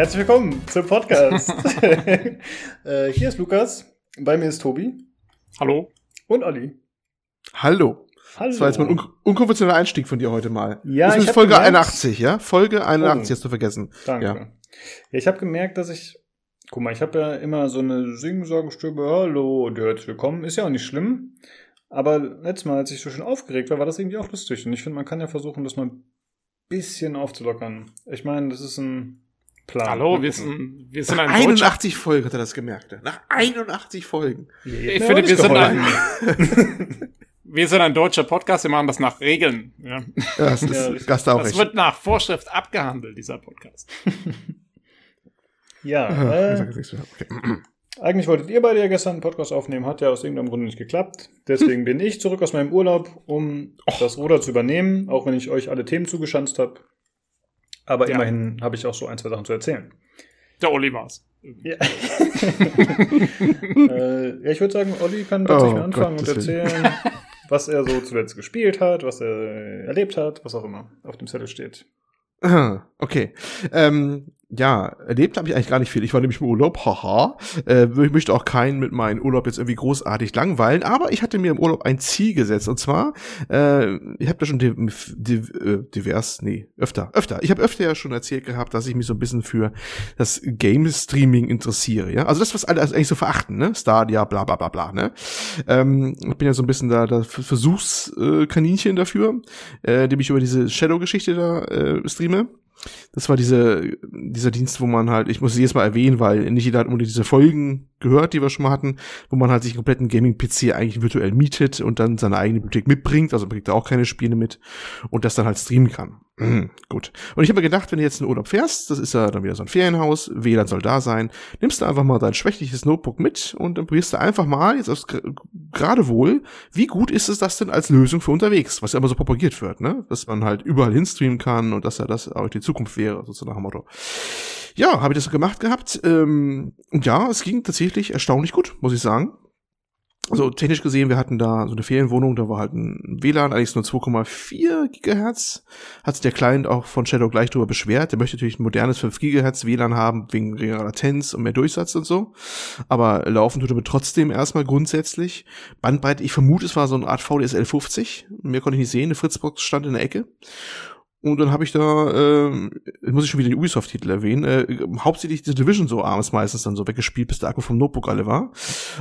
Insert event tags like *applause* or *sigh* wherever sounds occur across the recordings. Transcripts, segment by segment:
Herzlich willkommen zum Podcast. *laughs* äh, hier ist Lukas, bei mir ist Tobi. Hallo. Und Olli. Hallo. Hallo. Das war jetzt mal ein un unkonventioneller Einstieg von dir heute mal. Ja, das ist Folge gemerkt, 81, ja? Folge 81 oh, hast du vergessen. Danke. Ja, ja ich habe gemerkt, dass ich Guck mal, ich habe ja immer so eine Sing-Sagen-Stimme, hallo und herzlich willkommen. Ist ja auch nicht schlimm. Aber letztes Mal, als ich so schön aufgeregt war, war das irgendwie auch lustig. Und ich finde, man kann ja versuchen, das mal ein bisschen aufzulockern. Ich meine, das ist ein Plan. Hallo, wir sind, wir sind ein 81 Folgen hat er das gemerkt. Nach 81 Folgen. Ich finde, wir sind ein, *laughs* wir sind ein deutscher Podcast, wir machen das nach Regeln. Ja. ja das, ist, ja, das, das wird nach Vorschrift abgehandelt, dieser Podcast. Ja, *laughs* äh, eigentlich wolltet ihr beide ja gestern einen Podcast aufnehmen, hat ja aus irgendeinem Grund nicht geklappt. Deswegen bin ich zurück aus meinem Urlaub, um oh. das Ruder zu übernehmen, auch wenn ich euch alle Themen zugeschanzt habe. Aber ja. immerhin habe ich auch so ein, zwei Sachen zu erzählen. Der Olli war's. Ja. *laughs* äh, ja, ich würde sagen, Olli kann tatsächlich oh, anfangen Gott, und erzählen, was er so zuletzt gespielt hat, was er erlebt hat, was auch immer auf dem Zettel steht. Okay. Ähm, ja, erlebt habe ich eigentlich gar nicht viel. Ich war nämlich im Urlaub, haha. Äh, ich möchte auch keinen mit meinem Urlaub jetzt irgendwie großartig langweilen, aber ich hatte mir im Urlaub ein Ziel gesetzt. Und zwar, äh, ich habe da schon äh, divers, nee, öfter, öfter. Ich habe öfter ja schon erzählt gehabt, dass ich mich so ein bisschen für das Game-Streaming interessiere. Ja, Also das, was alle eigentlich so verachten, ne? Stadia, bla bla bla bla, ne? Ähm, ich bin ja so ein bisschen da, da Versuchskaninchen dafür, äh, dem ich über diese Shadow-Geschichte da äh, streame. Das war diese, dieser Dienst, wo man halt, ich muss es jetzt mal erwähnen, weil nicht jeder hat unbedingt diese Folgen gehört, die wir schon mal hatten, wo man halt sich einen kompletten Gaming-PC eigentlich virtuell mietet und dann seine eigene Bibliothek mitbringt, also bringt da auch keine Spiele mit und das dann halt streamen kann. Mhm, gut. Und ich habe mir gedacht, wenn du jetzt in Urlaub fährst, das ist ja dann wieder so ein Ferienhaus, WLAN soll da sein, nimmst du einfach mal dein schwächliches Notebook mit und dann probierst du einfach mal, jetzt aus gerade wohl, wie gut ist es das denn als Lösung für unterwegs, was ja immer so propagiert wird, ne? Dass man halt überall hinstreamen kann und dass ja das auch die Zukunft wäre, sozusagen nach dem Motto. Ja, habe ich das so gemacht gehabt. Ähm, und ja, es ging tatsächlich erstaunlich gut, muss ich sagen. Also technisch gesehen, wir hatten da so eine Ferienwohnung, da war halt ein WLAN, allerdings nur 2,4 Gigahertz. Hat sich der Client auch von Shadow gleich drüber beschwert. Der möchte natürlich ein modernes 5 Gigahertz WLAN haben, wegen geringerer Latenz und mehr Durchsatz und so. Aber laufen tut er trotzdem erstmal grundsätzlich. Bandbreite, ich vermute, es war so eine Art VDSL 50. Mehr konnte ich nicht sehen. Eine Fritzbox stand in der Ecke. Und dann habe ich da, äh, muss ich schon wieder den Ubisoft-Titel erwähnen, äh, hauptsächlich die Division so abends meistens dann so weggespielt, bis der Akku vom Notebook alle war.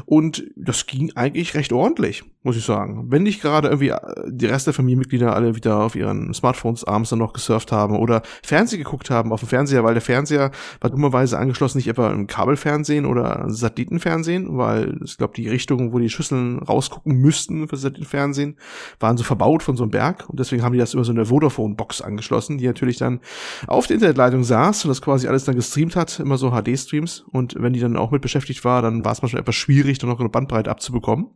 Und das ging eigentlich recht ordentlich, muss ich sagen. Wenn nicht gerade irgendwie äh, die Rest der Familienmitglieder alle wieder auf ihren Smartphones abends dann noch gesurft haben oder Fernsehen geguckt haben auf dem Fernseher, weil der Fernseher war dummerweise angeschlossen, nicht etwa im Kabelfernsehen oder Satellitenfernsehen, weil ich glaube, die Richtung, wo die Schüsseln rausgucken müssten für Satellitenfernsehen, waren so verbaut von so einem Berg und deswegen haben die das über so eine Vodafone-Box angeschlossen, die natürlich dann auf der Internetleitung saß und das quasi alles dann gestreamt hat, immer so HD-Streams. Und wenn die dann auch mit beschäftigt war, dann war es manchmal etwas schwierig, dann noch eine Bandbreite abzubekommen.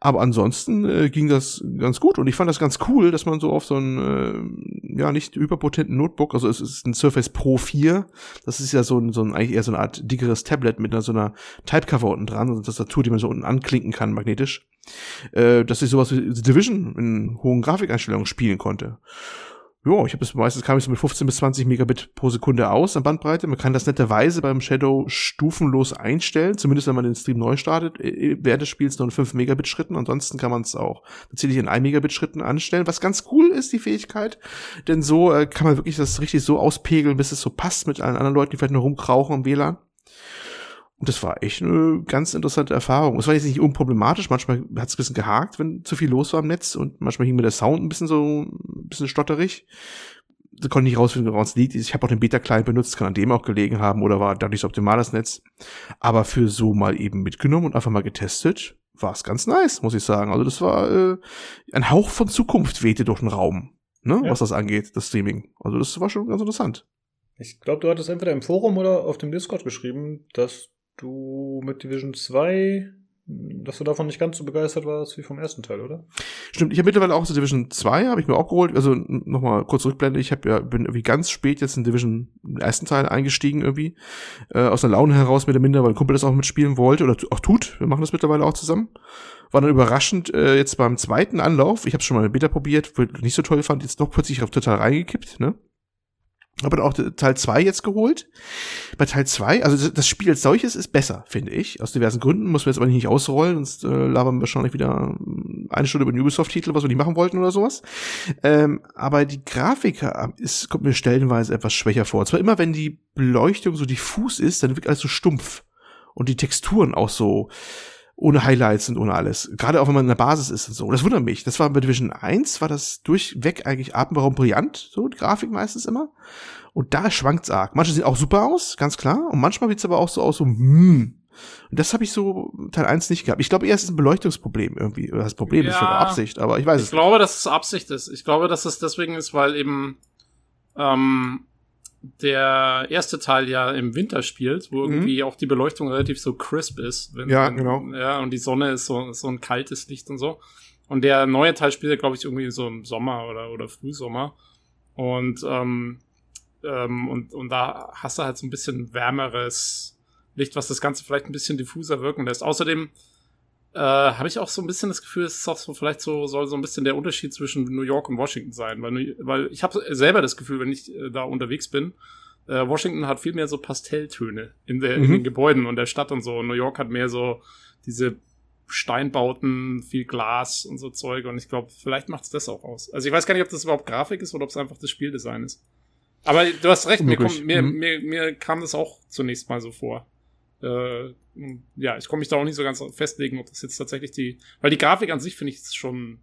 Aber ansonsten äh, ging das ganz gut und ich fand das ganz cool, dass man so auf so einen äh, ja nicht überpotenten Notebook, also es ist ein Surface Pro 4, das ist ja so ein, so ein eigentlich eher so eine Art dickeres Tablet mit einer so einer Typecover unten dran, so eine Tastatur, die man so unten anklinken kann magnetisch, äh, dass ich sowas wie Division in hohen Grafikeinstellungen spielen konnte ja, ich habe es meistens kam ich so mit 15 bis 20 Megabit pro Sekunde aus an Bandbreite. Man kann das netterweise beim Shadow stufenlos einstellen, zumindest wenn man den Stream neu startet. Äh, während des Spiels nur in 5 Megabit Schritten. Ansonsten kann man es auch tatsächlich in 1 Megabit Schritten anstellen. Was ganz cool ist, die Fähigkeit. Denn so äh, kann man wirklich das richtig so auspegeln, bis es so passt mit allen anderen Leuten, die vielleicht nur rumkrauchen im WLAN. Und das war echt eine ganz interessante Erfahrung. Es war jetzt nicht unproblematisch, manchmal hat es ein bisschen gehakt, wenn zu viel los war im Netz und manchmal hing mir der Sound ein bisschen so ein bisschen stotterig. Da konnte ich nicht rausfinden, woran es liegt. Ich habe auch den Beta-Client benutzt, kann an dem auch gelegen haben oder war dadurch so optimal das Netz. Aber für so mal eben mitgenommen und einfach mal getestet, war es ganz nice, muss ich sagen. Also das war äh, ein Hauch von Zukunft wehte durch den Raum, ne, ja. was das angeht, das Streaming. Also das war schon ganz interessant. Ich glaube, du hattest entweder im Forum oder auf dem Discord geschrieben, dass du mit Division 2, dass du davon nicht ganz so begeistert warst wie vom ersten Teil, oder? Stimmt, ich habe mittlerweile auch so Division 2, habe ich mir auch geholt. Also nochmal kurz rückblende, ich hab ja, bin irgendwie ganz spät jetzt in Division im ersten Teil eingestiegen irgendwie. Äh, aus einer Laune heraus mit der Minder, weil ein Kumpel das auch mitspielen wollte oder auch tut. Wir machen das mittlerweile auch zusammen. War dann überraschend äh, jetzt beim zweiten Anlauf, ich habe schon mal eine Beta probiert, nicht so toll fand, jetzt doch plötzlich total reingekippt, ne? Habe dann auch Teil 2 jetzt geholt. Bei Teil 2, also das Spiel als solches ist besser, finde ich. Aus diversen Gründen, muss man jetzt aber nicht ausrollen, sonst äh, labern wir wahrscheinlich wieder ähm, eine Stunde über den Ubisoft-Titel, was wir nicht machen wollten oder sowas. Ähm, aber die Grafik äh, ist, kommt mir stellenweise etwas schwächer vor. Zwar immer, wenn die Beleuchtung so diffus ist, dann wirkt alles so stumpf. Und die Texturen auch so, ohne Highlights und ohne alles. Gerade auch wenn man in der Basis ist und so. Das wundert mich. Das war bei Division 1, war das durchweg eigentlich atemberaubend brillant, so die Grafik meistens immer. Und da schwankt's arg. Manche sehen auch super aus, ganz klar. Und manchmal sieht's aber auch so aus, so, hm. Und das habe ich so Teil 1 nicht gehabt. Ich glaube eher, es ist ein Beleuchtungsproblem irgendwie. Oder das Problem ja, ist sogar Absicht, aber ich weiß ich es. Ich glaube, dass es Absicht ist. Ich glaube, dass es deswegen ist, weil eben ähm, der erste Teil ja im Winter spielt, wo mhm. irgendwie auch die Beleuchtung relativ so crisp ist. Wenn, ja, genau. Ja, und die Sonne ist so, so ein kaltes Licht und so. Und der neue Teil spielt ja, glaube ich, irgendwie so im Sommer oder, oder Frühsommer. Und, ähm, ähm, und, und da hast du halt so ein bisschen wärmeres Licht, was das Ganze vielleicht ein bisschen diffuser wirken lässt. Außerdem äh, habe ich auch so ein bisschen das Gefühl, es ist auch so vielleicht so soll so ein bisschen der Unterschied zwischen New York und Washington sein, weil weil ich habe selber das Gefühl, wenn ich äh, da unterwegs bin, äh, Washington hat viel mehr so Pastelltöne in, der, mhm. in den Gebäuden und der Stadt und so. Und New York hat mehr so diese Steinbauten, viel Glas und so Zeug. Und ich glaube, vielleicht macht es das auch aus. Also ich weiß gar nicht, ob das überhaupt Grafik ist oder ob es einfach das Spieldesign ist. Aber du hast recht, mir, kommt, mir, mhm. mir, mir kam das auch zunächst mal so vor. Äh, ja, ich komme mich da auch nicht so ganz festlegen, ob das jetzt tatsächlich die, weil die Grafik an sich finde ich schon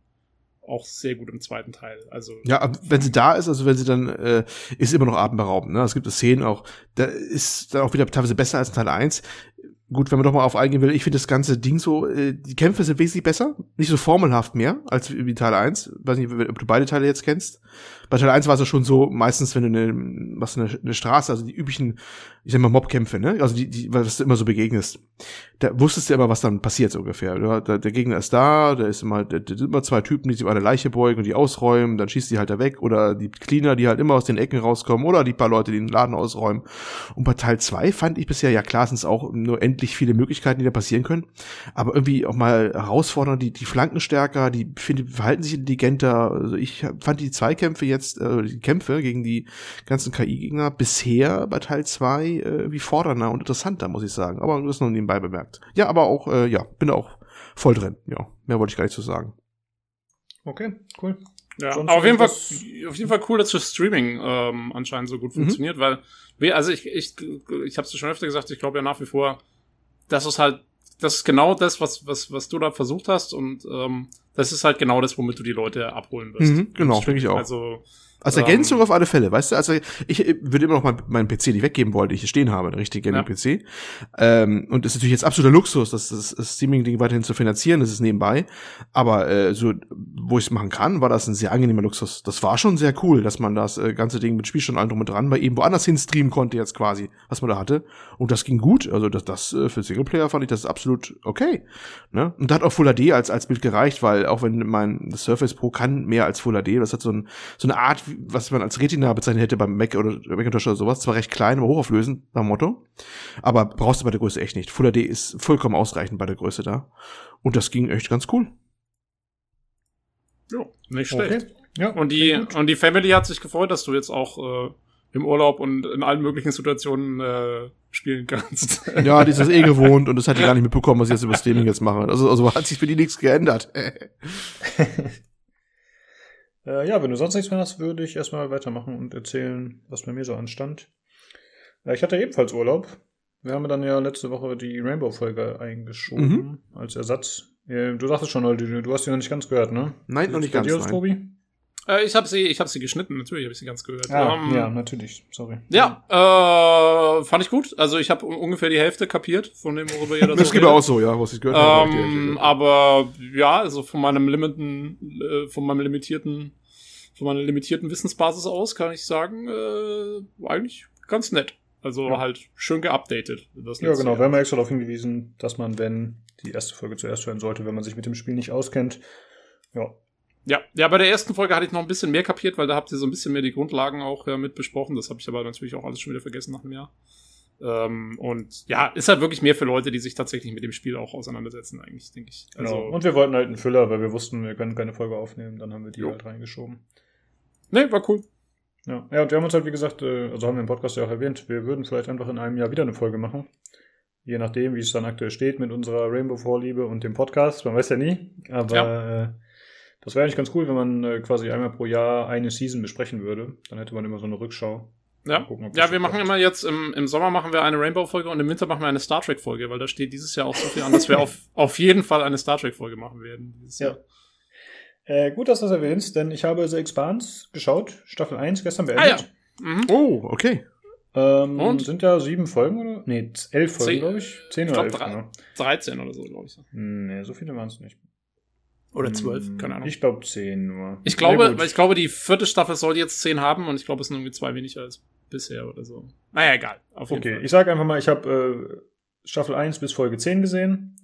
auch sehr gut im zweiten Teil. Also ja, wenn sie da ist, also wenn sie dann äh, ist immer noch atemberaubend. Ne? Es gibt Szenen auch, da ist dann auch wieder teilweise besser als Teil 1 gut, wenn man doch mal auf eingehen will, ich finde das ganze Ding so, äh, die Kämpfe sind wesentlich besser, nicht so formelhaft mehr als wie Teil 1. Weiß nicht, ob du beide Teile jetzt kennst. Bei Teil 1 war es ja schon so, meistens, wenn du eine, was eine, eine Straße, also die üblichen, ich sag mal, Mobkämpfe, ne? Also die, die, was du immer so begegnest. Da wusstest du immer, was dann passiert so ungefähr. Der, der Gegner ist da, da ist immer, da, sind immer zwei Typen, die sich über eine Leiche beugen und die ausräumen, dann schießt die halt da weg, oder die Cleaner, die halt immer aus den Ecken rauskommen, oder die paar Leute, die den Laden ausräumen. Und bei Teil 2 fand ich bisher, ja klar, sind es auch nur endlich viele Möglichkeiten, die da passieren können, aber irgendwie auch mal herausfordern, die, die Flanken stärker, die finde, verhalten sich intelligenter. Also ich fand die Zweikämpfe jetzt äh, die Kämpfe gegen die ganzen KI-Gegner bisher bei Teil 2 äh, wie fordernder und interessanter, muss ich sagen. Aber das noch nebenbei bemerkt. Ja, aber auch, äh, ja, bin auch voll drin. Ja, mehr wollte ich gar nicht zu so sagen. Okay, cool. Ja, aber auf jeden, Fall, auf jeden Fall cool, dass das Streaming ähm, anscheinend so gut mhm. funktioniert, weil, also ich, ich, ich habe es schon öfter gesagt, ich glaube ja nach wie vor, dass es halt, das ist genau das, was, was, was du da versucht hast und ähm, das ist halt genau das, womit du die Leute abholen wirst. Mhm, genau, denke ich auch. Also als Ergänzung um, auf alle Fälle, weißt du? Also ich, würde immer noch meinen PC nicht weggeben wollen, den ich hier stehen habe, einen richtigen Gaming-PC. Ja. Ähm, und es ist natürlich jetzt absoluter Luxus, das, das, das Streaming-Ding weiterhin zu finanzieren, das ist nebenbei. Aber äh, so, wo ich es machen kann, war das ein sehr angenehmer Luxus. Das war schon sehr cool, dass man das äh, ganze Ding mit Spielstunden allem drum und dran bei eben woanders hin streamen konnte jetzt quasi, was man da hatte. Und das ging gut. Also das, das äh, für Singleplayer fand ich das absolut okay. Ne? Und da hat auch Full HD als, als Bild gereicht, weil auch wenn mein Surface Pro kann mehr als Full HD, das hat so, ein, so eine Art, was man als Retina bezeichnet hätte beim Mac oder Macintosh oder sowas. Zwar recht klein, aber hochauflösend, nach Motto. Aber brauchst du bei der Größe echt nicht. Full HD ist vollkommen ausreichend bei der Größe da. Und das ging echt ganz cool. Ja, nicht schlecht. Okay. Ja, und die, und die Family hat sich gefreut, dass du jetzt auch äh, im Urlaub und in allen möglichen Situationen äh, spielen kannst. *laughs* Ja, die ist das eh gewohnt und das hat die gar nicht mitbekommen, was ich jetzt über Streaming jetzt mache. Also, also hat sich für die nichts geändert. *laughs* Äh, ja, wenn du sonst nichts mehr hast, würde ich erstmal weitermachen und erzählen, was bei mir so anstand. Äh, ich hatte ebenfalls Urlaub. Wir haben dann ja letzte Woche die Rainbow-Folge eingeschoben mhm. als Ersatz. Du sagtest schon, du hast sie noch nicht ganz gehört, ne? Nein, noch nicht ganz. Dir, Tobi? Äh, ich habe sie, ich habe sie geschnitten. Natürlich habe ich sie ganz gehört. Ah, ähm, ja, natürlich. Sorry. Ja, äh, fand ich gut. Also ich habe ungefähr die Hälfte kapiert von dem, worüber ihr das. das gibt auch so, ja, was ich gehört habe. Ähm, aber ja, also von meinem limiten, äh, von meinem limitierten, von meiner limitierten Wissensbasis aus kann ich sagen, äh, eigentlich ganz nett. Also ja. halt schön geupdatet. ja, genau. Wir haben ja extra darauf hingewiesen, dass man, wenn die erste Folge zuerst hören sollte, wenn man sich mit dem Spiel nicht auskennt. Ja, ja, ja, bei der ersten Folge hatte ich noch ein bisschen mehr kapiert, weil da habt ihr so ein bisschen mehr die Grundlagen auch ja, mit besprochen. Das habe ich aber natürlich auch alles schon wieder vergessen nach einem Jahr. Ähm, und ja, ist halt wirklich mehr für Leute, die sich tatsächlich mit dem Spiel auch auseinandersetzen, eigentlich, denke ich. Also, genau. Und wir wollten halt einen Füller, weil wir wussten, wir können keine Folge aufnehmen. Dann haben wir die jo. halt reingeschoben. Nee, war cool. Ja. ja, und wir haben uns halt, wie gesagt, äh, also haben wir im Podcast ja auch erwähnt, wir würden vielleicht einfach in einem Jahr wieder eine Folge machen. Je nachdem, wie es dann aktuell steht mit unserer Rainbow-Vorliebe und dem Podcast. Man weiß ja nie. Aber ja. Äh, das wäre eigentlich ganz cool, wenn man äh, quasi einmal pro Jahr eine Season besprechen würde. Dann hätte man immer so eine Rückschau. Ja, gucken, ja wir machen immer jetzt, im, im Sommer machen wir eine Rainbow-Folge und im Winter machen wir eine Star Trek-Folge, weil da steht dieses Jahr auch so viel an, dass wir *laughs* auf, auf jeden Fall eine Star Trek-Folge machen werden. ja. Äh, gut, dass du das erwähnst, denn ich habe The Expanse geschaut, Staffel 1, gestern beendet. Ah, ja. Mhm. Oh, okay. Ähm, und? Sind ja sieben Folgen, oder? Nee, elf Folgen, glaube ich. Zehn oder elf, genau. 13 oder so, glaube ich. Nee, so viele waren es nicht. Oder zwölf, hm, keine Ahnung. Ich glaube zehn nur. Ich glaube, weil ich glaube, die vierte Staffel soll jetzt zehn haben und ich glaube, es sind irgendwie zwei weniger als bisher oder so. Naja, egal. okay, Fall. ich sage einfach mal, ich habe äh, Staffel 1 bis Folge 10 gesehen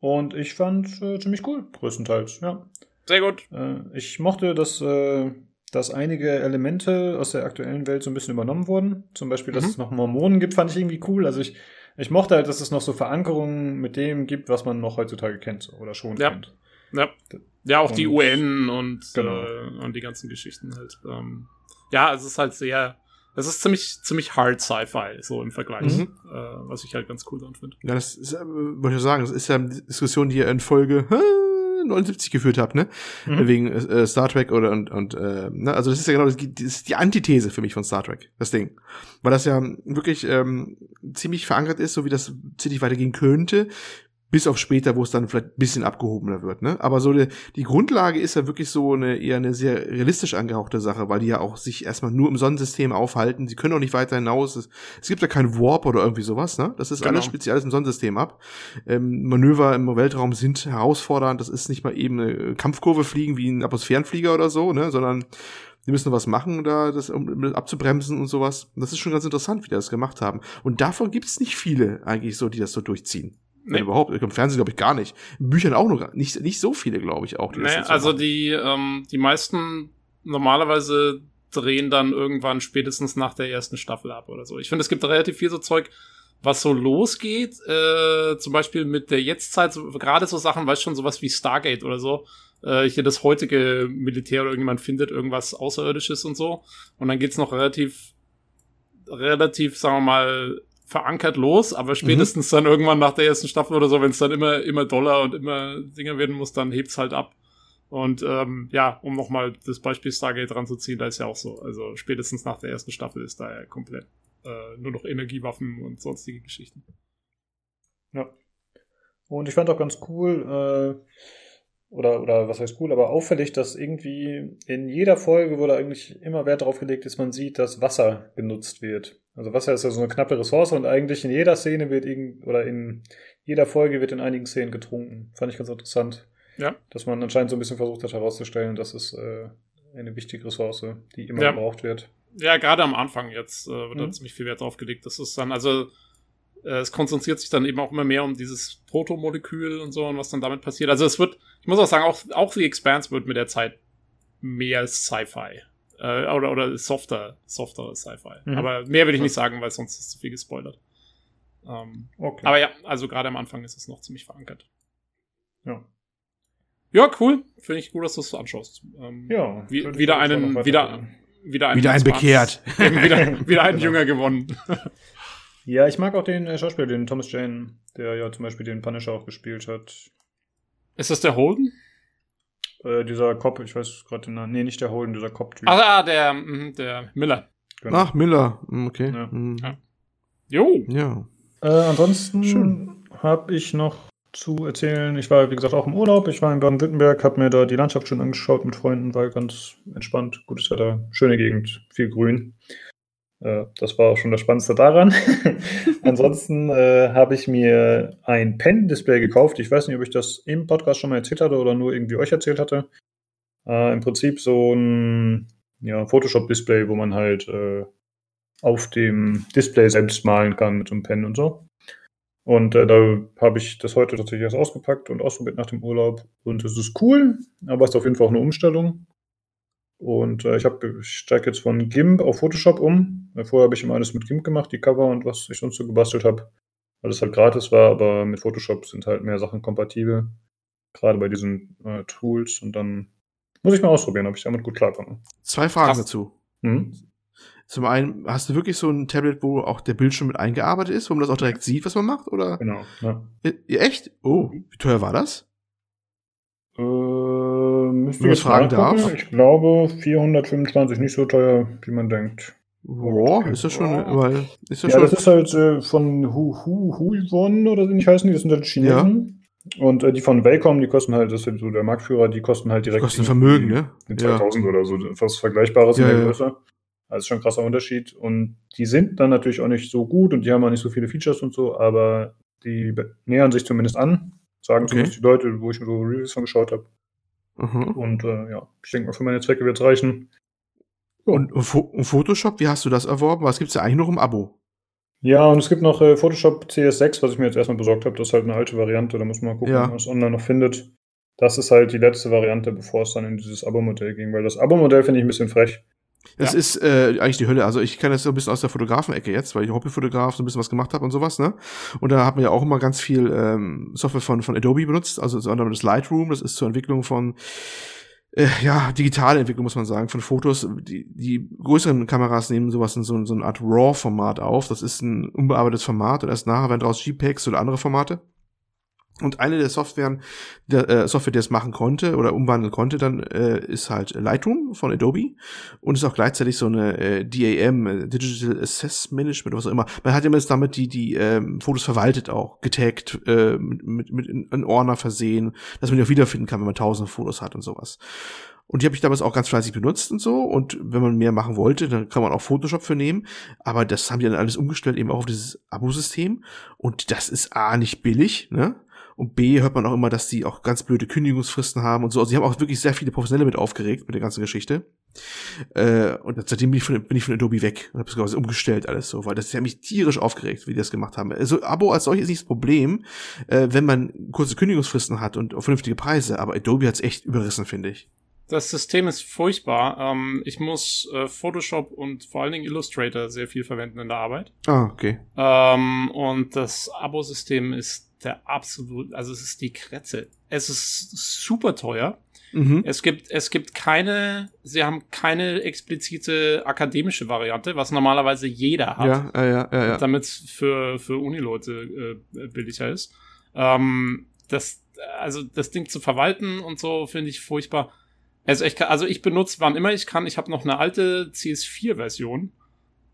und ich fand äh, ziemlich cool, größtenteils, ja. Sehr gut. Äh, ich mochte, dass, äh, dass einige Elemente aus der aktuellen Welt so ein bisschen übernommen wurden. Zum Beispiel, dass mhm. es noch Mormonen gibt, fand ich irgendwie cool. Also ich, ich mochte halt, dass es noch so Verankerungen mit dem gibt, was man noch heutzutage kennt oder schon ja. kennt. Ja. Ja, auch und, die UN und, genau. äh, und die ganzen Geschichten halt. Ähm, ja, es ist halt sehr, es ist ziemlich, ziemlich hard Sci-Fi, so im Vergleich, mhm. äh, was ich halt ganz cool daran finde. Ja, das ist, äh, wollte ich sagen, das ist ja eine Diskussion, die ihr in Folge 79 geführt habt, ne? Mhm. Wegen äh, Star Trek oder und, und äh, ne? also das ist ja genau das, das ist die Antithese für mich von Star Trek, das Ding. Weil das ja wirklich ähm, ziemlich verankert ist, so wie das ziemlich weitergehen könnte, bis auf später, wo es dann vielleicht ein bisschen abgehobener wird, ne? Aber so die, die Grundlage ist ja wirklich so eine eher eine sehr realistisch angehauchte Sache, weil die ja auch sich erstmal nur im Sonnensystem aufhalten. Sie können auch nicht weiter hinaus. Es, es gibt ja keinen Warp oder irgendwie sowas, ne? Das ist genau. alles speziell im Sonnensystem ab. Ähm, Manöver im Weltraum sind herausfordernd. Das ist nicht mal eben eine Kampfkurve fliegen wie ein Atmosphärenflieger oder so, ne? Sondern die müssen was machen, da das um abzubremsen und sowas. Das ist schon ganz interessant, wie die das gemacht haben. Und davon gibt es nicht viele eigentlich so, die das so durchziehen. Nee. überhaupt. Im Fernsehen glaube ich gar nicht. In Büchern auch noch nicht, nicht so viele, glaube ich auch. Die nee, so also die, ähm, die meisten normalerweise drehen dann irgendwann spätestens nach der ersten Staffel ab oder so. Ich finde, es gibt relativ viel so Zeug, was so losgeht, äh, zum Beispiel mit der Jetztzeit, so, gerade so Sachen, weißt schon, sowas wie Stargate oder so, äh, hier das heutige Militär oder irgendjemand findet irgendwas Außerirdisches und so. Und dann geht's noch relativ, relativ, sagen wir mal, verankert los, aber spätestens mhm. dann irgendwann nach der ersten Staffel oder so, wenn es dann immer, immer Dollar und immer Dinger werden muss, dann hebt's halt ab. Und ähm, ja, um nochmal das Beispiel Stargate dran zu ziehen, da ist ja auch so. Also spätestens nach der ersten Staffel ist da ja komplett äh, nur noch Energiewaffen und sonstige Geschichten. Ja. Und ich fand auch ganz cool, äh, oder, oder was heißt cool, aber auffällig, dass irgendwie in jeder Folge wurde eigentlich immer Wert darauf gelegt, dass man sieht, dass Wasser genutzt wird. Also Wasser ist ja so eine knappe Ressource und eigentlich in jeder Szene wird irgend, oder in jeder Folge wird in einigen Szenen getrunken. Fand ich ganz interessant. Ja. Dass man anscheinend so ein bisschen versucht hat herauszustellen, dass es äh, eine wichtige Ressource, die immer ja. gebraucht wird. Ja, gerade am Anfang jetzt äh, wird mhm. da ziemlich viel Wert drauf gelegt. Das ist dann, also äh, es konzentriert sich dann eben auch immer mehr um dieses Protomolekül und so und was dann damit passiert. Also es wird, ich muss auch sagen, auch, auch The Expanse wird mit der Zeit mehr als Sci-Fi. Äh, oder, oder softer, softer Sci-Fi. Mhm. Aber mehr will ich nicht sagen, weil sonst ist zu viel gespoilert. Ähm, okay. Aber ja, also gerade am Anfang ist es noch ziemlich verankert. Ja. Ja, cool. Finde ich gut, dass du es so anschaust. Ähm, ja. Wie, wieder einen, wieder, wieder ein, wieder ein bekehrt. *laughs* wieder, wieder ein *laughs* Jünger gewonnen. Ja, ich mag auch den äh, Schauspieler, den Thomas Jane, der ja zum Beispiel den Punisher auch gespielt hat. Ist das der Holden? Äh, dieser Cop, ich weiß gerade den Namen. Nee, nicht der Holden, dieser Cop-Typ. Ah, der, mhm, der Miller. Genau. Ach, Miller. Hm, okay. Ja. Mhm. ja. Jo. Ja. Äh, ansonsten habe ich noch zu erzählen. Ich war, wie gesagt, auch im Urlaub. Ich war in Baden-Württemberg, habe mir da die Landschaft schon angeschaut mit Freunden, war ganz entspannt. Gutes Wetter, schöne Gegend, viel Grün. Äh, das war auch schon das Spannendste daran. *laughs* Ansonsten äh, habe ich mir ein Pen-Display gekauft. Ich weiß nicht, ob ich das im Podcast schon mal erzählt hatte oder nur irgendwie euch erzählt hatte. Äh, Im Prinzip so ein ja, Photoshop-Display, wo man halt äh, auf dem Display selbst malen kann mit so einem Pen und so. Und äh, da habe ich das heute tatsächlich erst ausgepackt und ausprobiert nach dem Urlaub. Und es ist cool, aber es ist auf jeden Fall auch eine Umstellung. Und äh, ich, ich steige jetzt von GIMP auf Photoshop um. Vorher habe ich immer alles mit GIMP gemacht, die Cover und was ich sonst so gebastelt habe. Weil es halt gratis war, aber mit Photoshop sind halt mehr Sachen kompatibel. Gerade bei diesen äh, Tools. Und dann muss ich mal ausprobieren, ob ich damit gut klarkomme. Zwei Fragen Krass. dazu. Hm. Zum einen, hast du wirklich so ein Tablet, wo auch der Bildschirm mit eingearbeitet ist, wo man das auch direkt sieht, was man macht, oder? Genau, ja. Echt? Oh, wie teuer war das? Äh, müsste ich fragen darf. Ich glaube 425, nicht so teuer, wie man denkt. Boah, ist das schon, Ja. weil, ist das Ja, schon, das ist halt äh, von Hu Hu Huiwon oder wie nicht heißen die, das sind halt Chinesen. Und äh, die von Wacom, die kosten halt, das ist halt so der Marktführer, die kosten halt direkt kostet ein Vermögen, ne? in Ja. 2000 oder so, fast Vergleichbares Ja, in der ja. Größe. Also schon ein krasser Unterschied. Und die sind dann natürlich auch nicht so gut und die haben auch nicht so viele Features und so, aber die nähern sich zumindest an, sagen Okay. zumindest die Leute, wo ich mir so Reviews von geschaut habe. Mhm. Und äh, ja, ich denke mal, für meine Zwecke wird es reichen. Und, und, und Photoshop, wie hast du das erworben? Was gibt's ja eigentlich noch im Abo? Ja, und es gibt noch äh, Photoshop CS6, was ich mir jetzt erstmal besorgt habe. Das ist halt eine alte Variante, da muss man mal gucken, Ja. was online noch findet. Das ist halt die letzte Variante, bevor es dann in dieses Abo-Modell ging, weil das Abo-Modell finde ich ein bisschen frech. Das Ja. ist äh, eigentlich die Hölle. Also ich kenne das so ein bisschen aus der Fotografenecke jetzt, weil ich Hobbyfotograf so ein bisschen was gemacht habe und sowas, ne? Und da hat man ja auch immer ganz viel ähm, Software von, von Adobe benutzt, also unter anderem das Lightroom, das ist zur Entwicklung von äh, ja, digitale Entwicklung, muss man sagen, von Fotos. Die, die größeren Kameras nehmen sowas in so, so eine Art RAW-Format auf. Das ist ein unbearbeitetes Format und erst nachher werden daraus JPEGs oder andere Formate. Und eine der Softwaren, der äh, Software, die das machen konnte oder umwandeln konnte, dann äh, ist halt Lightroom von Adobe und ist auch gleichzeitig so eine äh, DAM, äh, Digital Access Management, was auch immer. Man hat immer jetzt damit die die ähm, Fotos verwaltet auch, getaggt, äh, mit, mit, in, in Ordner versehen, dass man die auch wiederfinden kann, wenn man tausend Fotos hat und sowas. Und die habe ich damals auch ganz fleißig benutzt und so. Und wenn man mehr machen wollte, dann kann man auch Photoshop für nehmen. Aber das haben die dann alles umgestellt, eben auch auf dieses Abo-System. Und das ist A, nicht billig, ne? Und B, hört man auch immer, dass die auch ganz blöde Kündigungsfristen haben und so. Also die haben auch wirklich sehr viele Professionelle mit aufgeregt mit der ganzen Geschichte. Äh, und seitdem bin ich von, bin ich von Adobe weg und habe es umgestellt alles so, weil das hat mich tierisch aufgeregt, wie die das gemacht haben. Also Abo als solches ist nicht das Problem, äh, wenn man kurze Kündigungsfristen hat und vernünftige Preise. Aber Adobe hat's echt überrissen, finde ich. Das System ist furchtbar. Ähm, ich muss äh, Photoshop und vor allen Dingen Illustrator sehr viel verwenden in der Arbeit. Ah, okay. Ähm, und das Abo-System ist der absolut, also es ist die Kretze. Es ist super teuer. Mhm. Es gibt, es gibt keine, sie haben keine explizite akademische Variante, was normalerweise jeder hat Ja, ja, ja, ja, ja. damit es für, für Unileute äh, billiger ist. Ähm, das, also das Ding zu verwalten und so finde ich furchtbar. Also ich, kann, also ich benutze, wann immer ich kann, ich habe noch eine alte CS4-Version,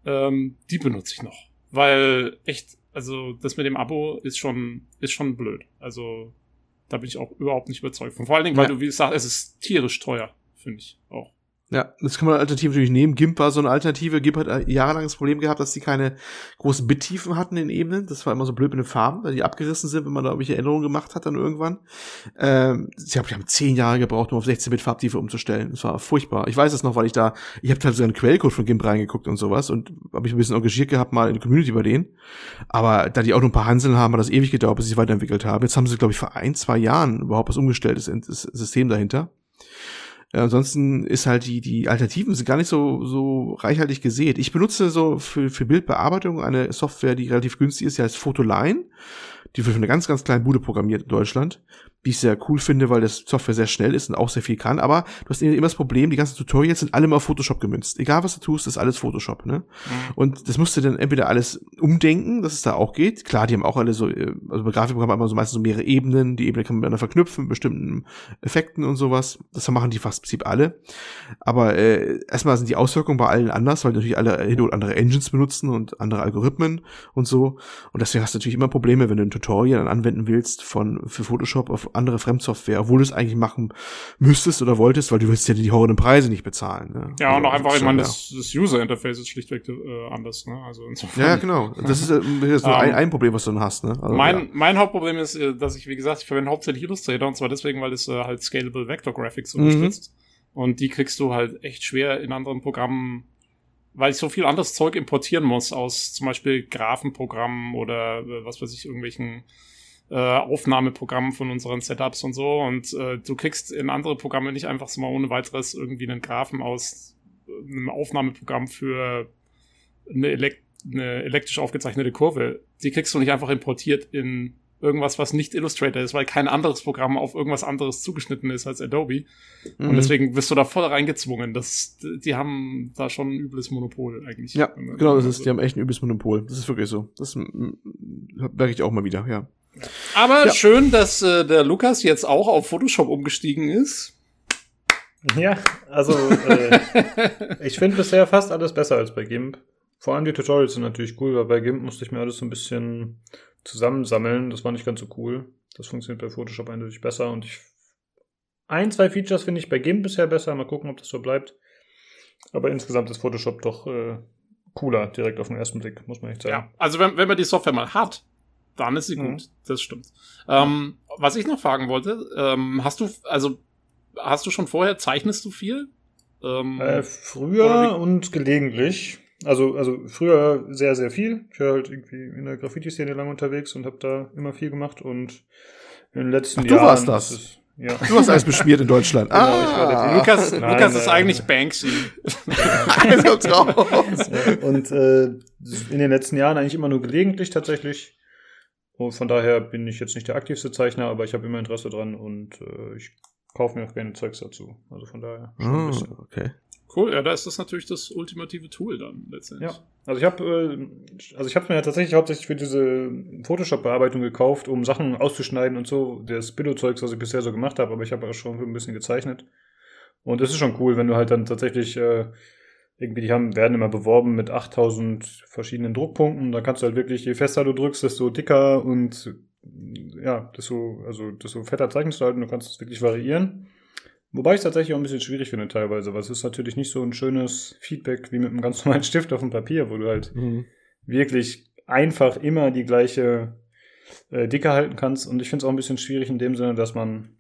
ähm, die benutze ich noch. Weil echt, also das mit dem Abo ist schon, ist schon blöd. Also da bin ich auch überhaupt nicht überzeugt von. Vor allen Dingen, weil Ja. du, wie gesagt, es ist tierisch teuer, finde ich auch. Ja, das kann man alternativ natürlich nehmen. GIMP war so eine Alternative. GIMP hat jahrelang das Problem gehabt, dass die keine großen Bittiefen hatten in den Ebenen. Das war immer so blöd mit den Farben, weil die abgerissen sind, wenn man da irgendwelche Änderungen gemacht hat dann irgendwann. Ähm, ich glaube, die haben zehn Jahre gebraucht, um auf 16-Bit Farbtiefe umzustellen. Das war furchtbar. Ich weiß es noch, weil ich da, ich habe teilweise einen Quellcode von GIMP reingeguckt und sowas und habe mich ein bisschen engagiert gehabt mal in der Community bei denen. Aber da die auch nur ein paar Hanseln haben, hat das ewig gedauert, bis sie sich weiterentwickelt haben. Jetzt haben sie, glaube ich, vor ein, zwei Jahren überhaupt was umgestellt, das System dahinter. Ja, ansonsten ist halt die, die Alternativen sind gar nicht so, so reichhaltig gesät. Ich benutze so für, für Bildbearbeitung eine Software, die relativ günstig ist, die heißt Photoline. Die wird für eine ganz, ganz kleine Bude programmiert in Deutschland. Die ich sehr cool finde, weil das Software sehr schnell ist und auch sehr viel kann. Aber du hast immer das Problem, die ganzen Tutorials sind alle mal auf Photoshop gemünzt. Egal was du tust, ist alles Photoshop, ne? Und das musst du dann entweder alles umdenken, dass es da auch geht. Klar, die haben auch alle so, äh, also bei Grafikprogrammen haben immer so meistens so mehrere Ebenen. Die Ebene kann man miteinander verknüpfen, mit bestimmten Effekten und sowas. Das machen die fast im Prinzip alle. Aber äh, erstmal sind die Auswirkungen bei allen anders, weil natürlich alle hin und andere Engines benutzen und andere Algorithmen und so. Und deswegen hast du natürlich immer Probleme, wenn du ein Tutorial dann anwenden willst von für Photoshop auf andere Fremdsoftware, obwohl du es eigentlich machen müsstest oder wolltest, weil du willst ja die horrenden Preise nicht bezahlen. Ne? Ja, und auch einfach, ich meine, ja. das, das User-Interface ist schlichtweg äh, anders, ne? Also insofern. Ja, genau. Das ist, äh, das ist nur ein, Ähm, ein Problem, was du dann hast. Ne? Also, mein, ja. mein Hauptproblem ist, äh, dass ich, wie gesagt, ich verwende hauptsächlich Illustrator und zwar deswegen, weil es äh, halt Scalable Vector Graphics Mhm. unterstützt. Und die kriegst du halt echt schwer in anderen Programmen, weil ich so viel anderes Zeug importieren muss aus zum Beispiel Graphenprogrammen oder äh, was weiß ich, irgendwelchen äh, Aufnahmeprogrammen von unseren Setups und so. Und äh, du kriegst in andere Programme nicht einfach so mal ohne weiteres irgendwie einen Graphen aus äh, einem Aufnahmeprogramm für eine, elek eine elektrisch aufgezeichnete Kurve. Die kriegst du nicht einfach importiert in irgendwas, was nicht Illustrator ist, weil kein anderes Programm auf irgendwas anderes zugeschnitten ist als Adobe. Mhm. Und deswegen wirst du da voll reingezwungen. Das, die haben da schon ein übles Monopol eigentlich. Ja, genau, das ist, die haben echt ein übles Monopol. Das ist wirklich so. Das merke ich auch mal wieder, ja. Aber Ja. schön, dass äh, der Lukas jetzt auch auf Photoshop umgestiegen ist. Ja, also äh, ich finde bisher fast alles besser als bei GIMP. Vor allem die Tutorials sind natürlich cool, weil bei GIMP musste ich mir alles so ein bisschen zusammensammeln. Das war nicht ganz so cool. Das funktioniert bei Photoshop eindeutig besser und ich ein, zwei Features finde ich bei GIMP bisher besser. Mal gucken, ob das so bleibt. Aber insgesamt ist Photoshop doch äh, cooler, direkt auf den ersten Blick, muss man echt sagen. Ja, also wenn, wenn man die Software mal hat, dann ist sie Mhm. gut. Das stimmt. Ähm, was ich noch fragen wollte, ähm, hast du, also hast du schon vorher, zeichnest du viel? Ähm, Äh, früher und gelegentlich. Also, also früher sehr, sehr viel. Ich war halt irgendwie in der Graffiti-Szene lang unterwegs und habe da immer viel gemacht und in den letzten Ach, du Jahren. warst das? ist ja. Du hast alles beschmiert in Deutschland. Genau, ich war der Lukas, Nein, Lukas ist äh, eigentlich Banksy. *laughs* Raus. Ja, und äh, in den letzten Jahren eigentlich immer nur gelegentlich tatsächlich. Und von daher bin ich jetzt nicht der aktivste Zeichner, aber ich habe immer Interesse dran und äh, ich kaufe mir auch gerne Zeugs dazu. Also von daher schon ein Ah, bisschen. okay. Cool, ja, da ist das natürlich das ultimative Tool dann letztendlich. Ja, also ich habe äh, also ich habe mir ja tatsächlich hauptsächlich für diese Photoshop-Bearbeitung gekauft, um Sachen auszuschneiden und so, das Billo-Zeugs, was ich bisher so gemacht habe, aber ich habe auch schon ein bisschen gezeichnet. Und es ist schon cool, wenn du halt dann tatsächlich äh, irgendwie, die haben, werden immer beworben mit 8000 verschiedenen Druckpunkten. Da kannst du halt wirklich, je fester du drückst, desto dicker und ja, desto, also desto fetter zeichnest du halt und du kannst es wirklich variieren. Wobei ich es tatsächlich auch ein bisschen schwierig finde teilweise, weil es ist natürlich nicht so ein schönes Feedback wie mit einem ganz *laughs* normalen Stift auf dem Papier, wo du halt Mhm. wirklich einfach immer die gleiche äh, Dicke halten kannst. Und ich finde es auch ein bisschen schwierig in dem Sinne, dass man,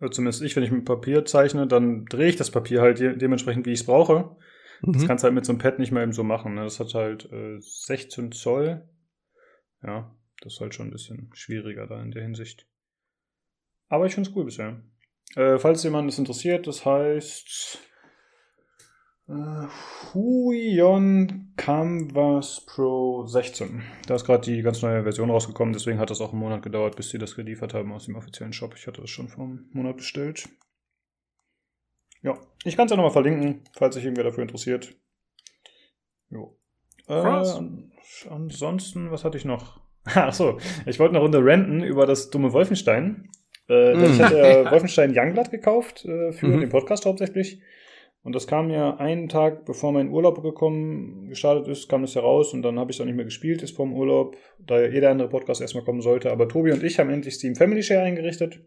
äh, zumindest ich, wenn ich mit Papier zeichne, dann drehe ich das Papier halt de dementsprechend, wie ich es brauche. Das Mhm. kannst du halt mit so einem Pad nicht mehr eben so machen. Ne? Das hat halt äh, 16 Zoll. Ja, das ist halt schon ein bisschen schwieriger da in der Hinsicht. Aber ich finde es cool bisher. Äh, falls jemand es interessiert, das heißt äh, Huion Canvas Pro 16. Da ist gerade die ganz neue Version rausgekommen, deswegen hat das auch einen Monat gedauert, bis sie das geliefert haben aus dem offiziellen Shop. Ich hatte das schon vor einem Monat bestellt. Ja, ich kann es ja nochmal verlinken, falls sich irgendwer dafür interessiert. Jo. Äh, an- ansonsten, was hatte ich noch? *laughs* Ach so, ich wollte eine Runde renten über das dumme Wolfenstein. Äh, denn Ich Mm. hatte *laughs* ja Wolfenstein Youngblood gekauft, äh, für Mhm. den Podcast hauptsächlich. Und das kam ja einen Tag, bevor mein Urlaub gekommen, gestartet ist, kam das ja raus und dann habe ich es auch nicht mehr gespielt, ist vorm Urlaub, da ja jeder andere Podcast erstmal kommen sollte. Aber Tobi und ich haben endlich Steam Family Share eingerichtet.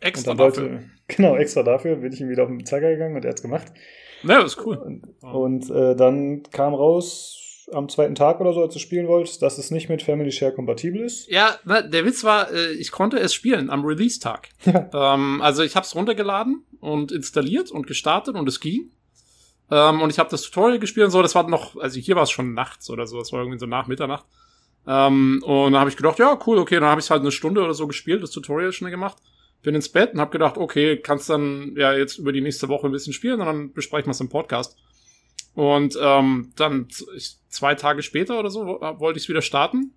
Extra und dann dafür. wollte, *laughs* genau, extra dafür bin ich ihm wieder auf den Zeiger gegangen und er hat's gemacht. Ja, das ist cool. Und, und äh, dann kam raus am zweiten Tag oder so, als du spielen wolltest, dass es nicht mit Family Share kompatibel ist. Ja, na, der Witz war, äh, ich konnte es spielen am Release-Tag. *laughs* Ja. Ähm, also ich habe es runtergeladen und installiert und gestartet und es ging. Ähm, und ich habe das Tutorial gespielt und so. Das war noch, also hier war es schon nachts oder so. Das war irgendwie so nach Mitternacht. Ähm, und dann habe ich gedacht, ja, cool, okay. Dann habe ich halt eine Stunde oder so gespielt, das Tutorial schnell gemacht. Bin ins Bett und habe gedacht, okay, kannst dann ja jetzt über die nächste Woche ein bisschen spielen und dann besprechen wir es im Podcast. Und ähm, dann zwei Tage später oder so wo- wollte ich es wieder starten.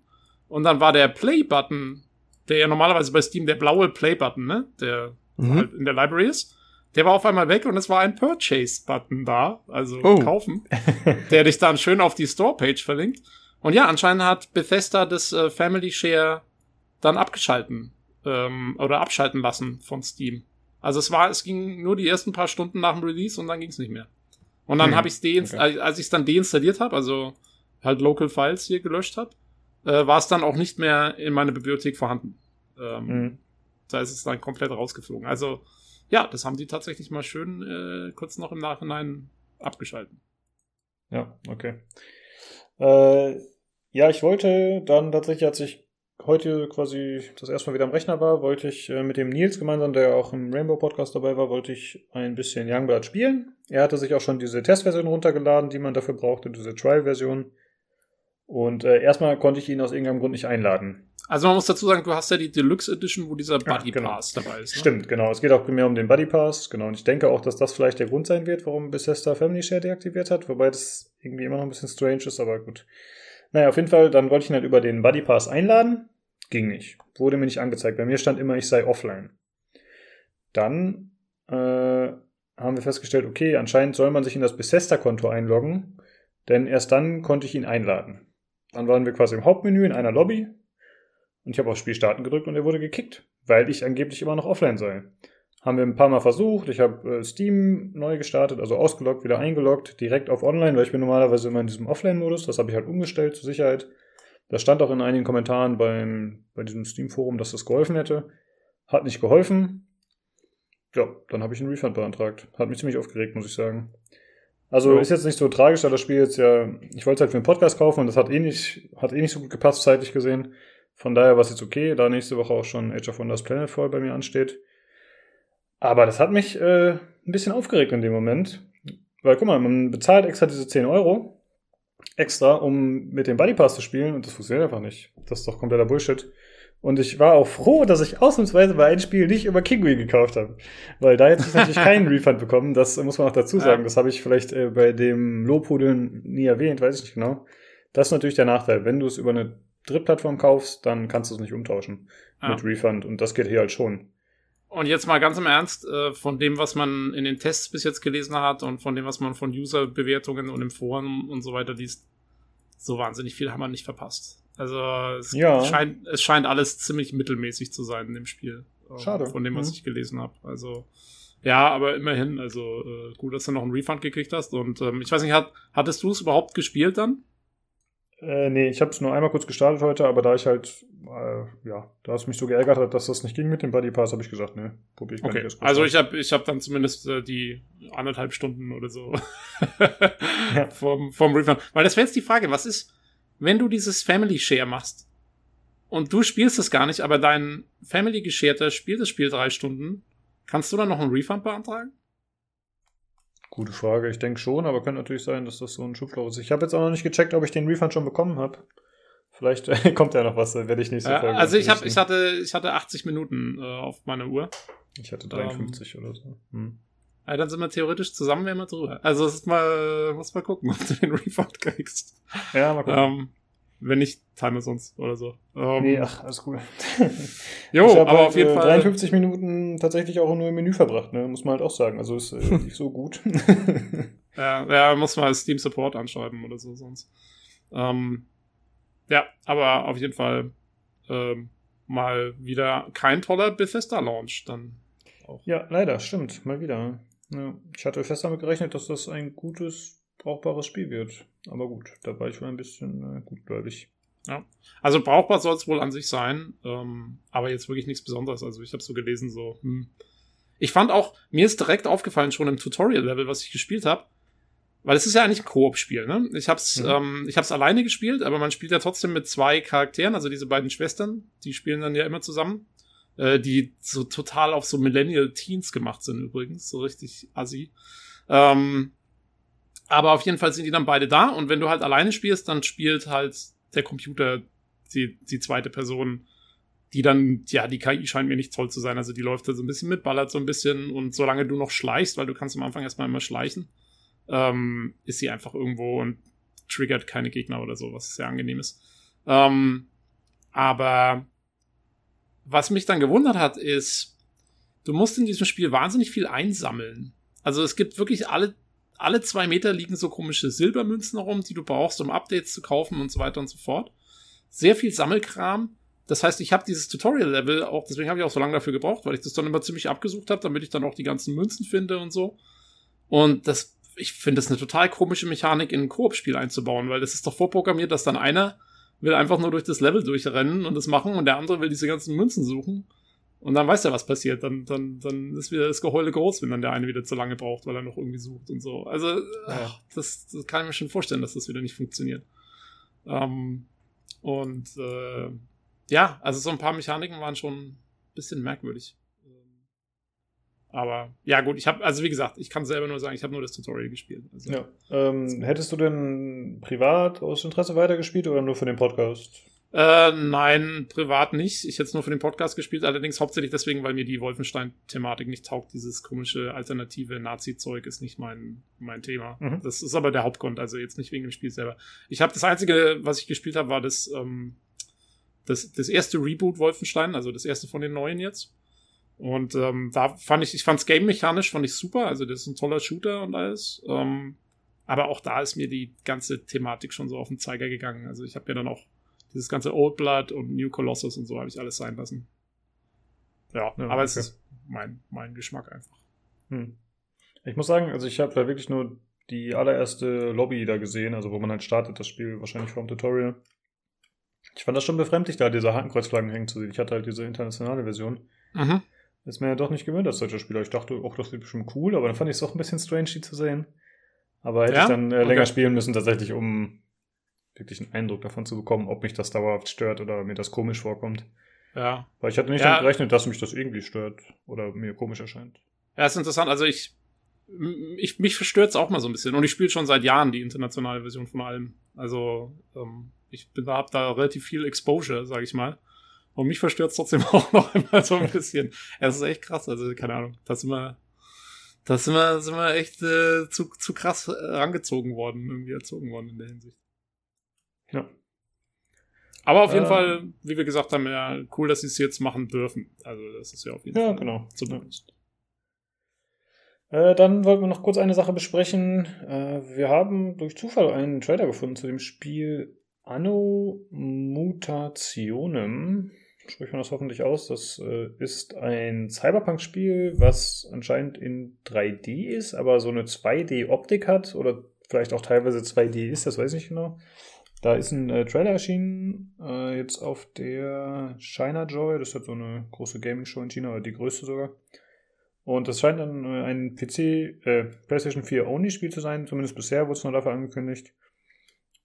Und dann war der Play-Button, der ja normalerweise bei Steam der blaue Play-Button, ne, der Mhm. halt in der Library ist, der war auf einmal weg und es war ein Purchase-Button da, also Oh. kaufen, *laughs* der dich dann schön auf die Store-Page verlinkt. Und ja, anscheinend hat Bethesda das äh, Family Share dann abgeschalten ähm, oder abschalten lassen von Steam. Also es war, es ging nur die ersten paar Stunden nach dem Release und dann ging es nicht mehr. Und dann Hm, habe ich es okay. als ich es dann deinstalliert habe, also halt Local Files hier gelöscht habe, äh, war es dann auch nicht mehr in meiner Bibliothek vorhanden. Ähm, Mhm. Da ist es dann komplett rausgeflogen. Also ja, das haben die tatsächlich mal schön äh, kurz noch im Nachhinein abgeschalten. Ja, okay. Äh, ja, ich wollte dann tatsächlich, als ich heute quasi das erste Mal wieder am Rechner war, wollte ich äh, mit dem Nils gemeinsam, der auch im Rainbow Podcast dabei war, wollte ich ein bisschen Youngblood spielen. Er hatte sich auch schon diese Testversion runtergeladen, die man dafür brauchte, diese Trial-Version. Und äh, erstmal konnte ich ihn aus irgendeinem Grund nicht einladen. Also man muss dazu sagen, du hast ja die Deluxe Edition, wo dieser Ja, Buddy genau. Pass dabei ist. Ne? Stimmt, genau. Es geht auch primär um den Buddy Pass. Genau. Und ich denke auch, dass das vielleicht der Grund sein wird, warum Bethesda Family Share deaktiviert hat. Wobei das irgendwie immer noch ein bisschen strange ist, aber gut. Naja, auf jeden Fall, dann wollte ich ihn halt über den Buddy Pass einladen. Ging nicht. Wurde mir nicht angezeigt. Bei mir stand immer, ich sei offline. Dann äh, haben wir festgestellt, okay, anscheinend soll man sich in das Bethesda-Konto einloggen, denn erst dann konnte ich ihn einladen. Dann waren wir quasi im Hauptmenü in einer Lobby und ich habe auf Spiel starten gedrückt und er wurde gekickt, weil ich angeblich immer noch offline sei. Haben wir ein paar Mal versucht. Ich habe äh, Steam neu gestartet, also ausgeloggt, wieder eingeloggt, direkt auf Online, weil ich bin normalerweise immer in diesem Offline-Modus. Das habe ich halt umgestellt zur Sicherheit. Das stand auch in einigen Kommentaren beim, bei diesem Steam-Forum, dass das geholfen hätte. Hat nicht geholfen. Ja, dann habe ich einen Refund beantragt. Hat mich ziemlich aufgeregt, muss ich sagen. Also ja. ist jetzt nicht so tragisch, da das Spiel jetzt ja, ich wollte es halt für einen Podcast kaufen und das hat eh nicht, hat eh nicht so gut gepasst, zeitlich gesehen. Von daher war es jetzt okay, da nächste Woche auch schon Age of Wonders Planetfall bei mir ansteht. Aber das hat mich äh, ein bisschen aufgeregt in dem Moment. Weil guck mal, man bezahlt extra diese 10 Euro extra, um mit dem Buddy Pass zu spielen und das funktioniert einfach nicht. Das ist doch kompletter Bullshit. Und ich war auch froh, dass ich ausnahmsweise bei einem Spiel nicht über Kingway gekauft habe. Weil da hätte ich natürlich *laughs* keinen Refund bekommen. Das muss man auch dazu sagen. Ja. Das habe ich vielleicht äh, bei dem Lobhudeln nie erwähnt, weiß ich nicht genau. Das ist natürlich der Nachteil. Wenn du es über eine Drittplattform kaufst, dann kannst du es nicht umtauschen ja. mit Refund. Und das geht hier halt schon. Und jetzt mal ganz im Ernst, äh, von dem, was man in den Tests bis jetzt gelesen hat und von dem, was man von User-Bewertungen und im Forum und so weiter liest, so wahnsinnig viel haben wir nicht verpasst. Also es, ja. scheint, es scheint alles ziemlich mittelmäßig zu sein in dem Spiel. Ähm, Schade. Von dem, was mhm. ich gelesen habe. Also ja, aber immerhin, also äh, gut, dass du noch einen Refund gekriegt hast. Und ähm, ich weiß nicht, hat, hattest du es überhaupt gespielt dann? Äh, nee, ich habe es nur einmal kurz gestartet heute, aber da ich halt, äh, ja, da es mich so geärgert hat, dass das nicht ging mit dem Buddy Pass, habe ich gesagt, ne, probiere ich gar okay. nicht. Also ich habe ich hab dann zumindest äh, die anderthalb Stunden oder so *laughs* ja. vom, vom Refund. Weil das wäre jetzt die Frage, was ist, wenn du dieses Family Share machst und du spielst es gar nicht, aber dein Family Gesharter spielt das Spiel drei Stunden, kannst du dann noch einen Refund beantragen? Gute Frage. Ich denke schon, aber könnte natürlich sein, dass das so ein Schubloch ist. Ich habe jetzt auch noch nicht gecheckt, ob ich den Refund schon bekommen habe. Vielleicht äh, *laughs* kommt ja noch was, werde ich nicht so ja, Also ich, hab, ich, hatte, ich hatte 80 Minuten äh, auf meiner Uhr. Ich hatte 53 um, ähm, oder so. Hm. Ja, dann sind wir theoretisch zusammen, wenn wir drüber. Also es ist mal, muss mal gucken, *laughs* ob du den Refund kriegst. Ja, mal gucken. Ähm, wenn nicht, time es uns oder so. Ähm, nee, ach, alles cool. *laughs* jo, aber halt, auf jeden äh, Fall. 53 Minuten tatsächlich auch nur im Menü verbracht, ne? Muss man halt auch sagen. Also ist äh, *laughs* nicht so gut. *laughs* ja, ja, muss man Steam Support anschreiben oder so sonst. Ähm, ja, aber auf jeden Fall ähm, mal wieder kein toller Bethesda-Launch dann auch. Ja, leider, stimmt, mal wieder. Ja, ich hatte fest damit gerechnet, dass das ein gutes, brauchbares Spiel wird. Aber gut, da war ich wohl ein bisschen äh, gutgläubig. Ja. Also brauchbar soll es wohl an sich sein, ähm, aber jetzt wirklich nichts Besonderes. Also ich habe so gelesen, so, hm. Ich fand auch, mir ist direkt aufgefallen, schon im Tutorial-Level, was ich gespielt habe, weil es ist ja eigentlich ein Koop-Spiel, ne? Ich hab's, mhm. ähm, ich hab's alleine gespielt, aber man spielt ja trotzdem mit zwei Charakteren, also diese beiden Schwestern, die spielen dann ja immer zusammen äh, die so total auf so Millennial Teens gemacht sind übrigens, so richtig assi. Ähm, aber auf jeden Fall sind die dann beide da und wenn du halt alleine spielst, dann spielt halt der Computer die, die zweite Person, die dann, ja, die KI scheint mir nicht toll zu sein, also die läuft da so ein bisschen mit, ballert so ein bisschen und solange du noch schleichst, weil du kannst am Anfang erstmal immer schleichen, ähm, ist sie einfach irgendwo und triggert keine Gegner oder so, was sehr angenehm ist. Ähm, aber was mich dann gewundert hat, ist, du musst in diesem Spiel wahnsinnig viel einsammeln. Also es gibt wirklich alle, alle zwei Meter liegen so komische Silbermünzen herum, die du brauchst, um Updates zu kaufen und so weiter und so fort. Sehr viel Sammelkram. Das heißt, ich habe dieses Tutorial-Level auch, deswegen habe ich auch so lange dafür gebraucht, weil ich das dann immer ziemlich abgesucht habe, damit ich dann auch die ganzen Münzen finde und so. Und das, ich finde das eine total komische Mechanik in ein Koop-Spiel einzubauen, weil das ist doch vorprogrammiert, dass dann einer will einfach nur durch das Level durchrennen und das machen und der andere will diese ganzen Münzen suchen. Und dann weiß er, was passiert. Dann, dann, dann ist wieder das Geheule groß, wenn dann der eine wieder zu lange braucht, weil er noch irgendwie sucht und so. Also, ja. ach, das, das kann ich mir schon vorstellen, dass das wieder nicht funktioniert. Ähm, und äh, ja, also so ein paar Mechaniken waren schon ein bisschen merkwürdig. Aber ja, gut, ich habe, also wie gesagt, ich kann selber nur sagen, ich habe nur das Tutorial gespielt. Also, ja. Ähm, hättest du denn privat aus Interesse weitergespielt oder nur für den Podcast? Äh, nein, privat nicht. Ich hätte es nur für den Podcast gespielt, allerdings hauptsächlich deswegen, weil mir die Wolfenstein-Thematik nicht taugt. Dieses komische alternative Nazi-Zeug ist nicht mein, mein Thema. Mhm. Das ist aber der Hauptgrund, also jetzt nicht wegen dem Spiel selber. Ich habe das Einzige, was ich gespielt habe, war das ähm, das, das erste Reboot Wolfenstein, also das erste von den neuen jetzt. Und ähm, da fand ich, ich fand's game-mechanisch, fand ich super. Also das ist ein toller Shooter und alles. Ähm, aber auch da ist mir die ganze Thematik schon so auf den Zeiger gegangen. Also ich habe ja dann auch dieses ganze Old Blood und New Colossus und so habe ich alles sein lassen. Ja, ja aber okay. es ist mein, mein Geschmack einfach. Hm. Ich muss sagen, also ich habe da wirklich nur die allererste Lobby da gesehen, also wo man halt startet, das Spiel wahrscheinlich vom Tutorial. Ich fand das schon befremdlich, da diese Hakenkreuzflaggen hängen zu sehen. Ich hatte halt diese internationale Version. Mhm. Ist mir ja doch nicht gewöhnt als solcher Spieler. Ich dachte, auch das wird bestimmt cool, aber dann fand ich es auch ein bisschen strange, die zu sehen. Aber hätte ja? ich dann äh, länger okay. spielen müssen, tatsächlich, um wirklich einen Eindruck davon zu bekommen, ob mich das dauerhaft stört oder mir das komisch vorkommt. Ja. Weil ich hatte nicht ja. damit gerechnet, dass mich das irgendwie stört oder mir komisch erscheint. Ja, ist interessant. Also ich, ich mich verstört es auch mal so ein bisschen. Und ich spiele schon seit Jahren die internationale Version von allem. Also ähm, ich bin da, relativ viel Exposure, sag ich mal. Und mich verstört es trotzdem *laughs* auch noch immer so ein bisschen. Es ist echt krass. Also keine Ahnung. Das sind wir, das sind wir, sind wir echt äh, zu, zu krass rangezogen worden, irgendwie erzogen worden in der Hinsicht. Ja. Aber auf jeden äh, Fall, wie wir gesagt haben, ja, cool, dass sie es jetzt machen dürfen. Also, das ist ja auf jeden ja, Fall. Genau. Zumindest. Äh, dann wollten wir noch kurz eine Sache besprechen. Äh, wir haben durch Zufall einen Trailer gefunden zu dem Spiel Anno Mutationem. Spricht man das hoffentlich aus? Das äh, ist ein Cyberpunk-Spiel, was anscheinend in 3D ist, aber so eine 2D-Optik hat oder vielleicht auch teilweise 2D ist, das weiß ich nicht genau. Da ist ein äh, Trailer erschienen, äh, jetzt auf der China Joy. Das ist so eine große Gaming-Show in China, oder die größte sogar. Und das scheint dann äh, ein PC, äh, PlayStation 4 Only-Spiel zu sein, zumindest bisher wurde es noch dafür angekündigt.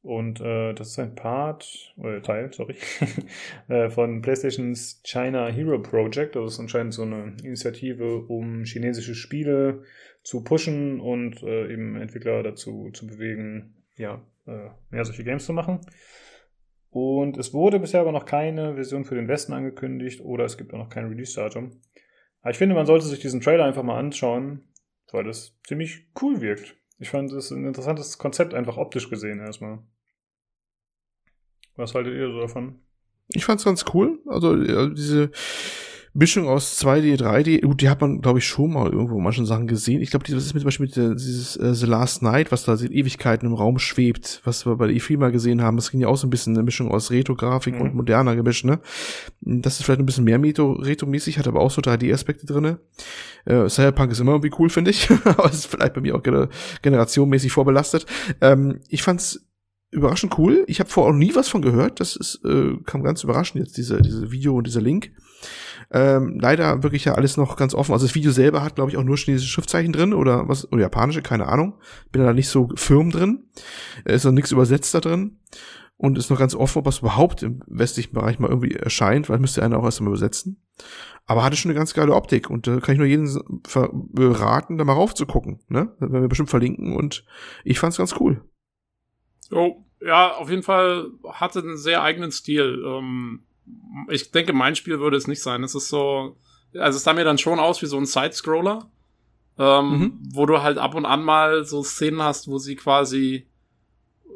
Und äh, das ist ein Part, oder Teil, sorry, *laughs* äh, von PlayStations China Hero Project. Das ist anscheinend so eine Initiative, um chinesische Spiele zu pushen und äh, eben Entwickler dazu zu bewegen, ja, äh, mehr solche Games zu machen. Und es wurde bisher aber noch keine Version für den Westen angekündigt oder es gibt auch noch kein Release-Datum. Aber ich finde, man sollte sich diesen Trailer einfach mal anschauen, weil das ziemlich cool wirkt. Ich fand es ein interessantes Konzept, einfach optisch gesehen erstmal. Was haltet ihr so davon? Ich fand's ganz cool. Also diese Mischung aus 2D, 3D, gut, die hat man, glaube ich, schon mal irgendwo manchen Sachen gesehen. Ich glaube, was ist mit, zum Beispiel mit äh, dieses äh, The Last Night, was da seit Ewigkeiten im Raum schwebt, was wir bei der E3 mal gesehen haben, das ging ja auch so ein bisschen eine Mischung aus Retro-Grafik mhm. und moderner gemischt, ne? Das ist vielleicht ein bisschen mehr Retro-mäßig, hat aber auch so 3D-Aspekte drinne. Äh, Cyberpunk ist immer irgendwie cool, finde ich, *laughs* aber es ist vielleicht bei mir auch generationmäßig vorbelastet. Ähm, ich fand's überraschend cool. Ich habe vorher auch nie was von gehört. Das ist, äh, kam ganz überraschend jetzt, diese, diese Video und dieser Link. Ähm, leider wirklich ja alles noch ganz offen. Also das Video selber hat, glaube ich, auch nur chinesische Schriftzeichen drin oder was, oder japanische, keine Ahnung. Bin da nicht so firm drin. Ist noch nichts übersetzt da drin. Und ist noch ganz offen, ob was überhaupt im westlichen Bereich mal irgendwie erscheint, weil müsste einer auch erst mal übersetzen. Aber hatte schon eine ganz geile Optik und da äh, kann ich nur jeden beraten, da mal raufzugucken. Ne? Das werden wir bestimmt verlinken und ich fand's ganz cool. Oh, ja, auf jeden Fall hatte einen sehr eigenen Stil. Ähm, ich denke, mein Spiel würde es nicht sein. Es ist so, also es sah mir dann schon aus wie so ein Side-Scroller, ähm, mhm. wo du halt ab und an mal so Szenen hast, wo sie quasi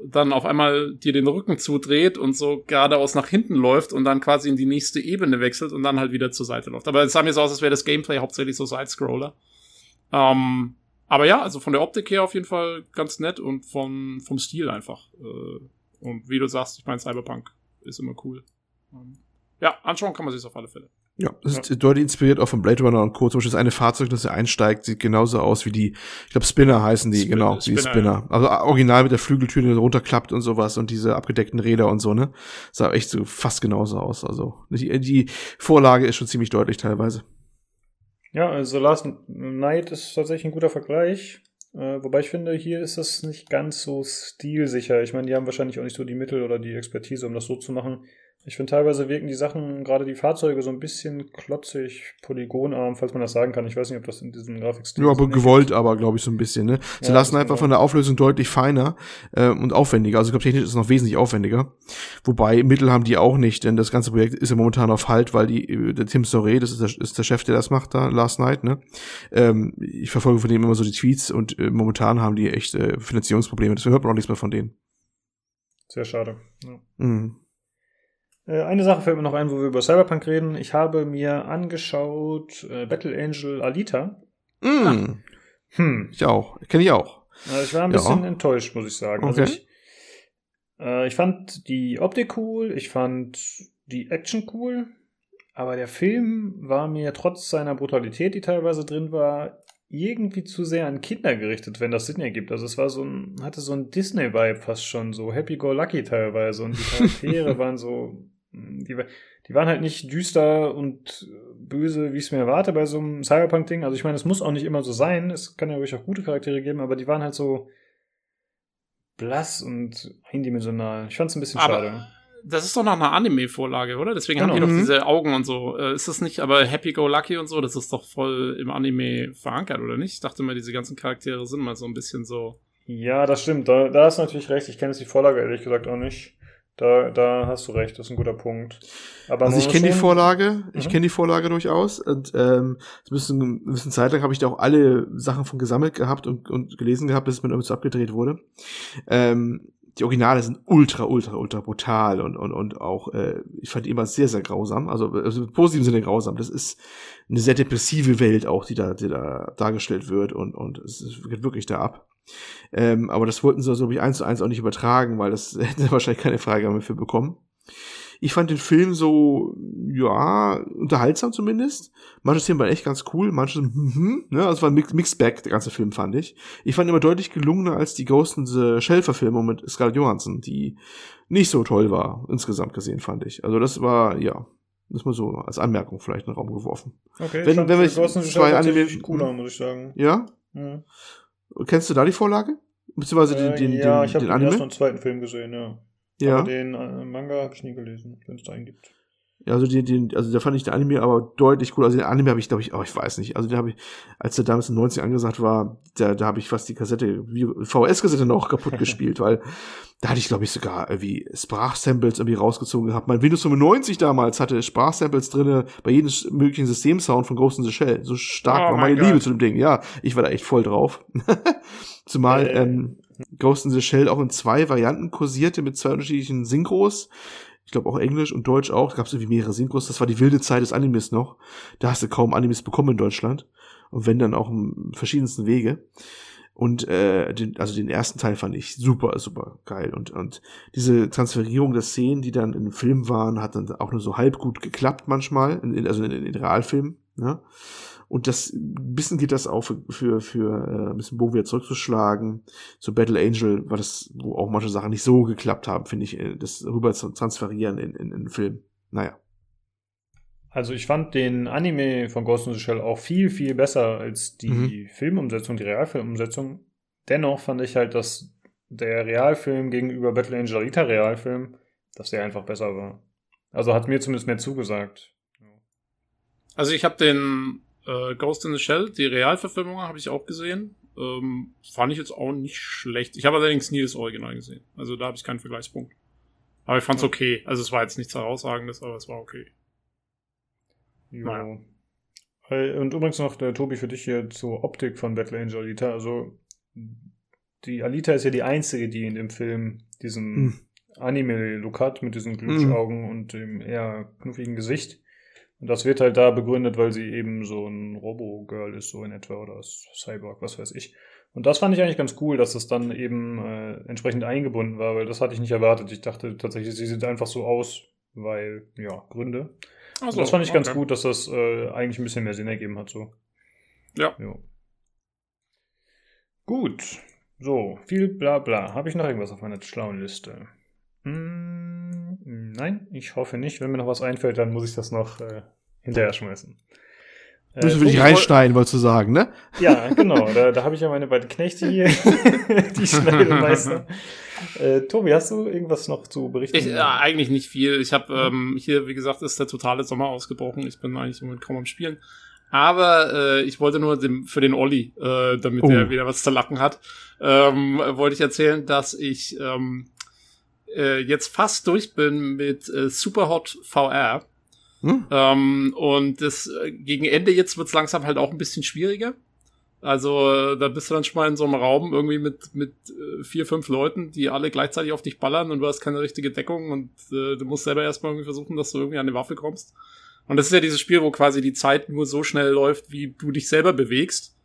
dann auf einmal dir den Rücken zudreht und so geradeaus nach hinten läuft und dann quasi in die nächste Ebene wechselt und dann halt wieder zur Seite läuft. Aber es sah mir so aus, als wäre das Gameplay hauptsächlich so Side-Scroller. Ähm, aber ja, also von der Optik her auf jeden Fall ganz nett und vom, vom Stil einfach. Äh, und wie du sagst, ich meine, Cyberpunk ist immer cool. Ähm, ja, anschauen kann man sich auf alle Fälle. Ja, das ist ja. deutlich inspiriert auch von Blade Runner und Co. Zum Beispiel ist eine Fahrzeug, das er einsteigt, sieht genauso aus wie die, ich glaube Spinner heißen die, Spin genau, Spinner, die Spinner. Ja. Also original mit der Flügeltür, die runterklappt und sowas und diese abgedeckten Räder und so, ne? Sah echt so fast genauso aus. Also die, die Vorlage ist schon ziemlich deutlich teilweise. Ja, also Last Night ist tatsächlich ein guter Vergleich. Äh, wobei ich finde, hier ist das nicht ganz so stilsicher. Ich meine, die haben wahrscheinlich auch nicht so die Mittel oder die Expertise, um das so zu machen. Ich finde, teilweise wirken die Sachen, gerade die Fahrzeuge, so ein bisschen klotzig, polygonarm, falls man das sagen kann. Ich weiß nicht, ob das in diesem Grafikstil Ja, aber gewollt, aber glaube ich so ein bisschen, ne? Sie ja, lassen einfach von der Auflösung deutlich feiner äh, und aufwendiger. Also ich glaube, technisch ist es noch wesentlich aufwendiger. Wobei Mittel haben die auch nicht, denn das ganze Projekt ist ja momentan auf Halt, weil die, äh, der Tim Soré, das ist der, ist der Chef, der das macht da, Last Night, ne? Ähm, ich verfolge von dem immer so die Tweets und äh, momentan haben die echt äh, Finanzierungsprobleme. Deswegen hört man auch nichts mehr von denen. Sehr schade. Ja. Mhm. Äh, eine Sache fällt mir noch ein, wo wir über Cyberpunk reden. Ich habe mir angeschaut äh, Battle Angel Alita. Mm. Hm. Ich auch. Kenne ich auch. Also ich war ein bisschen ja. enttäuscht, muss ich sagen. Also okay. Also ich, äh, ich fand die Optik cool, ich fand die Action cool, aber der Film war mir trotz seiner Brutalität, die teilweise drin war, irgendwie zu sehr an Kinder gerichtet, wenn das Sinn ergibt. Also es war so ein, hatte so ein Disney-Vibe fast schon, so Happy-Go-Lucky teilweise. Und die Charaktere *laughs* waren so, die, die waren halt nicht düster und böse, wie ich es mir erwarte bei so einem Cyberpunk-Ding. Also ich meine, es muss auch nicht immer so sein. Es kann ja ruhig auch gute Charaktere geben, aber die waren halt so blass und eindimensional. Ich fand es ein bisschen aber schade das ist doch noch eine Anime-Vorlage, oder? Deswegen genau. haben die doch mhm. diese Augen und so. Äh, ist das nicht, aber Happy Go Lucky und so, das ist doch voll im Anime verankert, oder nicht? Ich dachte mal, diese ganzen Charaktere sind mal so ein bisschen so. Ja, das stimmt. Da, da hast du natürlich recht. Ich kenne jetzt die Vorlage ehrlich gesagt auch nicht. Da, da hast du recht, das ist ein guter Punkt. Aber also ich kenne die Vorlage, ich mhm. kenne die Vorlage durchaus und ähm, ein bisschen, ein bisschen Zeit lang habe ich da auch alle Sachen von gesammelt gehabt und, und gelesen gehabt, bis es mir damit so abgedreht wurde. Ähm, die Originale sind ultra, ultra, ultra brutal und, und, und auch, äh, ich fand die immer sehr, sehr grausam. Also, also im positiven Sinne grausam. Das ist eine sehr depressive Welt auch, die da, die da dargestellt wird und, und es geht wirklich da ab. Ähm, aber das wollten sie, glaube ich, eins zu eins auch nicht übertragen, weil das *laughs* hätten sie wahrscheinlich keine Freigabe für bekommen. Ich fand den Film so, ja, unterhaltsam zumindest. Manche Szenen waren echt ganz cool, manche, hm, ne, also war ein Mixed Bag, der ganze Film, fand ich. Ich fand ihn immer deutlich gelungener als die Ghost in the Shell-Verfilmung mit Scarlett Johansson, die nicht so toll war, insgesamt gesehen, fand ich. Also das war, ja, das mal so als Anmerkung vielleicht in den Raum geworfen. Okay, wenn, wenn wir zwei Anime cooler, muss ich sagen. Ja? ja? Kennst du da die Vorlage? Beziehungsweise den, den, äh, ja, den, ich habe den ersten und zweiten Film gesehen, ja. Ja. Aber den äh, Manga habe ich nie gelesen, wenn es da einen gibt. Ja, also den, den, also da fand ich den Anime aber deutlich cool. Also den Anime habe ich, glaube ich, oh, ich weiß nicht. Also den habe ich, als der damals in 90 angesagt war, da, da habe ich fast die Kassette, VS-Kassette noch kaputt *laughs* gespielt, weil da hatte ich, glaube ich, sogar irgendwie Sprachsamples irgendwie rausgezogen gehabt. Mein Windows 95 damals hatte Sprachsamples drinne bei jedem möglichen Systemsound von Ghost in the Shell. So stark oh war meine Liebe zu dem Ding. Ja, ich war da echt voll drauf. *laughs* Zumal äh, ähm, Ghost in the Shell auch in zwei Varianten kursierte mit zwei unterschiedlichen Synchros. Ich glaube auch Englisch und Deutsch auch. Da gab es irgendwie mehrere Synchros. Das war die wilde Zeit des Animes noch. Da hast du kaum Animes bekommen in Deutschland. Und wenn dann auch in verschiedensten Wege. Und äh, den, also den ersten Teil fand ich super, super geil. Und, und diese Transferierung der Szenen, die dann im Film waren, hat dann auch nur so halb gut geklappt manchmal, in, also in, in Realfilmen. Ne? Und das ein bisschen geht das auch für, für, für äh, ein bisschen Bogen wieder zurückzuschlagen. Zu Battle Angel war das, wo auch manche Sachen nicht so geklappt haben, finde ich, äh, das rüber zu transferieren in, in, in den Film. Naja. Also ich fand den Anime von Ghost in the Shell auch viel, viel besser als die mhm. Filmumsetzung, die Realfilmumsetzung. Dennoch fand ich halt, dass der Realfilm gegenüber Battle Angel Alita Realfilm, dass der einfach besser war. Also hat mir zumindest mehr zugesagt. Also ich habe den äh, Ghost in the Shell, die Realverfilmung habe ich auch gesehen. Ähm, fand ich jetzt auch nicht schlecht. Ich habe allerdings nie das Original gesehen. Also da habe ich keinen Vergleichspunkt. Aber ich fand es okay. Also es war jetzt nichts herausragendes, aber es war okay. Ja. Naja. Und übrigens noch, der Tobi, für dich hier zur Optik von Battle Angel Alita. Also, die Alita ist ja die einzige, die in dem Film diesen hm. Anime-Look hat, mit diesen Glitschaugen hm. und dem eher knuffigen Gesicht. Und das wird halt da begründet, weil sie eben so ein Robo-Girl ist, so in etwa, oder Cyborg, was weiß ich. Und das fand ich eigentlich ganz cool, dass das dann eben äh, entsprechend eingebunden war, weil das hatte ich nicht erwartet. Ich dachte tatsächlich, sie sieht einfach so aus, weil, ja, Gründe. So, das fand ich okay. ganz gut, dass das äh, eigentlich ein bisschen mehr Sinn ergeben hat, so. Ja. ja. Gut. So, viel bla bla. Habe ich noch irgendwas auf meiner schlauen Liste? Hm, nein, ich hoffe nicht. Wenn mir noch was einfällt, dann muss ich das noch äh, hinterher schmeißen. Äh, Müssen wir dich reinsteigen, wolltest du sagen, ne? Ja, genau. Da, da habe ich ja meine beiden Knechte hier, *laughs* die Schneidelmeister. Äh, Tobi, hast du irgendwas noch zu berichten? Ich, äh, eigentlich nicht viel. Ich habe ähm, hier, wie gesagt, ist der totale Sommer ausgebrochen. Ich bin eigentlich im Moment kaum am Spielen. Aber äh, ich wollte nur dem, für den Olli, äh, damit oh. er wieder was zu lacken hat, ähm, wollte ich erzählen, dass ich ähm, äh, jetzt fast durch bin mit äh, Superhot VR. Hm? Ähm, und das äh, gegen Ende jetzt wird's langsam halt auch ein bisschen schwieriger. Also da bist du dann schon mal in so einem Raum irgendwie mit, mit äh, vier, fünf Leuten, die alle gleichzeitig auf dich ballern und du hast keine richtige Deckung und äh, du musst selber erstmal irgendwie versuchen, dass du irgendwie an eine Waffe kommst. Und das ist ja dieses Spiel, wo quasi die Zeit nur so schnell läuft, wie du dich selber bewegst.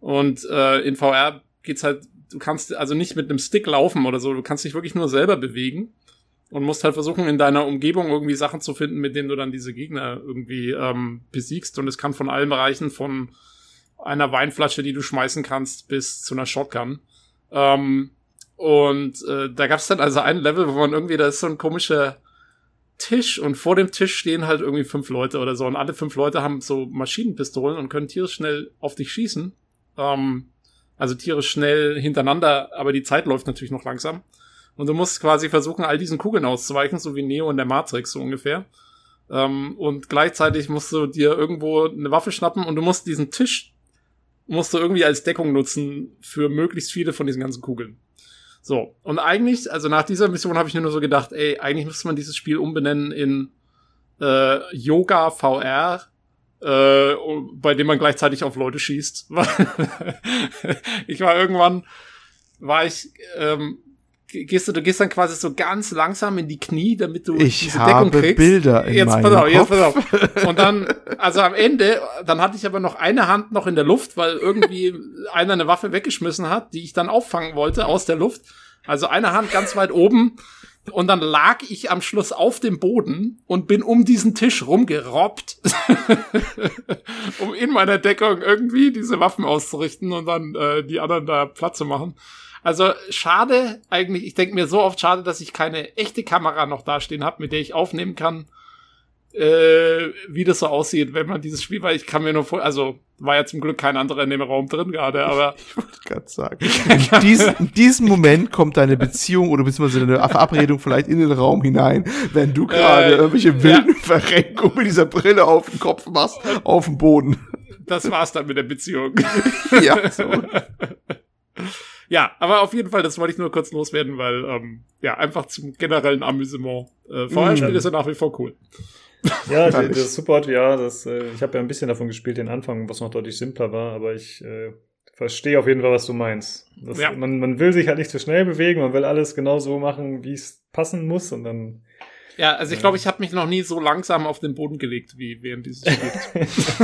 Und äh, in VR geht's halt, du kannst also nicht mit einem Stick laufen oder so, du kannst dich wirklich nur selber bewegen und musst halt versuchen, in deiner Umgebung irgendwie Sachen zu finden, mit denen du dann diese Gegner irgendwie ähm, besiegst. Und es kann von allen Bereichen von einer Weinflasche, die du schmeißen kannst, bis zu einer Shotgun. Ähm, und äh, da gab es dann also ein Level, wo man irgendwie, da ist so ein komischer Tisch und vor dem Tisch stehen halt irgendwie fünf Leute oder so. Und alle fünf Leute haben so Maschinenpistolen und können tierisch schnell auf dich schießen. Ähm, also tierisch schnell hintereinander, aber die Zeit läuft natürlich noch langsam. Und du musst quasi versuchen, all diesen Kugeln auszuweichen, so wie Neo in der Matrix so ungefähr. Ähm, und gleichzeitig musst du dir irgendwo eine Waffe schnappen und du musst diesen Tisch musst du irgendwie als Deckung nutzen für möglichst viele von diesen ganzen Kugeln. So, und eigentlich, also nach dieser Mission habe ich mir nur so gedacht, ey, eigentlich müsste man dieses Spiel umbenennen in äh, Yoga VR, äh, bei dem man gleichzeitig auf Leute schießt. *laughs* ich war irgendwann, war ich ähm, gehst du, du gehst dann quasi so ganz langsam in die Knie, damit du ich diese Deckung kriegst. Bilder in jetzt pass auf, jetzt pass auf. Und dann, also am Ende, dann hatte ich aber noch eine Hand noch in der Luft, weil irgendwie einer eine Waffe weggeschmissen hat, die ich dann auffangen wollte aus der Luft. Also eine Hand ganz weit oben. Und dann lag ich am Schluss auf dem Boden und bin um diesen Tisch rumgerobbt, *laughs* um in meiner Deckung irgendwie diese Waffen auszurichten und dann äh, die anderen da Platz zu machen. Also schade eigentlich, ich denke mir so oft schade, dass ich keine echte Kamera noch dastehen habe, mit der ich aufnehmen kann, äh, wie das so aussieht, wenn man dieses Spiel, weil ich kann mir nur vor, also war ja zum Glück kein anderer in dem Raum drin gerade, aber. *laughs* Ich wollte gerade sagen. In, dies, in diesem Moment kommt deine Beziehung oder beziehungsweise eine Verabredung vielleicht in den Raum hinein, wenn du gerade äh, irgendwelche wilden ja. Verrenkungen mit dieser Brille auf den Kopf machst, auf dem Boden. Das war's dann mit der Beziehung. *laughs* ja, so. *laughs* Ja, aber auf jeden Fall, das wollte ich nur kurz loswerden, weil, ähm, ja, einfach zum generellen Amüsement. Äh, VR-Spiele mm. sind nach wie vor cool. *laughs* Ja, das, das Support, ja, das, äh, ich habe ja ein bisschen davon gespielt, den Anfang, was noch deutlich simpler war, aber ich äh, verstehe auf jeden Fall, was du meinst. Das, ja. man, man will sich halt nicht zu schnell bewegen, man will alles genau so machen, wie es passen muss und dann. Ja, also ich glaube, ich habe mich noch nie so langsam auf den Boden gelegt wie während dieses *laughs* Spiels.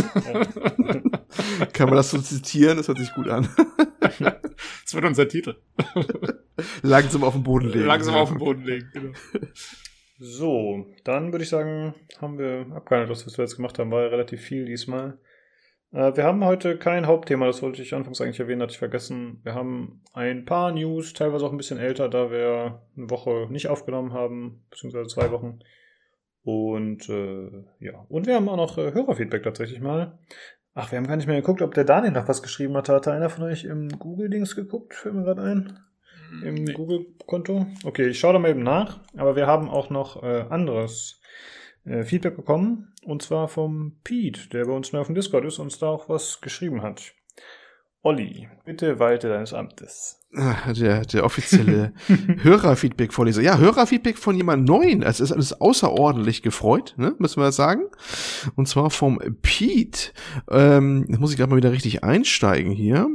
Kann man das so zitieren? Das hört sich gut an. *laughs* das wird unser Titel. Langsam auf den Boden legen. Langsam auf den Boden legen, genau. So, dann würde ich sagen, haben wir abgehandelt, was wir jetzt gemacht haben. War ja relativ viel diesmal. Äh, wir haben heute kein Hauptthema, das wollte ich anfangs eigentlich erwähnen, hatte ich vergessen. Wir haben ein paar News, teilweise auch ein bisschen älter, da wir eine Woche nicht aufgenommen haben, beziehungsweise zwei Wochen. Und äh, ja, und wir haben auch noch äh, Hörerfeedback tatsächlich mal. Ach, wir haben gar nicht mehr geguckt, ob der Daniel noch was geschrieben hat. Hat einer von euch im Google-Dings geguckt? Fällt mir gerade ein. Im nee. Google-Konto? Okay, ich schaue da mal eben nach. Aber wir haben auch noch äh, anderes äh, Feedback bekommen. Und zwar vom Pete, der bei uns neu auf dem Discord ist und uns da auch was geschrieben hat. Olli, bitte walte deines Amtes. Ah, der, der offizielle *laughs* Hörerfeedback-Vorleser. Ja, Hörerfeedback von jemand Neuen. Es ist alles außerordentlich gefreut, ne, müssen wir sagen. Und zwar vom Pete. Ähm, muss ich gerade mal wieder richtig einsteigen hier.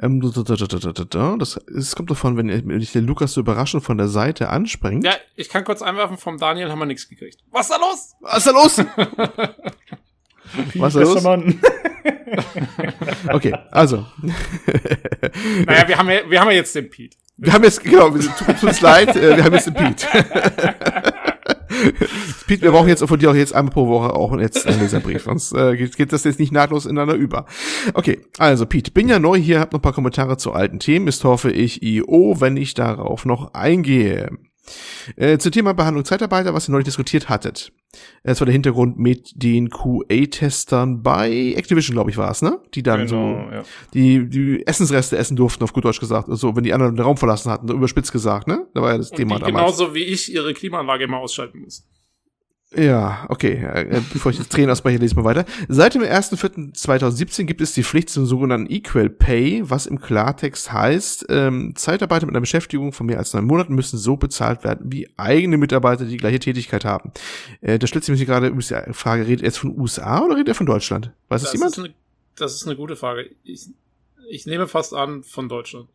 Ähm, das, das kommt davon, wenn ich den Lukas so überraschend von der Seite anspringt. Ja, ich kann kurz einwerfen, vom Daniel haben wir nichts gekriegt. Was ist da los? Was ist da los? Was ist los? Mann. *laughs* okay, also. naja, wir haben, ja, wir haben ja jetzt den Pete. Wir haben jetzt, genau, tut uns leid, äh, wir haben jetzt den Pete. *laughs* *laughs* Pete, wir brauchen jetzt von dir auch jetzt einmal pro Woche auch einen Leserbrief, sonst äh, geht, geht das jetzt nicht nahtlos ineinander über. Okay, also Pete, bin ja neu hier, hab noch ein paar Kommentare zu alten Themen, ist hoffe ich IO, wenn ich darauf noch eingehe. Äh, zum Thema Behandlung Zeitarbeiter, was ihr neulich diskutiert hattet. Das war der Hintergrund mit den QA-Testern bei Activision, glaube ich, war es, ne? Die dann genau, so ja. die, die Essensreste essen durften, auf gut Deutsch gesagt. So, wenn die anderen den Raum verlassen hatten, überspitzt gesagt, ne? Da war ja das Und Thema die damals. Genauso wie ich ihre Klimaanlage immer ausschalten mussten. Ja, okay. Äh, bevor ich jetzt Tränen ausbreche, lese ich mal weiter. Seit dem 1.4.2017 gibt es die Pflicht zum sogenannten Equal Pay, was im Klartext heißt, ähm, Zeitarbeiter mit einer Beschäftigung von mehr als neun Monaten müssen so bezahlt werden wie eigene Mitarbeiter, die die gleiche Tätigkeit haben. Äh, da stellt sich mir gerade die Frage, redet er jetzt von USA oder redet er von Deutschland? Weiß das, das jemand? Ist eine, Das ist eine gute Frage. Ich, ich nehme fast an von Deutschland.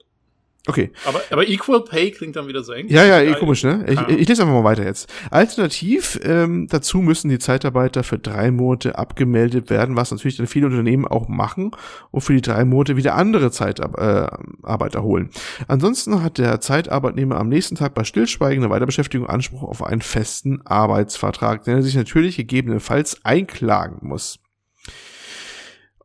Okay. Aber, aber Equal Pay klingt dann wieder so eng. Ja, ja, eh komisch, ne? Ich, ich lese einfach mal weiter jetzt. Alternativ ähm, dazu müssen die Zeitarbeiter für drei Monate abgemeldet werden, was natürlich dann viele Unternehmen auch machen und für die drei Monate wieder andere Zeitarbeiter äh, holen. Ansonsten hat der Zeitarbeitnehmer am nächsten Tag bei stillschweigender Weiterbeschäftigung Anspruch auf einen festen Arbeitsvertrag, den er sich natürlich gegebenenfalls einklagen muss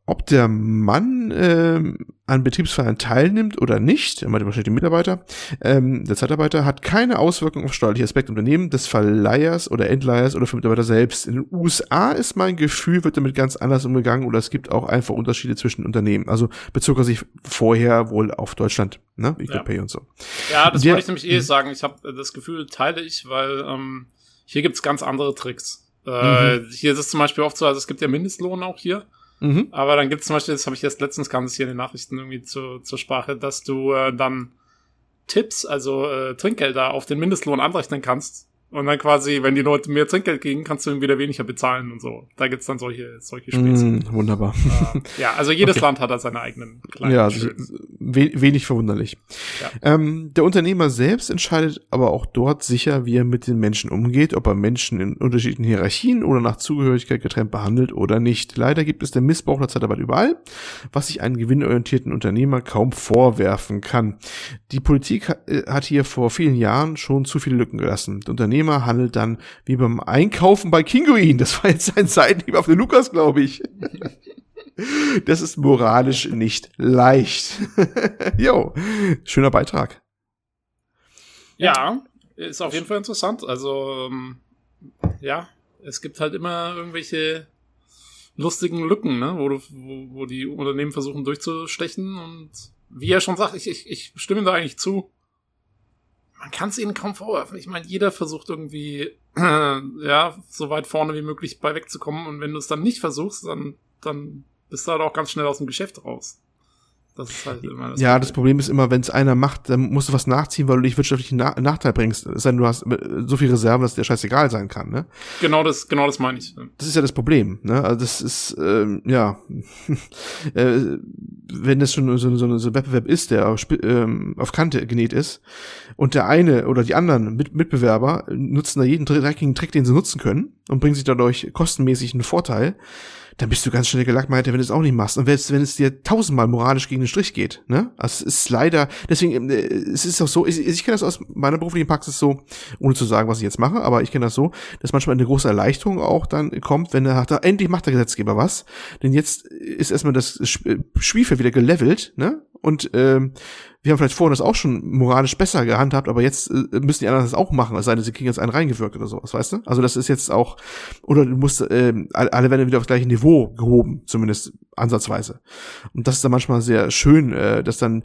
ob der Mann ähm, an Betriebsfeiern teilnimmt oder nicht, er meinte wahrscheinlich die Mitarbeiter, ähm, der Zeitarbeiter hat keine Auswirkung auf steuerliche Aspekte Unternehmen des Verleihers oder Endleihers oder für Mitarbeiter selbst. In den USA ist mein Gefühl, wird damit ganz anders umgegangen oder es gibt auch einfach Unterschiede zwischen Unternehmen. Also bezog er sich vorher wohl auf Deutschland, ne? Equal Ja. Pay und so. Ja, das Der- wollte ich nämlich eh sagen. Ich habe das Gefühl, teile ich, weil ähm, hier gibt's ganz andere Tricks. Äh, Hier ist es zum Beispiel oft so, also es gibt ja Mindestlohn auch hier, Mhm. aber dann gibt's zum Beispiel, das habe ich erst letztens kam es hier in den Nachrichten irgendwie zu, zur Sprache, dass du äh, dann Tipps, also äh, Trinkgelder auf den Mindestlohn anrechnen kannst. Und dann quasi, wenn die Leute mehr Trinkgeld kriegen, kannst du ihnen wieder weniger bezahlen und so. Da gibt's dann solche, solche Späße. Mm, wunderbar. Ähm, ja, also jedes Okay. Land hat da seine eigenen kleinen Ja, also, we wenig verwunderlich. Ja. Ähm, der Unternehmer selbst entscheidet aber auch dort sicher, wie er mit den Menschen umgeht, ob er Menschen in unterschiedlichen Hierarchien oder nach Zugehörigkeit getrennt behandelt oder nicht. Leider gibt es den Missbrauch der Zeitarbeit überall, was sich einen gewinnorientierten Unternehmer kaum vorwerfen kann. Die Politik äh, hat hier vor vielen Jahren schon zu viele Lücken gelassen. Der Unternehmer handelt dann wie beim Einkaufen bei Kinguin. Das war jetzt ein Seitenhieb auf den Lukas, glaube ich. *laughs* Das ist moralisch nicht leicht. *laughs* jo, schöner Beitrag. Ja, ist auf jeden Fall interessant. Also, ähm, ja, es gibt halt immer irgendwelche lustigen Lücken, ne? wo, du, wo, wo die Unternehmen versuchen durchzustechen. Und wie er schon sagt, ich, ich, ich stimme da eigentlich zu. Man kann es ihnen kaum vorwerfen. Ich meine, jeder versucht irgendwie, äh, *clears throat* ja, so weit vorne wie möglich bei wegzukommen. Und wenn du es dann nicht versuchst, dann, dann bist du halt auch ganz schnell aus dem Geschäft raus. Das ist halt immer das Ja, das Problem ist immer, wenn es einer macht, dann musst du was nachziehen, weil du dich wirtschaftlichen Na Nachteil bringst. Es sei denn, du hast äh, so viel Reserven, dass dir scheißegal sein kann, ne? Genau das, genau das meine ich. Das ist ja das Problem, ne? Also das ist, ähm, ja, *laughs* äh, wenn das schon so, so, so ein Wettbewerb ist, der auf, ähm, auf Kante genäht ist und der eine oder die anderen Mit Mitbewerber nutzen da jeden dreckigen Trick, den sie nutzen können und bringen sich dadurch kostenmäßig einen Vorteil, dann bist du ganz schnell gelangweilt, wenn du es auch nicht machst. Und selbst wenn es dir tausendmal moralisch gegen den Strich geht, ne? Also es ist leider, deswegen, äh, es ist auch so, ich, ich kenne das aus meiner beruflichen Praxis so, ohne zu sagen, was ich jetzt mache, aber ich kenne das so, dass manchmal eine große Erleichterung auch dann kommt, wenn er sagt, ah, endlich macht der Gesetzgeber was. Denn jetzt ist erstmal das Sp- äh, Spielfeld wieder gelevelt, ne? Und ähm, wir haben vielleicht vorhin das auch schon moralisch besser gehandhabt, aber jetzt äh, müssen die anderen das auch machen, es sei denn, sie kriegen jetzt einen reingewirkt oder sowas, weißt du? Also das ist jetzt auch, oder du musst, alle alle werden wieder aufs gleiche Niveau gehoben, zumindest ansatzweise. Und das ist dann manchmal sehr schön, äh, dass dann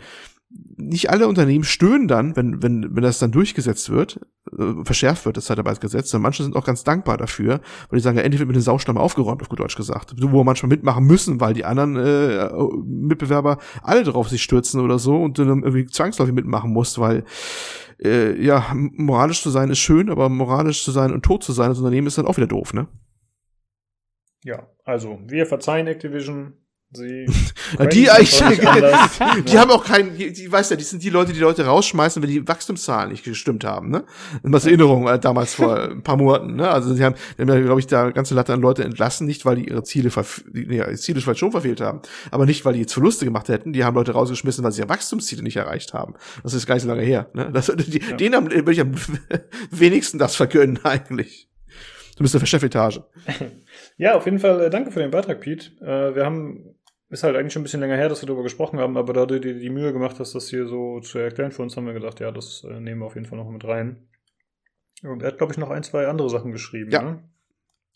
nicht alle Unternehmen stöhnen dann, wenn, wenn, wenn das dann durchgesetzt wird, äh, verschärft wird, das Zeitarbeitsgesetz, sondern manche sind auch ganz dankbar dafür, weil die sagen, ja, endlich wird mit den Saustamm aufgeräumt, auf gut Deutsch gesagt. Wo wir manchmal mitmachen müssen, weil die anderen äh, Mitbewerber alle drauf sich stürzen oder so und du dann irgendwie zwangsläufig mitmachen musst, weil äh, ja, moralisch zu sein ist schön, aber moralisch zu sein und tot zu sein als Unternehmen ist dann auch wieder doof, ne? Ja, also wir verzeihen Activision. Sie *laughs* Ja, die eigentlich, *laughs* die haben auch keinen, die, die weißt ja, die sind die Leute, die Leute rausschmeißen, wenn die Wachstumszahlen nicht gestimmt haben, ne? Was Erinnerung äh, damals vor *laughs* ein paar Monaten, ne? Also sie haben, die haben ja, glaube ich, da ganze Latte an Leute entlassen, nicht weil die ihre Ziele, die, ja, ihre Ziele vielleicht schon verfehlt haben, aber nicht weil die jetzt Verluste gemacht hätten. Die haben Leute rausgeschmissen, weil sie ihre Wachstumsziele nicht erreicht haben. Das ist gar nicht so lange her, ne? Das, die, Ja. Denen haben, würde ich am wenigsten das vergönnen eigentlich. Du bist eine Chefetage. Ja, auf jeden Fall äh, danke für den Beitrag, Pete. Äh, wir haben, ist halt eigentlich schon ein bisschen länger her, dass wir darüber gesprochen haben, aber da du dir die Mühe gemacht hast, das hier so zu erklären für uns, haben wir gedacht, ja, das äh, nehmen wir auf jeden Fall noch mit rein. Und er hat, glaube ich, noch ein, zwei andere Sachen geschrieben. Ja. Ne?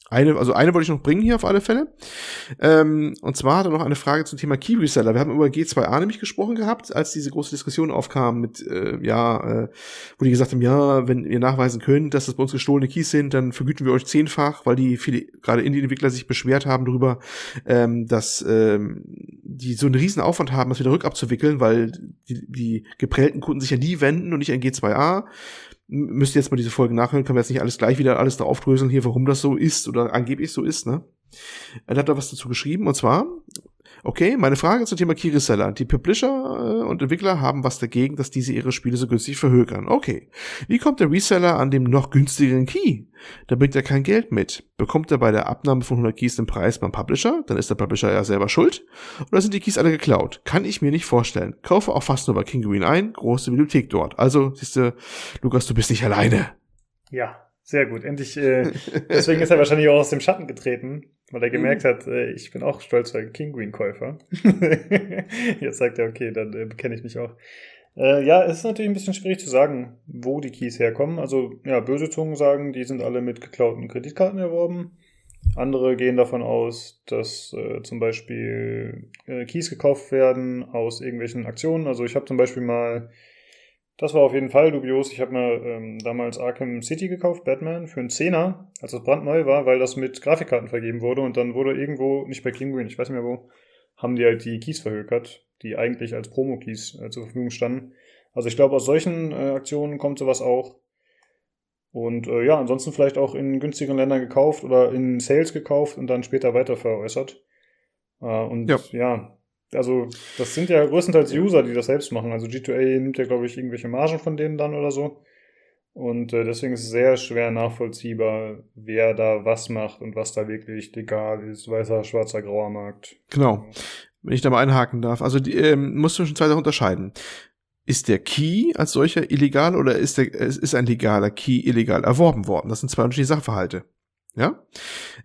Eine, also eine wollte ich noch bringen hier auf alle Fälle. Ähm, und zwar hat er noch eine Frage zum Thema Key Reseller. Wir haben über G2A nämlich gesprochen gehabt, als diese große Diskussion aufkam mit, äh, ja, äh, wo die gesagt haben, ja, wenn ihr nachweisen könnt, dass das bei uns gestohlene Keys sind, dann vergüten wir euch zehnfach, weil die viele, gerade Indie-Entwickler sich beschwert haben darüber, ähm, dass ähm, die so einen riesen Aufwand haben, das wieder rückabzuwickeln, weil die, die geprellten Kunden sich ja nie wenden und nicht an G2A müsst ihr jetzt mal diese Folge nachhören, können wir jetzt nicht alles gleich wieder alles da aufdröseln hier, warum das so ist oder angeblich so ist, ne? Er hat da was dazu geschrieben und zwar Okay, meine Frage zum Thema Key Reseller. Die Publisher äh, und Entwickler haben was dagegen, dass diese ihre Spiele so günstig verhökern. Okay. Wie kommt der Reseller an dem noch günstigeren Key? Da bringt er kein Geld mit. Bekommt er bei der Abnahme von 100 Keys den Preis beim Publisher? Dann ist der Publisher ja selber schuld. Oder sind die Keys alle geklaut? Kann ich mir nicht vorstellen. Kaufe auch fast nur bei King Green ein. Große Bibliothek dort. Also, siehst du, Lukas, du bist nicht alleine. Ja, sehr gut. Endlich, äh, *laughs* deswegen ist er wahrscheinlich auch aus dem Schatten getreten, weil er gemerkt mhm. hat, äh, ich bin auch stolzer King Green Käufer. *laughs* Jetzt sagt er, okay, dann äh, bekenne ich mich auch. Äh, ja, es ist natürlich ein bisschen schwierig zu sagen, wo die Keys herkommen. Also, ja, böse Zungen sagen, die sind alle mit geklauten Kreditkarten erworben. Andere gehen davon aus, dass äh, zum Beispiel äh, Keys gekauft werden aus irgendwelchen Aktionen. Also ich habe zum Beispiel mal das war auf jeden Fall dubios. Ich habe mir ähm, damals Arkham City gekauft, Batman, für einen Zehner, als es brandneu war, weil das mit Grafikkarten vergeben wurde und dann wurde irgendwo, nicht bei King Green, ich weiß nicht mehr wo, haben die halt die Keys verhökert, die eigentlich als Promo-Keys äh, zur Verfügung standen. Also ich glaube, aus solchen äh, Aktionen kommt sowas auch. Und äh, ja, ansonsten vielleicht auch in günstigeren Ländern gekauft oder in Sales gekauft und dann später weiter veräußert. Äh, und ja. ja, also das sind ja größtenteils User, die das selbst machen. Also G2A nimmt ja, glaube ich, irgendwelche Margen von denen dann oder so. Und äh, deswegen ist es sehr schwer nachvollziehbar, wer da was macht und was da wirklich legal ist. Weißer, schwarzer, grauer Markt. Genau. Wenn ich da mal einhaken darf. Also die, ähm, musst du schon zwei Sachen unterscheiden. Ist der Key als solcher illegal oder ist, der, ist ein legaler Key illegal erworben worden? Das sind zwei unterschiedliche Sachverhalte. Ja?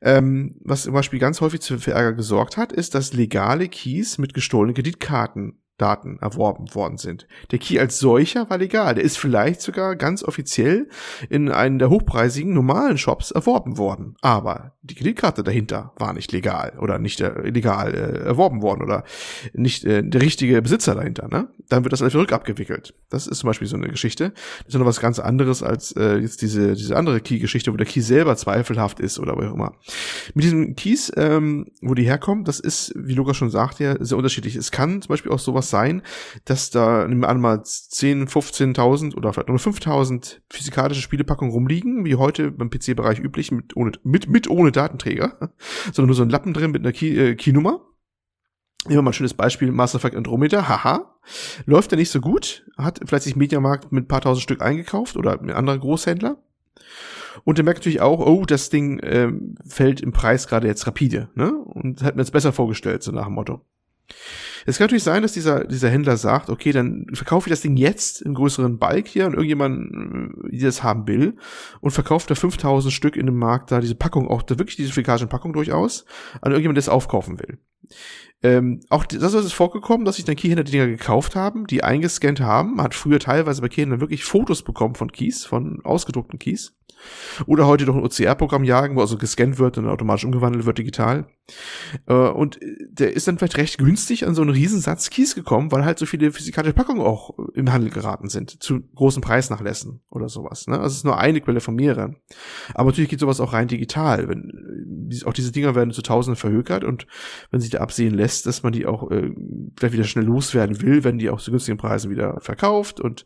Ähm, was zum Beispiel ganz häufig für Ärger gesorgt hat, ist, dass legale Keys mit gestohlenen Kreditkarten Daten erworben worden sind. Der Key als solcher war legal. Der ist vielleicht sogar ganz offiziell in einen der hochpreisigen normalen Shops erworben worden. Aber die Kreditkarte dahinter war nicht legal oder nicht äh, legal äh, erworben worden oder nicht äh, der richtige Besitzer dahinter. Ne? Dann wird das alles rückabgewickelt. Das ist zum Beispiel so eine Geschichte. Das ist noch was ganz anderes als äh, jetzt diese, diese andere Key-Geschichte, wo der Key selber zweifelhaft ist oder wo auch immer. Mit diesen Keys, ähm, wo die herkommen, das ist, wie Lukas schon sagte, ja, sehr unterschiedlich. Es kann zum Beispiel auch sowas sein, dass da nehmen wir an mal 10, 15.000 oder vielleicht nur 5.000 physikalische Spielepackungen rumliegen, wie heute beim PC-Bereich üblich, mit, ohne, mit, mit ohne Datenträger, *laughs* sondern nur so ein Lappen drin mit einer Key, äh, Keynummer. Nehmen wir mal ein schönes Beispiel, Mass Effect Andromeda, haha. Läuft ja nicht so gut, hat vielleicht sich Mediamarkt mit ein paar tausend Stück eingekauft oder mit anderen Großhändler. Und der merkt natürlich auch, oh, das Ding äh, fällt im Preis gerade jetzt rapide, ne? Und hat mir jetzt besser vorgestellt, so nach dem Motto. Es kann natürlich sein, dass dieser, dieser Händler sagt, okay, dann verkaufe ich das Ding jetzt im größeren Balk hier und irgendjemand, äh, die das haben will und verkauft da 5000 Stück in dem Markt da diese Packung, auch da wirklich diese physikalischen Packung durchaus, an irgendjemand, der es aufkaufen will. Ähm, auch das ist vorgekommen, dass sich dann Keyhändler die Dinger gekauft haben, die eingescannt haben. Man hat früher teilweise bei Keyhändlern wirklich Fotos bekommen von Keys, von ausgedruckten Keys. Oder heute durch ein OCR-Programm jagen, wo also gescannt wird und automatisch umgewandelt wird digital. Äh, und der ist dann vielleicht recht günstig an so einen Riesensatz Keys gekommen, weil halt so viele physikalische Packungen auch im Handel geraten sind, zu großen Preisnachlässen oder sowas. Ne? Also es ist nur eine Quelle von mehreren. Aber natürlich geht sowas auch rein digital. Wenn, auch diese Dinger werden zu Tausenden verhökert und wenn sich da absehen lässt, dass man die auch äh, vielleicht wieder schnell loswerden will, werden die auch zu günstigen Preisen wieder verkauft und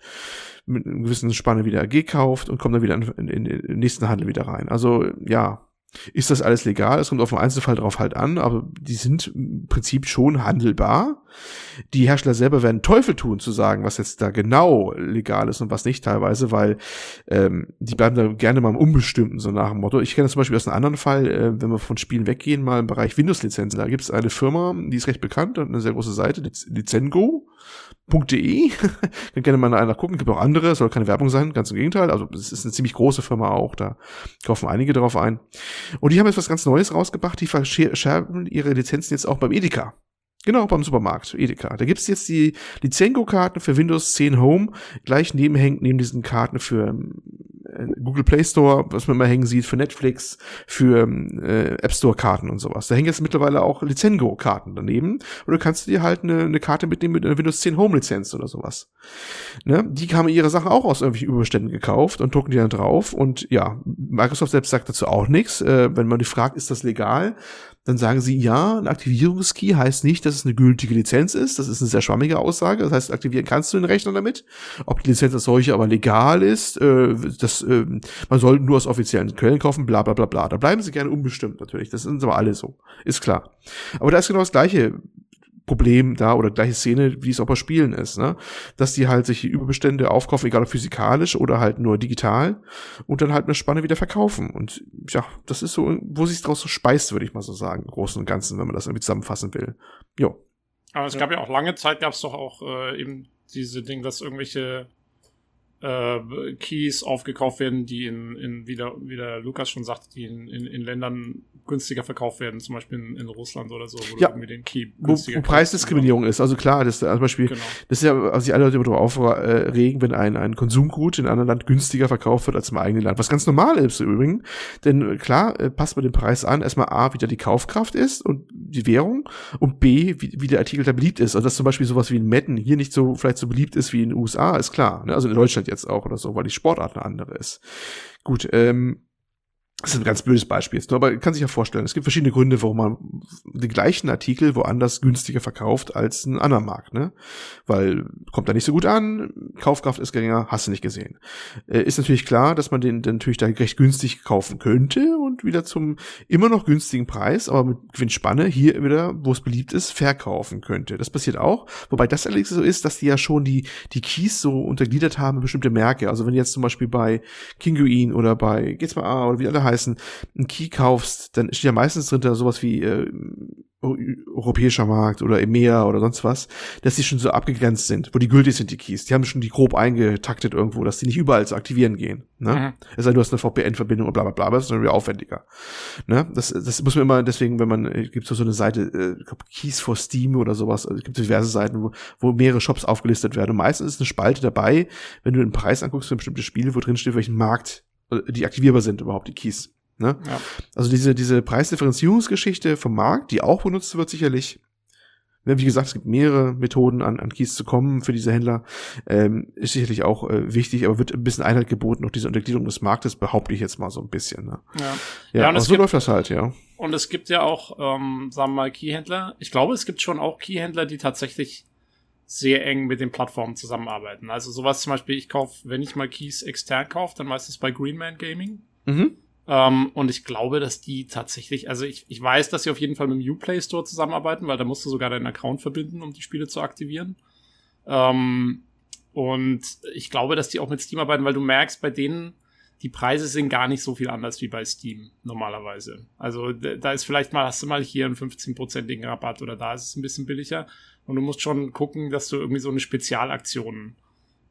mit einer gewissen Spanne wieder gekauft und kommt dann wieder in, in, in den nächsten Handel wieder rein. Also ja, ist das alles legal? Es kommt auf den Einzelfall drauf halt an, aber die sind im Prinzip schon handelbar. Die Hersteller selber werden Teufel tun zu sagen, was jetzt da genau legal ist und was nicht teilweise, weil ähm, die bleiben da gerne mal im Unbestimmten, so nach dem Motto. Ich kenne das zum Beispiel aus einem anderen Fall, äh, wenn wir von Spielen weggehen, mal im Bereich Windows-Lizenzen. Da gibt es eine Firma, die ist recht bekannt und eine sehr große Seite, Lizengo .de. *laughs* Kann gerne mal einer gucken. Gibt auch andere, soll keine Werbung sein, ganz im Gegenteil. Also es ist eine ziemlich große Firma auch, da kaufen einige drauf ein. Und die haben jetzt was ganz Neues rausgebracht, die verschärfen ihre Lizenzen jetzt auch beim Edeka. Genau, beim Supermarkt, Edeka. Da gibt's jetzt die Lizengo-Karten für Windows 10 Home, gleich nebenhängt neben diesen Karten für äh, Google Play Store, was man immer hängen sieht, für Netflix, für äh, App Store Karten und sowas. Da hängen jetzt mittlerweile auch Lizengo Karten daneben. Oder du kannst dir halt eine, eine Karte mitnehmen mit einer Windows 10 Home Lizenz oder sowas. Ne? Die haben ihre Sachen auch aus irgendwelchen Überständen gekauft und drucken die dann drauf. Und ja, Microsoft selbst sagt dazu auch nichts. Äh, wenn man die fragt, ist das legal? Dann sagen sie, ja, ein Aktivierungskey heißt nicht, dass es eine gültige Lizenz ist. Das ist eine sehr schwammige Aussage. Das heißt, aktivieren kannst du den Rechner damit. Ob die Lizenz als solche aber legal ist, äh, das, äh, man soll nur aus offiziellen Quellen kaufen, bla bla bla bla. Da bleiben sie gerne unbestimmt natürlich. Das sind aber alle so. Ist klar. Aber da ist genau das Gleiche Problem da oder gleiche Szene, wie es auch bei Spielen ist, ne? Dass die halt sich Überbestände aufkaufen, egal ob physikalisch oder halt nur digital und dann halt eine Spanne wieder verkaufen. Und ja, das ist so, wo sich draus so speist, würde ich mal so sagen, im Großen und Ganzen, wenn man das irgendwie zusammenfassen will. Jo. Aber es ja. gab ja auch lange Zeit, gab es doch auch äh, eben diese Dinge, dass irgendwelche äh, Keys aufgekauft werden, die in, in wie, der, wie der Lukas schon sagt, die in, in, in Ländern günstiger verkauft werden, zum Beispiel in, in Russland oder so, wo ja, irgendwie den Key günstiger wo, wo Preisdiskriminierung ist. Also klar, das zum Beispiel, genau. das ist ja, also sich alle Leute immer darüber aufregen, wenn ein, ein Konsumgut in einem anderen Land günstiger verkauft wird als im eigenen Land. Was ganz normal ist im Übrigen. Denn klar, äh, passt man den Preis an, erstmal A, wie da die Kaufkraft ist und die Währung und B, wie, wie der Artikel da beliebt ist. Also dass zum Beispiel sowas wie ein Madden hier nicht so vielleicht so beliebt ist wie in den USA, ist klar. Ne? Also in Deutschland jetzt auch oder so, weil die Sportart eine andere ist. Gut, ähm, das ist ein ganz blödes Beispiel jetzt, aber kann sich ja vorstellen, es gibt verschiedene Gründe, warum man den gleichen Artikel woanders günstiger verkauft als ein anderer Markt, ne? Weil kommt da nicht so gut an, Kaufkraft ist geringer, hast du nicht gesehen. Äh, ist natürlich klar, dass man den, den natürlich da recht günstig kaufen könnte und wieder zum immer noch günstigen Preis, aber mit Gewinnspanne hier wieder, wo es beliebt ist, verkaufen könnte. Das passiert auch, wobei das allerdings so ist, dass die ja schon die, die Keys so untergliedert haben, bestimmte Märkte. Also wenn jetzt zum Beispiel bei Kinguin oder bei Geht's oder wie alle heißen, einen Key kaufst, dann steht ja meistens drin da sowas wie äh, europäischer Markt oder EMEA oder sonst was, dass die schon so abgegrenzt sind, wo die gültig sind, die Keys. Die haben schon die grob eingetaktet irgendwo, dass die nicht überall zu aktivieren gehen. Ne? Mhm. Es sei du hast eine VPN-Verbindung und bla bla bla, aber das ist dann wieder aufwendiger. Ne? Das, das muss man immer, deswegen, wenn man, äh, gibt so eine Seite, äh, ich glaube, Keys for Steam oder sowas, also es gibt diverse Seiten, wo, wo mehrere Shops aufgelistet werden. Und meistens ist eine Spalte dabei, wenn du den Preis anguckst für ein bestimmtes Spiel, wo drin steht, welchen Markt die aktivierbar sind überhaupt, die Keys. Ne? Ja. Also diese, diese Preisdifferenzierungsgeschichte vom Markt, die auch benutzt wird sicherlich. Wie gesagt, es gibt mehrere Methoden, an, an Keys zu kommen für diese Händler. Ähm, ist sicherlich auch äh, wichtig, aber wird ein bisschen Einheit geboten durch diese Untergliederung des Marktes, behaupte ich jetzt mal so ein bisschen. Ne? Ja, ja, ja aber so gibt, läuft das halt, ja. Und es gibt ja auch, ähm, sagen wir mal, Keyhändler. Ich glaube, es gibt schon auch Keyhändler, die tatsächlich sehr eng mit den Plattformen zusammenarbeiten. Also sowas zum Beispiel, ich kaufe, wenn ich mal Keys extern kaufe, dann meistens bei Greenman Gaming. Mhm. Ähm, und ich glaube, dass die tatsächlich, also ich, ich weiß, dass sie auf jeden Fall mit dem Uplay Store zusammenarbeiten, weil da musst du sogar deinen Account verbinden, um die Spiele zu aktivieren. Ähm, und ich glaube, dass die auch mit Steam arbeiten, weil du merkst, bei denen, die Preise sind gar nicht so viel anders wie bei Steam normalerweise. Also da ist vielleicht mal, hast du mal hier einen 15%igen Rabatt oder da ist es ein bisschen billiger. Und du musst schon gucken, dass du irgendwie so eine Spezialaktion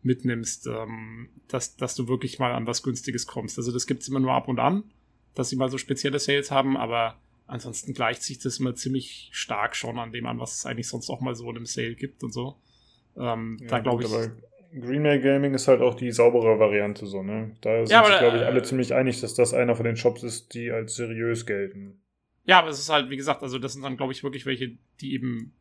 mitnimmst, ähm, dass, dass du wirklich mal an was Günstiges kommst. Also das gibt's immer nur ab und an, dass sie mal so spezielle Sales haben, aber ansonsten gleicht sich das immer ziemlich stark schon an dem an, was es eigentlich sonst auch mal so in einem Sale gibt und so. Ähm, ja, da glaube ich. Greenmail Gaming ist halt auch die saubere Variante so, ne? Da sind ja, sich, glaube ich, alle äh, ziemlich einig, dass das einer von den Shops ist, die als seriös gelten. Ja, aber es ist halt, wie gesagt, also das sind dann, glaube ich, wirklich welche, die eben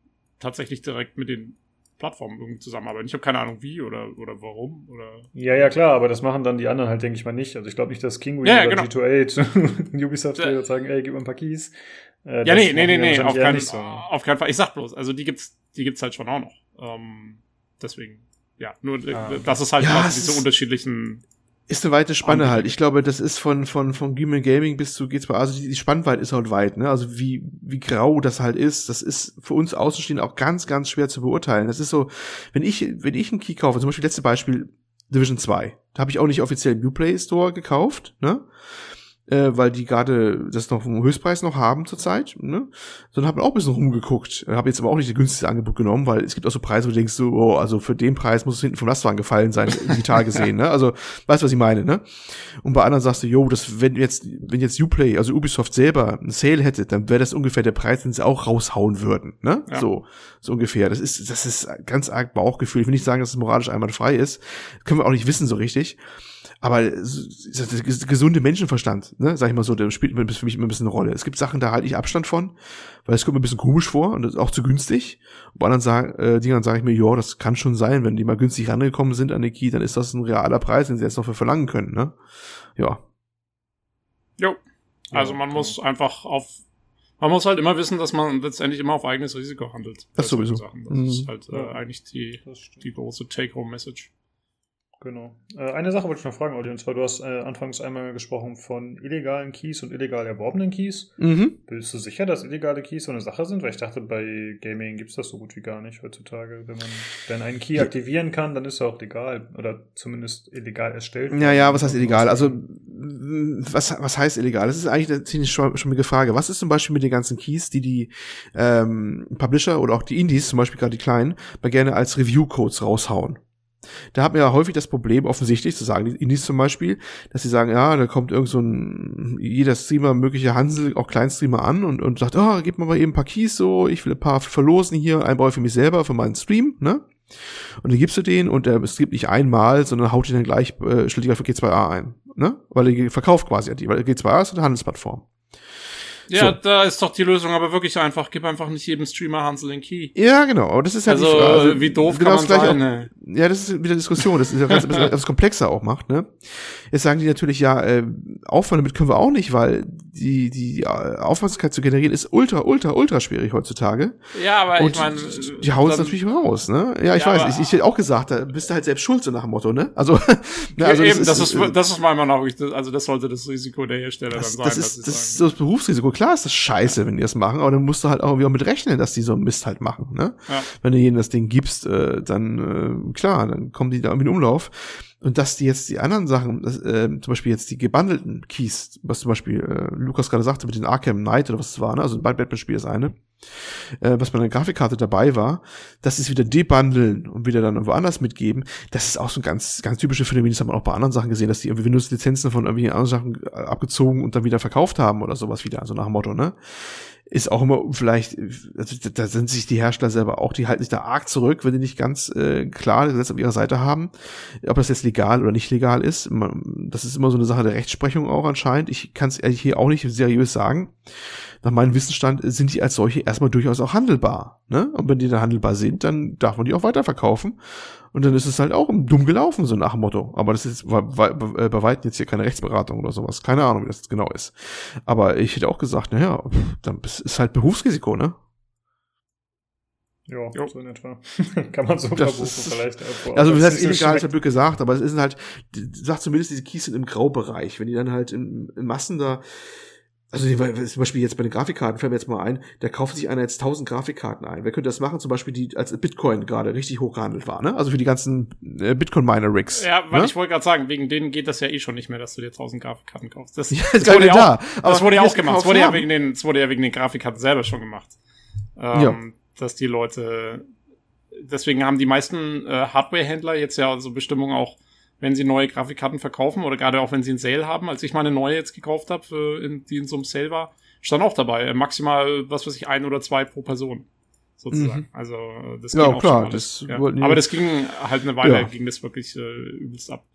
tatsächlich direkt mit den Plattformen irgendwie zusammenarbeiten. Ich habe keine Ahnung wie oder, oder warum. Oder ja, ja, klar, aber das machen dann die anderen halt, denke ich mal, nicht. Also ich glaube nicht, dass Kinguin ja, ja, oder genau. G2A *laughs* Ubisoft ja. sagen, ey, gib mir ein paar Keys. Äh, ja, nee, nee, nee, nee, auf keinen, so. auf keinen Fall. Ich sag bloß, also die gibt's, die gibt's halt schon auch noch. Ähm, deswegen, ja, nur, ah, das ist halt ja, diese unterschiedlichen ist eine weite Spanne halt. Ich glaube, das ist von, von, von Gimel Gaming bis zu G2, also die, die Spannweite ist halt weit, ne? Also wie, wie grau das halt ist, das ist für uns Außenstehende auch ganz, ganz schwer zu beurteilen. Das ist so, wenn ich, wenn ich einen Key kaufe, zum Beispiel letzte Beispiel, Division 2, da habe ich auch nicht offiziell im Uplay Store gekauft, ne? Äh, weil die gerade das noch vom Höchstpreis noch haben zurzeit, ne? Sondern habe auch ein bisschen rumgeguckt. Habe jetzt aber auch nicht das günstigste Angebot genommen, weil es gibt auch so Preise, wo du denkst, so, oh, also für den Preis muss es hinten vom Lastwagen gefallen sein, *laughs* digital gesehen, ne? Also, weißt du, was ich meine, ne? Und bei anderen sagst du, jo, das, wenn jetzt, wenn jetzt Uplay, also Ubisoft selber einen Sale hätte, dann wäre das ungefähr der Preis, den sie auch raushauen würden, ne? Ja. So, so ungefähr. Das ist, das ist ganz arg Bauchgefühl. Ich will nicht sagen, dass es moralisch einwandfrei ist. Das können wir auch nicht wissen so richtig. Aber gesunde Menschenverstand, ne, sag ich mal so, der spielt für mich immer ein bisschen eine Rolle. Es gibt Sachen, da halte ich Abstand von, weil es kommt mir ein bisschen komisch vor und das ist auch zu günstig. Und bei anderen sagen, äh, Dingern sage ich mir, ja, das kann schon sein, wenn die mal günstig rangekommen sind an die Key, dann ist das ein realer Preis, den sie jetzt noch für verlangen können, ne? Ja. Jo. Also man muss einfach auf man muss halt immer wissen, dass man letztendlich immer auf eigenes Risiko handelt. Das sowieso. Sachen. Das mhm. ist halt äh, eigentlich die, die große Take-Home-Message. Genau. Äh, eine Sache wollte ich noch fragen, Olli, und zwar, du hast äh, anfangs einmal gesprochen von illegalen Keys und illegal erworbenen Keys. Mhm. Bist du sicher, dass illegale Keys so eine Sache sind? Weil ich dachte, bei Gaming gibt es das so gut wie gar nicht heutzutage. Wenn man dann einen Key aktivieren kann, dann ist er auch legal. Oder zumindest illegal erstellt. Ja, ja, was heißt illegal? Also, was, was heißt illegal? Das ist eigentlich eine ziemlich schwierige Frage. Was ist zum Beispiel mit den ganzen Keys, die die ähm, Publisher oder auch die Indies, zum Beispiel gerade die kleinen, mal gerne als Review-Codes raushauen? Da hat man ja häufig das Problem, offensichtlich zu sagen, Indies zum Beispiel, dass sie sagen, ja, da kommt irgend so ein, jeder Streamer, mögliche Hansel, auch Kleinstreamer an und, und sagt, oh, gib mir mal eben ein paar Keys so, ich will ein paar verlosen hier, ein brauche für mich selber, für meinen Stream, ne? Und dann gibst du den und der streamt nicht einmal, sondern haut den dann gleich äh, schlicht für G2A ein, ne? Weil er verkauft quasi an die, weil G2A ist eine Handelsplattform. Ja, so. da ist doch die Lösung aber wirklich einfach. Gib einfach nicht jedem Streamer Hansel den Key. Ja, genau. Aber das ist halt also, die Frage. Also, wie doof genau kann man sein, ne? Ja, das ist wieder Diskussion. Das ist ja ganz, *laughs* das komplexer auch macht, ne? Jetzt sagen die natürlich, ja, äh, Aufwand damit können wir auch nicht, weil die, die Aufmerksamkeit zu generieren ist ultra, ultra, ultra schwierig heutzutage. Ja, aber Und ich meine. Die hauen es natürlich raus, ne? Ja, ich Ja, weiß. Ich, ich hätte auch gesagt, da bist du halt selbst schuld, so nach dem Motto, ne? Also, *laughs* ne, Ja, also eben, das ist, äh, das ist meiner Meinung nach, also das sollte das Risiko der Hersteller das, dann sein, das ist, das ist so das Berufsrisiko. Klar ist das scheiße, wenn die das machen, aber dann musst du halt auch irgendwie auch mit rechnen, dass die so einen Mist halt machen, ne? Ja. Wenn du ihnen das Ding gibst, äh, dann, äh, klar, dann kommen die da irgendwie in Umlauf. Und dass die jetzt die anderen Sachen, das, äh, zum Beispiel jetzt die gebundelten Keys, was zum Beispiel äh, Lukas gerade sagte mit den Arkham Knight oder was es war, ne? also ein Batman-Spiel ist eine, äh, was bei einer Grafikkarte dabei war, das ist wieder debundeln und wieder dann woanders mitgeben. Das ist auch so ein ganz, ganz typische Phänomen, das hat man auch bei anderen Sachen gesehen, dass die irgendwie Windows-Lizenzen von irgendwelchen anderen Sachen äh, abgezogen und dann wieder verkauft haben oder sowas wieder, also nach dem Motto, ne? Ist auch immer vielleicht, also da- sind sich die Hersteller selber auch, die halten sich da arg zurück, wenn die nicht ganz äh, klar Gesetz auf ihrer Seite haben, ob das jetzt legal oder nicht legal ist. Man- Das ist immer so eine Sache der Rechtsprechung auch anscheinend. Ich kann es ehrlich hier auch nicht seriös sagen nach meinem Wissensstand sind die als solche erstmal durchaus auch handelbar. Ne? Und wenn die dann handelbar sind, dann darf man die auch weiterverkaufen. Und dann ist es halt auch dumm gelaufen, so nach dem Motto. Aber das ist bei, bei, bei weitem jetzt hier keine Rechtsberatung oder sowas. Keine Ahnung, wie das jetzt genau ist. Aber ich hätte auch gesagt, naja, dann ist halt Berufsrisiko, ne? Ja, Jo. so in etwa. *laughs* Kann man so Das verbuchen ist- vielleicht. aber- Also, das es heißt, illegal ist halt blöd gesagt, aber es ist halt, sagt zumindest, diese Keys sind im Graubereich. Wenn die dann halt in, in Massen da, also zum Beispiel jetzt bei den Grafikkarten fällt mir jetzt mal ein, da kauft sich einer jetzt 1000 Grafikkarten ein. Wer könnte das machen? Zum Beispiel die, als Bitcoin gerade richtig hoch gehandelt war, ne? Also für die ganzen äh, Bitcoin-Miner-Rigs. Ja, weil ne? ich wollte gerade sagen, wegen denen geht das ja eh schon nicht mehr, dass du dir 1000 Grafikkarten kaufst. Das, *laughs* Ja, das wurde ja da. auch, Aber das wurde ja auch gemacht. Das wurde ja haben. wegen den, das wurde ja wegen den Grafikkarten selber schon gemacht. Ähm, Ja. Dass die Leute, deswegen haben die meisten äh, Hardware-Händler jetzt ja so Bestimmungen auch, wenn sie neue Grafikkarten verkaufen oder gerade auch wenn sie einen Sale haben. Als ich meine neue jetzt gekauft habe, für- in, die in so einem Sale war, stand auch dabei, äh, maximal, was weiß ich, ein oder zwei pro Person. Sozusagen. Mhm. Also, äh, das Ja, ging auch klar, schon alles. das ja. Aber das ging halt eine Weile, Ja. ging das wirklich äh, übelst ab.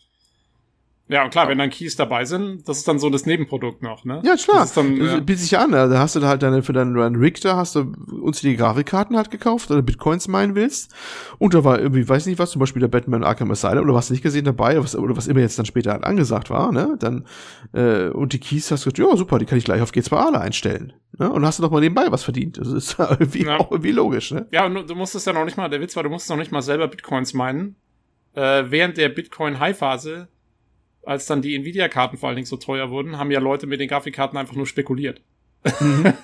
Ja, und klar, wenn dann Keys dabei sind, das ist dann so das Nebenprodukt noch, ne? Ja, klar. Das ist dann, ja. bietet sich an. Da hast du da halt deine, für deinen Rig, da hast du unzählige Grafikkarten halt gekauft oder Bitcoins meinen willst. Und da war irgendwie, weiß nicht was, zum Beispiel der Batman Arkham Asylum oder was nicht gesehen dabei, oder was, oder was immer jetzt dann später halt angesagt war, ne? Dann, äh, und die Keys hast du gesagt, ja, super, die kann ich gleich auf G2A einstellen. Ne? Und hast du doch mal nebenbei was verdient. Das ist *laughs* ja irgendwie Ja. auch irgendwie logisch, ne? Ja, und du- du musstest ja noch nicht mal, der Witz war, du musstest noch nicht mal selber Bitcoins meinen. Äh, während der Bitcoin-High-Phase, als dann die Nvidia-Karten vor allen Dingen so teuer wurden, haben ja Leute mit den Grafikkarten einfach nur spekuliert.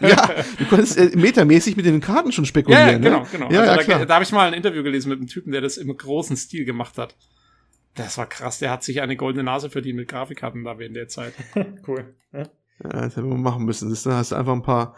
ja, du konntest äh, metamäßig mit den Karten schon Ja, spekulieren. ja, genau, ne? genau. Ja, also ja, da klar. da habe ich mal ein Interview gelesen mit einem Typen, der das im großen Stil gemacht hat. Das war krass, der hat sich eine goldene Nase verdient mit Grafikkarten da während der Zeit. *laughs* cool. Ja. Ja, das hätten wir machen müssen. Das, da hast du einfach ein paar,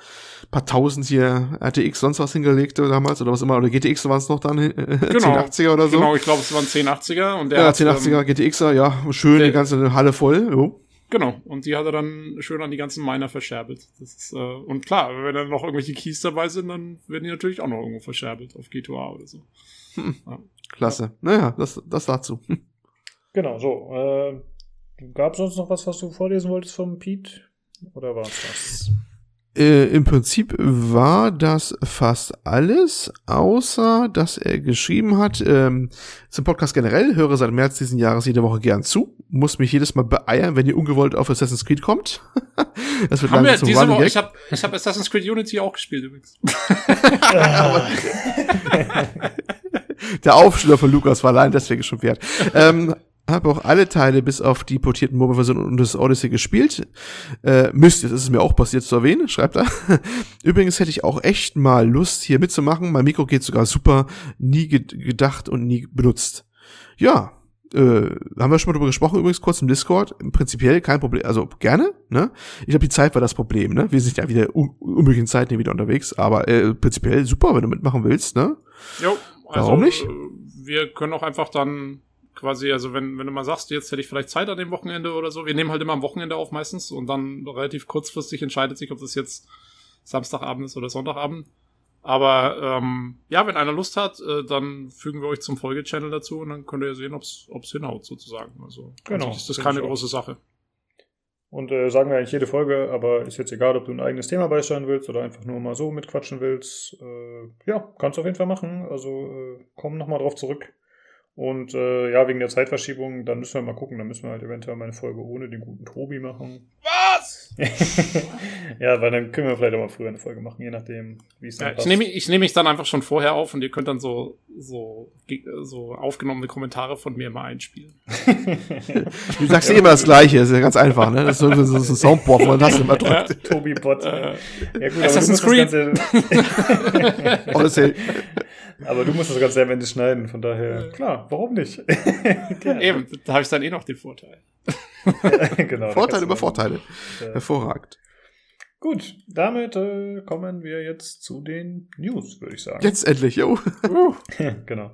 paar tausend hier RTX sonst was hingelegt oder damals oder was immer, oder GTX waren es noch dann, äh, 1080er oder so. Genau, ich glaube, es waren 1080er und der ja, hat, 1080er ähm, GTXer, ja, schön die ganze Halle voll. Jo. Genau, und die hat er dann schön an die ganzen Miner verscherbelt. Das ist, äh, und klar, wenn dann noch irgendwelche Keys dabei sind, dann werden die natürlich auch noch irgendwo verscherbelt auf G2A oder so. Klasse. Naja, das, das dazu. Genau, so. Äh, Gab es sonst noch was, was du vorlesen wolltest vom Pete? Oder war es das? Äh, Im Prinzip war das fast alles, außer dass er geschrieben hat, ähm, zum Podcast generell, höre seit März diesen Jahres jede Woche gern zu, muss mich jedes Mal beeiern, wenn ihr ungewollt auf Assassin's Creed kommt. *laughs* das wird Haben wir langsam zum diese Woche, ich habe ich hab Assassin's Creed Unity auch gespielt übrigens. *laughs* *laughs* Der Aufschluss von Lukas war allein deswegen schon wert. ähm, habe auch alle Teile bis auf die portierten Mobile-Versionen und das Odyssey gespielt. Äh, müsst das ist mir auch passiert zu erwähnen, *laughs* schreibt er. Übrigens hätte ich auch echt mal Lust, hier mitzumachen. Mein Mikro geht sogar super, nie ge gedacht und nie benutzt. Ja, äh, haben wir schon mal drüber gesprochen, übrigens kurz im Discord. Prinzipiell kein Problem, also gerne, ne? Ich glaube, die Zeit war das Problem, ne? Wir sind ja wieder un unmöglichen Zeiten wieder unterwegs, aber äh, prinzipiell super, wenn du mitmachen willst, ne? Jo, also, Warum nicht? äh, Wir können auch einfach dann quasi, also wenn, wenn du mal sagst, jetzt hätte ich vielleicht Zeit an dem Wochenende oder so, wir nehmen halt immer am Wochenende auf meistens und dann relativ kurzfristig entscheidet sich, ob das jetzt Samstagabend ist oder Sonntagabend. Aber ähm, ja, wenn einer Lust hat, äh, dann fügen wir euch zum Folge-Channel dazu und dann könnt ihr sehen, ob es hinhaut sozusagen. Also Genau, sich ist das keine große Sache. Und äh, sagen wir eigentlich jede Folge, aber ist jetzt egal, ob du ein eigenes Thema beisteuern willst oder einfach nur mal so mitquatschen willst. Äh, ja, kannst du auf jeden Fall machen. Also äh, komm nochmal drauf zurück. Und äh, ja, wegen der Zeitverschiebung, dann müssen wir mal gucken. Dann müssen wir halt eventuell mal eine Folge ohne den guten Tobi machen. Was? *laughs* ja, weil dann können wir vielleicht auch mal früher eine Folge machen, je nachdem, wie es dann Ja, ich nehme ich nehme mich dann einfach schon vorher auf und ihr könnt dann so, so, so aufgenommene Kommentare von mir mal einspielen. Du sagst eh immer das Gleiche, ist ja ganz einfach, ne? Das ist so, so, so ein Soundboard, wo man das immer drückt. Tobi Bot. Äh, ja, gut, Assassin's aber du musst das Ganze, *laughs* *laughs* Odyssey. Aber du musst das Ganze am Ende schneiden, von daher, klar, warum nicht? *laughs* Eben, da habe ich dann eh noch den Vorteil. *laughs* genau, Vorteile über Vorteile. Äh, Hervorragend. Gut, damit äh, kommen wir jetzt zu den News, würde ich sagen. Jetzt endlich, jo. *laughs* genau.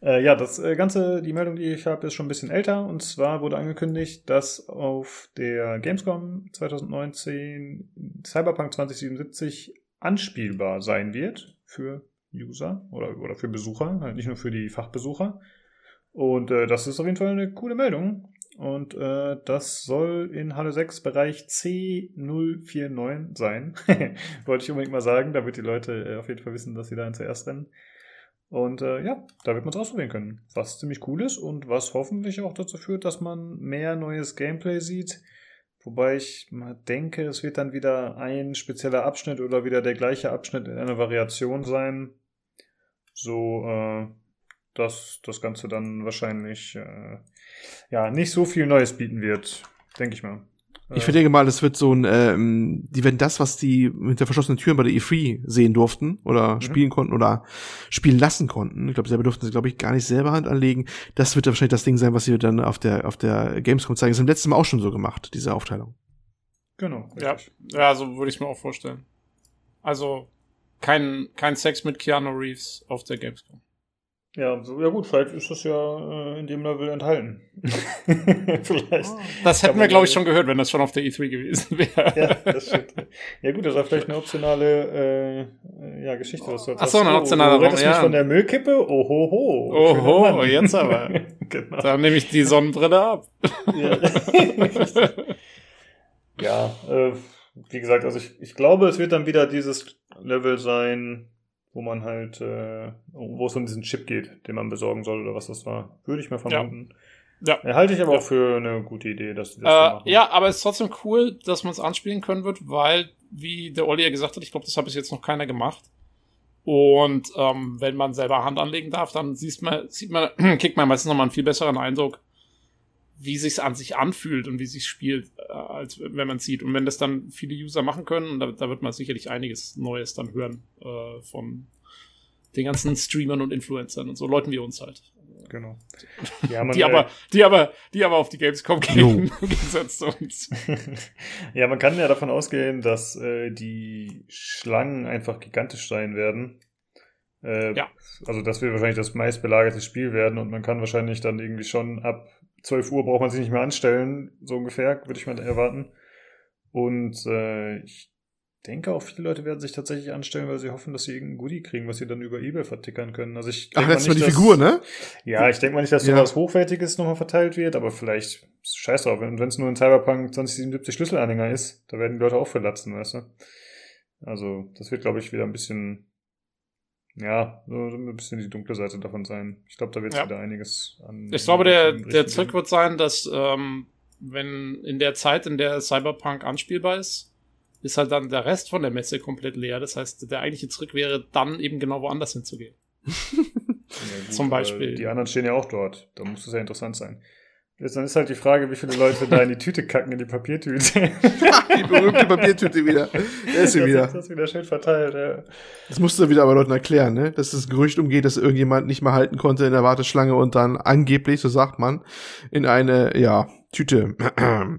Äh, ja, das äh, Ganze, die Meldung, die ich habe, ist schon ein bisschen älter. Und zwar wurde angekündigt, dass auf der Gamescom 2019 Cyberpunk 2077 anspielbar sein wird für User oder, oder für Besucher, halt nicht nur für die Fachbesucher. Und äh, das ist auf jeden Fall eine coole Meldung. Und äh, das soll in Halle 6 Bereich C049 sein. *laughs* Wollte ich unbedingt mal sagen, damit die Leute äh, auf jeden Fall wissen, dass sie da zuerst rennen. Und äh, ja, da wird man es ausprobieren können. Was ziemlich cool ist und was hoffentlich auch dazu führt, dass man mehr neues Gameplay sieht. Wobei ich mal denke, es wird dann wieder ein spezieller Abschnitt oder wieder der gleiche Abschnitt in einer Variation sein. So, äh, dass das Ganze dann wahrscheinlich äh, ja nicht so viel Neues bieten wird, denke ich mal. Ich Äh, verdenke mal, das wird so ein, ähm, die werden das, was die hinter verschlossenen Türen bei der E3 sehen durften oder Mhm. spielen konnten oder spielen lassen konnten. Ich glaube, selber durften sie, glaube ich, gar nicht selber Hand anlegen. Das wird dann wahrscheinlich das Ding sein, was sie dann auf der, auf der Gamescom zeigen. Das haben letztes Mal auch schon so gemacht, diese Aufteilung. Genau. Ja, richtig. ja, so würde ich es mir auch vorstellen. Also kein, kein Sex mit Keanu Reeves auf der Gamescom. Ja, so, ja gut, vielleicht ist das ja äh, in dem Level enthalten. *laughs* vielleicht. Das hätten wir, glaube ich, schon gehört, wenn das schon auf der E3 gewesen *laughs* wäre. Ja, das stimmt. Ja gut, das war vielleicht eine optionale äh, ja, Geschichte. Was du jetzt Ach so, eine Oh, optionale Du rettest ja. mich von der Müllkippe? Ohoho. Oho, Mann. jetzt aber. *laughs* genau. Da nehme ich die Sonnenbrille ab. Ja, ja äh, wie gesagt, also ich, ich glaube, es wird dann wieder dieses Level sein, wo man halt, äh, wo es um diesen Chip geht, den man besorgen soll oder was das war. Würde ich mal vermuten. Ja. Ja, halte ich aber Ja. auch für eine gute Idee, dass die das Äh, machen. ja, aber es ist trotzdem cool, dass man es anspielen können wird, weil, wie der Olli ja gesagt hat, ich glaube, das hat bis jetzt noch keiner gemacht. Und ähm, wenn man selber Hand anlegen darf, dann sieht man, sieht *clears throat* man, kriegt man meistens nochmal einen viel besseren Eindruck, wie sich's an sich anfühlt und wie sich's spielt, äh, als wenn man sieht. Und wenn das dann viele User machen können, da, da wird man sicherlich einiges Neues dann hören äh, von den ganzen Streamern und Influencern und so Leuten wie uns halt. Genau. Ja, man, Die äh, aber, die aber, die aber auf die Gamescom gehen, im Gegensatz zu uns. ja, man kann ja davon ausgehen, dass äh, die Schlangen einfach gigantisch sein werden. Äh, Ja. Also das wird wahrscheinlich das meistbelagerte Spiel werden und man kann wahrscheinlich dann irgendwie schon ab 12 Uhr braucht man sich nicht mehr anstellen, so ungefähr, würde ich mal erwarten. Und äh, ich denke auch viele Leute werden sich tatsächlich anstellen, weil sie hoffen, dass sie irgendein Goodie kriegen, was sie dann über Ebay vertickern können. Also ich Ach, letztes Mal die dass- Figur, ne? Ja, ich denke mal nicht, dass Ja. sowas Hochwertiges nochmal verteilt wird, aber vielleicht scheiß drauf. Und wenn es nur ein Cyberpunk 2077 Schlüsselanhänger ist, da werden die Leute auch verlatzen, weißt du? Also, das wird, glaube ich, wieder ein bisschen, ja, so ein bisschen die dunkle Seite davon sein. Ich glaube, da wird es Ja. wieder einiges an. Ich glaube, der, der. Trick wird sein, dass ähm, wenn in der Zeit, in der Cyberpunk anspielbar ist, ist halt dann der Rest von der Messe komplett leer. Das heißt, der eigentliche Trick wäre dann eben genau woanders hinzugehen. *laughs* Ja, gut, zum Beispiel. Die anderen stehen ja auch dort. Da muss es ja interessant sein. Jetzt, dann ist halt die Frage, wie viele Leute da in die Tüte kacken, in die Papiertüte. *laughs* die berühmte Papiertüte wieder. Da ist sie das wieder. ist das wieder schön verteilt, ja. Das musst du wieder aber Leuten erklären, ne? Dass das Gerücht umgeht, dass irgendjemand nicht mehr halten konnte in der Warteschlange und dann angeblich, so sagt man, in eine, ja, Tüte. *clears throat*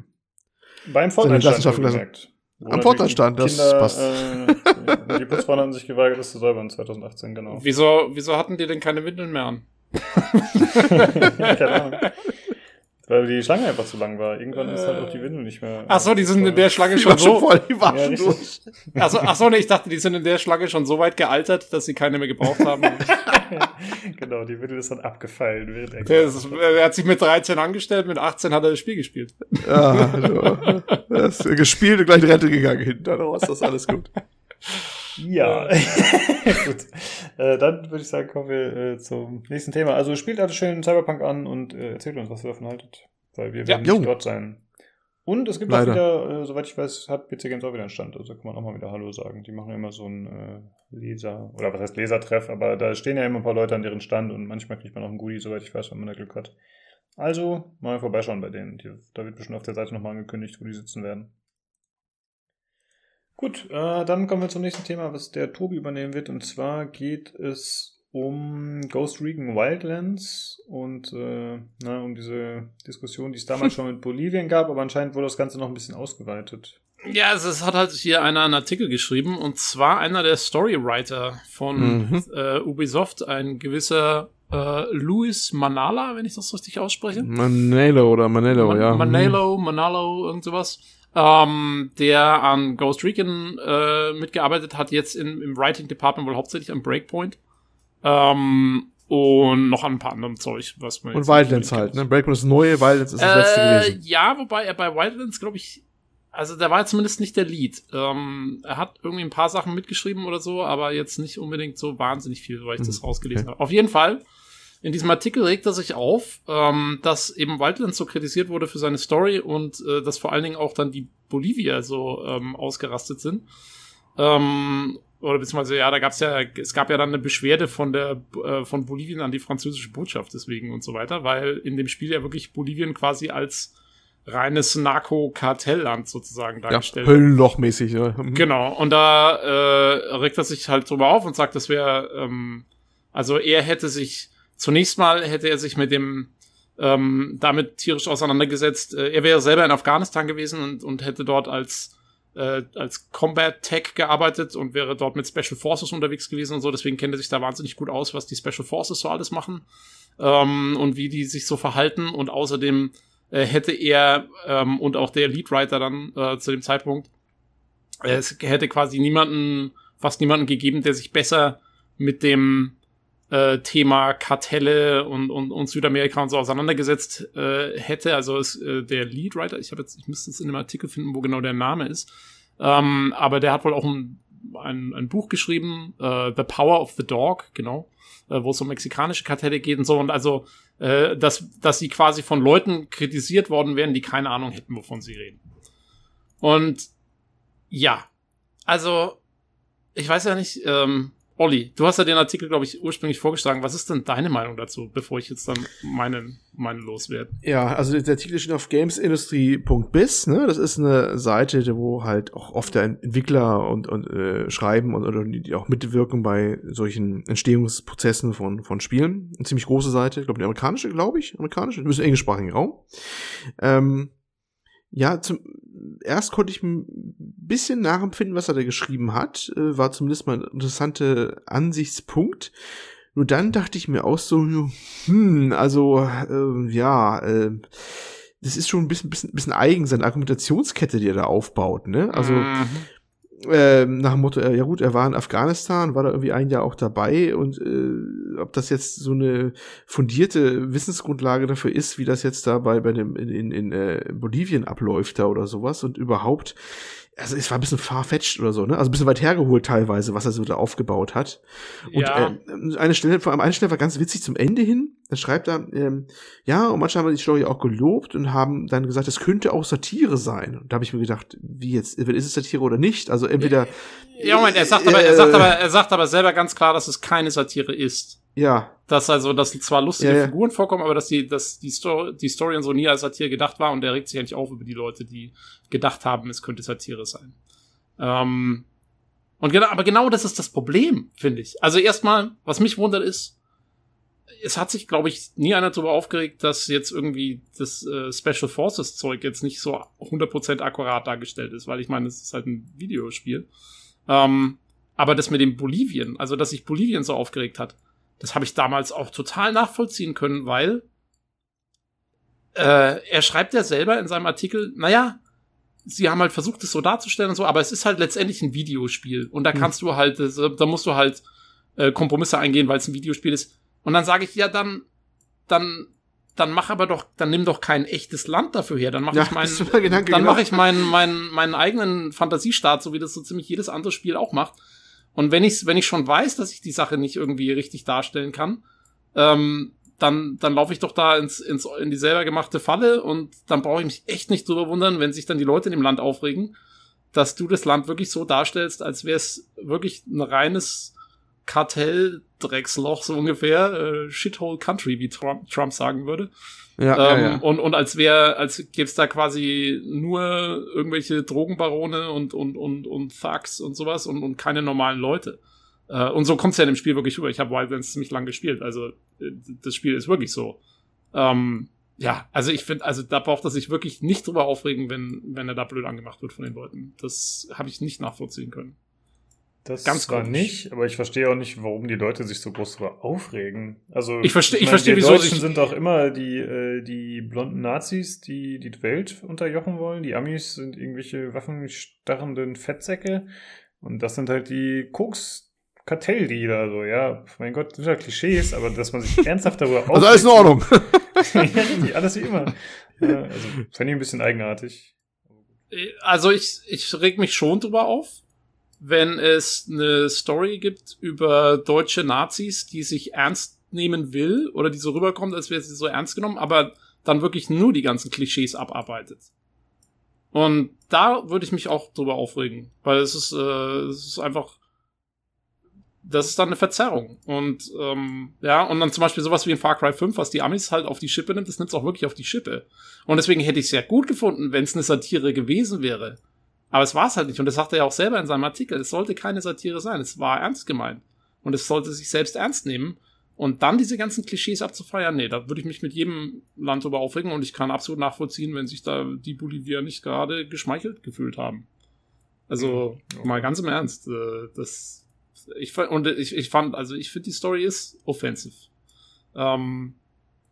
Beim Fortnite-Stand gemerkt. Am Fortnite-Stand, das Kinder, passt. Äh, die Putzfrauen haben sich geweigert, das zu säubern 2018, genau. Wieso, wieso hatten die denn keine Windeln mehr an? *laughs* Keine Ahnung. Weil die Schlange einfach zu lang war. Irgendwann ist halt auch die Windel nicht mehr. Ach so, die sind in der Schlange schon war schon so. voll, die war Ja, durch. *laughs* Achso, ach so, nee, ich dachte, die sind in der Schlange schon so weit gealtert, dass sie keine mehr gebraucht haben. *laughs* genau, die Windel ist dann abgefallen. Während er Der, ist, er hat sich mit 13 angestellt, mit 18 hat er das Spiel gespielt. Ja, also, das ist gespielt und gleich in Rente gegangen hinten raus, das ist alles gut. *laughs* Ja. *laughs* Gut. Äh, dann würde ich sagen, kommen wir äh, zum nächsten Thema. Also spielt alle schön Cyberpunk an und äh, erzählt uns, was ihr davon haltet. Weil wir werden Ja. nicht dort sein. Und es gibt Leider. auch wieder, äh, soweit ich weiß, hat PC Games auch wieder einen Stand. Also da kann man auch mal wieder Hallo sagen. Die machen ja immer so einen äh, Leser, oder was heißt Lesertreff, aber da stehen ja immer ein paar Leute an deren Stand und manchmal kriegt man auch ein Goodie, soweit ich weiß, wenn man da Glück hat. Also mal vorbeischauen bei denen. Die, da wird bestimmt auf der Seite nochmal angekündigt, wo die sitzen werden. Gut, äh, dann kommen wir zum nächsten Thema, was der Tobi übernehmen wird. Und zwar geht es um Ghost Recon Wildlands und äh, na, um diese Diskussion, die es damals *laughs* schon mit Bolivien gab, aber anscheinend wurde das Ganze noch ein bisschen ausgeweitet. Ja, es, es hat halt hier einer einen Artikel geschrieben und zwar einer der Storywriter von Mhm. äh, Ubisoft, ein gewisser äh, Luis Manala, wenn ich das richtig ausspreche. Manelo oder Manelo, Man ja. Manalo, Manalo, irgend sowas. Ähm, der an Ghost Recon äh, mitgearbeitet hat, jetzt in, im Writing Department wohl hauptsächlich am Breakpoint. Ähm, und noch an ein paar anderem Zeug, was man Und Wildlands halt, ne? Breakpoint ist neue, Wildlands ist das letzte Äh, gewesen. ja, wobei er bei Wildlands, glaube ich, also der war zumindest nicht der Lead. Ähm, er hat irgendwie ein paar Sachen mitgeschrieben oder so, aber jetzt nicht unbedingt so wahnsinnig viel, weil ich das Hm, rausgelesen okay. habe. Auf jeden Fall, in diesem Artikel regt er sich auf, ähm, dass eben Wildlands so kritisiert wurde für seine Story und äh, dass vor allen Dingen auch dann die Bolivier so ähm, ausgerastet sind. Ähm, oder beziehungsweise, ja, da gab's ja, es gab ja dann eine Beschwerde von der äh, von Bolivien an die französische Botschaft deswegen und so weiter, weil in dem Spiel ja wirklich Bolivien quasi als reines Narko-Kartellland sozusagen Ja, dargestellt wird. Höllenlochmäßig, ja. Mhm. Genau, und da äh, regt er sich halt drüber auf und sagt, das wäre, ähm, also er hätte sich, zunächst mal hätte er sich mit dem, ähm, damit tierisch auseinandergesetzt. Äh, er wäre selber in Afghanistan gewesen und, und hätte dort als, äh, als Combat Tech gearbeitet und wäre dort mit Special Forces unterwegs gewesen und so. Deswegen kennt er sich da wahnsinnig gut aus, was die Special Forces so alles machen ähm, und wie die sich so verhalten. Und außerdem äh, hätte er ähm, und auch der Leadwriter dann äh, zu dem Zeitpunkt es hätte quasi niemanden, fast niemanden gegeben, der sich besser mit dem äh, Thema Kartelle und, und, und Südamerika und so auseinandergesetzt äh, hätte. Also ist äh, der Leadwriter, ich habe jetzt, ich müsste jetzt in dem Artikel finden, wo genau der Name ist. Ähm, aber der hat wohl auch ein, ein, ein Buch geschrieben, äh, The Power of the Dog, genau, äh, wo es um mexikanische Kartelle geht und so. Und also, äh, dass, dass sie quasi von Leuten kritisiert worden wären, die keine Ahnung hätten, wovon sie reden. Und ja, also, ich weiß ja nicht, ähm, Olli, du hast ja den Artikel, glaube ich, ursprünglich vorgeschlagen. Was ist denn deine Meinung dazu, bevor ich jetzt dann meinen, meinen loswerde? Ja, also der Artikel steht auf gamesindustry.biz, ne? Das ist eine Seite, wo halt auch oft der Entwickler und, und äh, schreiben und oder die auch mitwirken bei solchen Entstehungsprozessen von, von Spielen. Eine ziemlich große Seite, ich glaube, die amerikanische, glaube ich, amerikanische, ein bisschen englischsprachigen Raum. Ähm, ja, zum erst konnte ich ein bisschen nachempfinden, was er da geschrieben hat. Äh, war zumindest mal ein interessanter Ansichtspunkt. Nur dann dachte ich mir auch so, hm, also, äh, ja, äh, das ist schon ein bisschen, bisschen, bisschen eigen, seine Argumentationskette, die er da aufbaut, ne? Also, Mhm. Ähm, nach dem Motto, äh, ja gut, er war in Afghanistan, war da irgendwie ein Jahr auch dabei und äh, ob das jetzt so eine fundierte Wissensgrundlage dafür ist, wie das jetzt da bei, bei dem in, in, in äh, Bolivien abläuft da oder sowas und überhaupt, also es war ein bisschen farfetched oder so, ne? Also ein bisschen weit hergeholt teilweise, was er so da aufgebaut hat. Und Ja. äh, eine Stelle, vor allem eine Stelle war ganz witzig zum Ende hin. Da schreibt er, ähm, ja, und manche haben die Story auch gelobt und haben dann gesagt, es könnte auch Satire sein. Und da habe ich mir gedacht, wie jetzt, ist es Satire oder nicht? Also entweder Ja, Moment, er sagt aber, er sagt Äh, aber, er sagt aber selber ganz klar, dass es keine Satire ist. Ja. Dass also, dass zwar lustige Ja, ja. Figuren vorkommen, aber dass die, dass die Story, die Story und so nie als Satire gedacht war und der regt sich eigentlich auf über die Leute, die gedacht haben, es könnte Satire sein. Ähm, und genau, aber genau das ist das Problem, finde ich. Also erstmal, was mich wundert ist, es hat sich, glaube ich, nie einer darüber aufgeregt, dass jetzt irgendwie das äh, Special Forces Zeug jetzt nicht so 100% akkurat dargestellt ist, weil ich meine, es ist halt ein Videospiel. Ähm, aber das mit dem Bolivien, also dass sich Bolivien so aufgeregt hat, das habe ich damals auch total nachvollziehen können, weil äh, er schreibt ja selber in seinem Artikel, naja, sie haben halt versucht, es so darzustellen und so, aber es ist halt letztendlich ein Videospiel. Und da Hm. kannst du halt, das- da musst du halt äh, Kompromisse eingehen, weil es ein Videospiel ist. Und dann sage ich, ja, dann, dann, dann mach aber doch, dann nimm doch kein echtes Land dafür her. Dann mach Ja, ich meinen, dann genau. mache ich meinen, meinen, meinen eigenen Fantasiestaat, so wie das so ziemlich jedes andere Spiel auch macht. Und wenn ich, wenn ich schon weiß, dass ich die Sache nicht irgendwie richtig darstellen kann, ähm, dann, dann laufe ich doch da ins, ins, in die selber gemachte Falle und dann brauche ich mich echt nicht drüber wundern, wenn sich dann die Leute in dem Land aufregen, dass du das Land wirklich so darstellst, als wäre es wirklich ein reines Kartell-Drecksloch, so ungefähr, äh, Shithole Country, wie Trump, Trump sagen würde. Ja, ähm, ja, ja. Und, und als wäre, als gäbe es da quasi nur irgendwelche Drogenbarone und, und, und, und Thugs und sowas und, und keine normalen Leute. Äh, und so kommt es ja in dem Spiel wirklich rüber. Ich habe Wildlands ziemlich lang gespielt, also äh, das Spiel ist wirklich so. Ähm, ja, also ich finde, also da braucht er sich wirklich nicht drüber aufregen, wenn, wenn er da blöd angemacht wird von den Leuten. Das habe ich nicht nachvollziehen können. Das Ganz zwar komisch. nicht, aber ich verstehe auch nicht, warum die Leute sich so groß darüber aufregen. Also Ich verstehe- ich meine, verstehe, die wieso Deutschen sind doch immer die äh, die blonden Nazis, die die Welt unterjochen wollen. Die Amis sind irgendwelche waffenstarrenden Fettsäcke und das sind halt die Koks Kartelldealer, so ja. Mein Gott, das sind ja Klischees, aber dass man sich *laughs* ernsthaft darüber aufregt. Also alles in Ordnung. *laughs* ja, richtig, alles wie immer. Ja, also fand ich ein bisschen eigenartig. Also ich, ich reg mich schon drüber auf, wenn es eine Story gibt über deutsche Nazis, die sich ernst nehmen will oder die so rüberkommt, als wäre sie so ernst genommen, aber dann wirklich nur die ganzen Klischees abarbeitet. Und da würde ich mich auch drüber aufregen, weil es ist, äh, es ist einfach, das ist dann eine Verzerrung. Und ähm, ja, und dann zum Beispiel sowas wie in Far Cry 5, was die Amis halt auf die Schippe nimmt, das nimmt es auch wirklich auf die Schippe. Und deswegen hätte ich es sehr gut gefunden, wenn es eine Satire gewesen wäre. Aber es war es halt nicht. Und das sagt er ja auch selber in seinem Artikel. Es sollte keine Satire sein. Es war ernst gemeint. Und es sollte sich selbst ernst nehmen. Und dann diese ganzen Klischees abzufeiern, nee, da würde ich mich mit jedem Land drüber aufregen. Und ich kann absolut nachvollziehen, wenn sich da die Bolivier nicht gerade geschmeichelt gefühlt haben. Also, Ja. mal ganz im Ernst. Äh, das, ich, und ich, ich fand, also ich finde, die Story ist offensive. Ähm,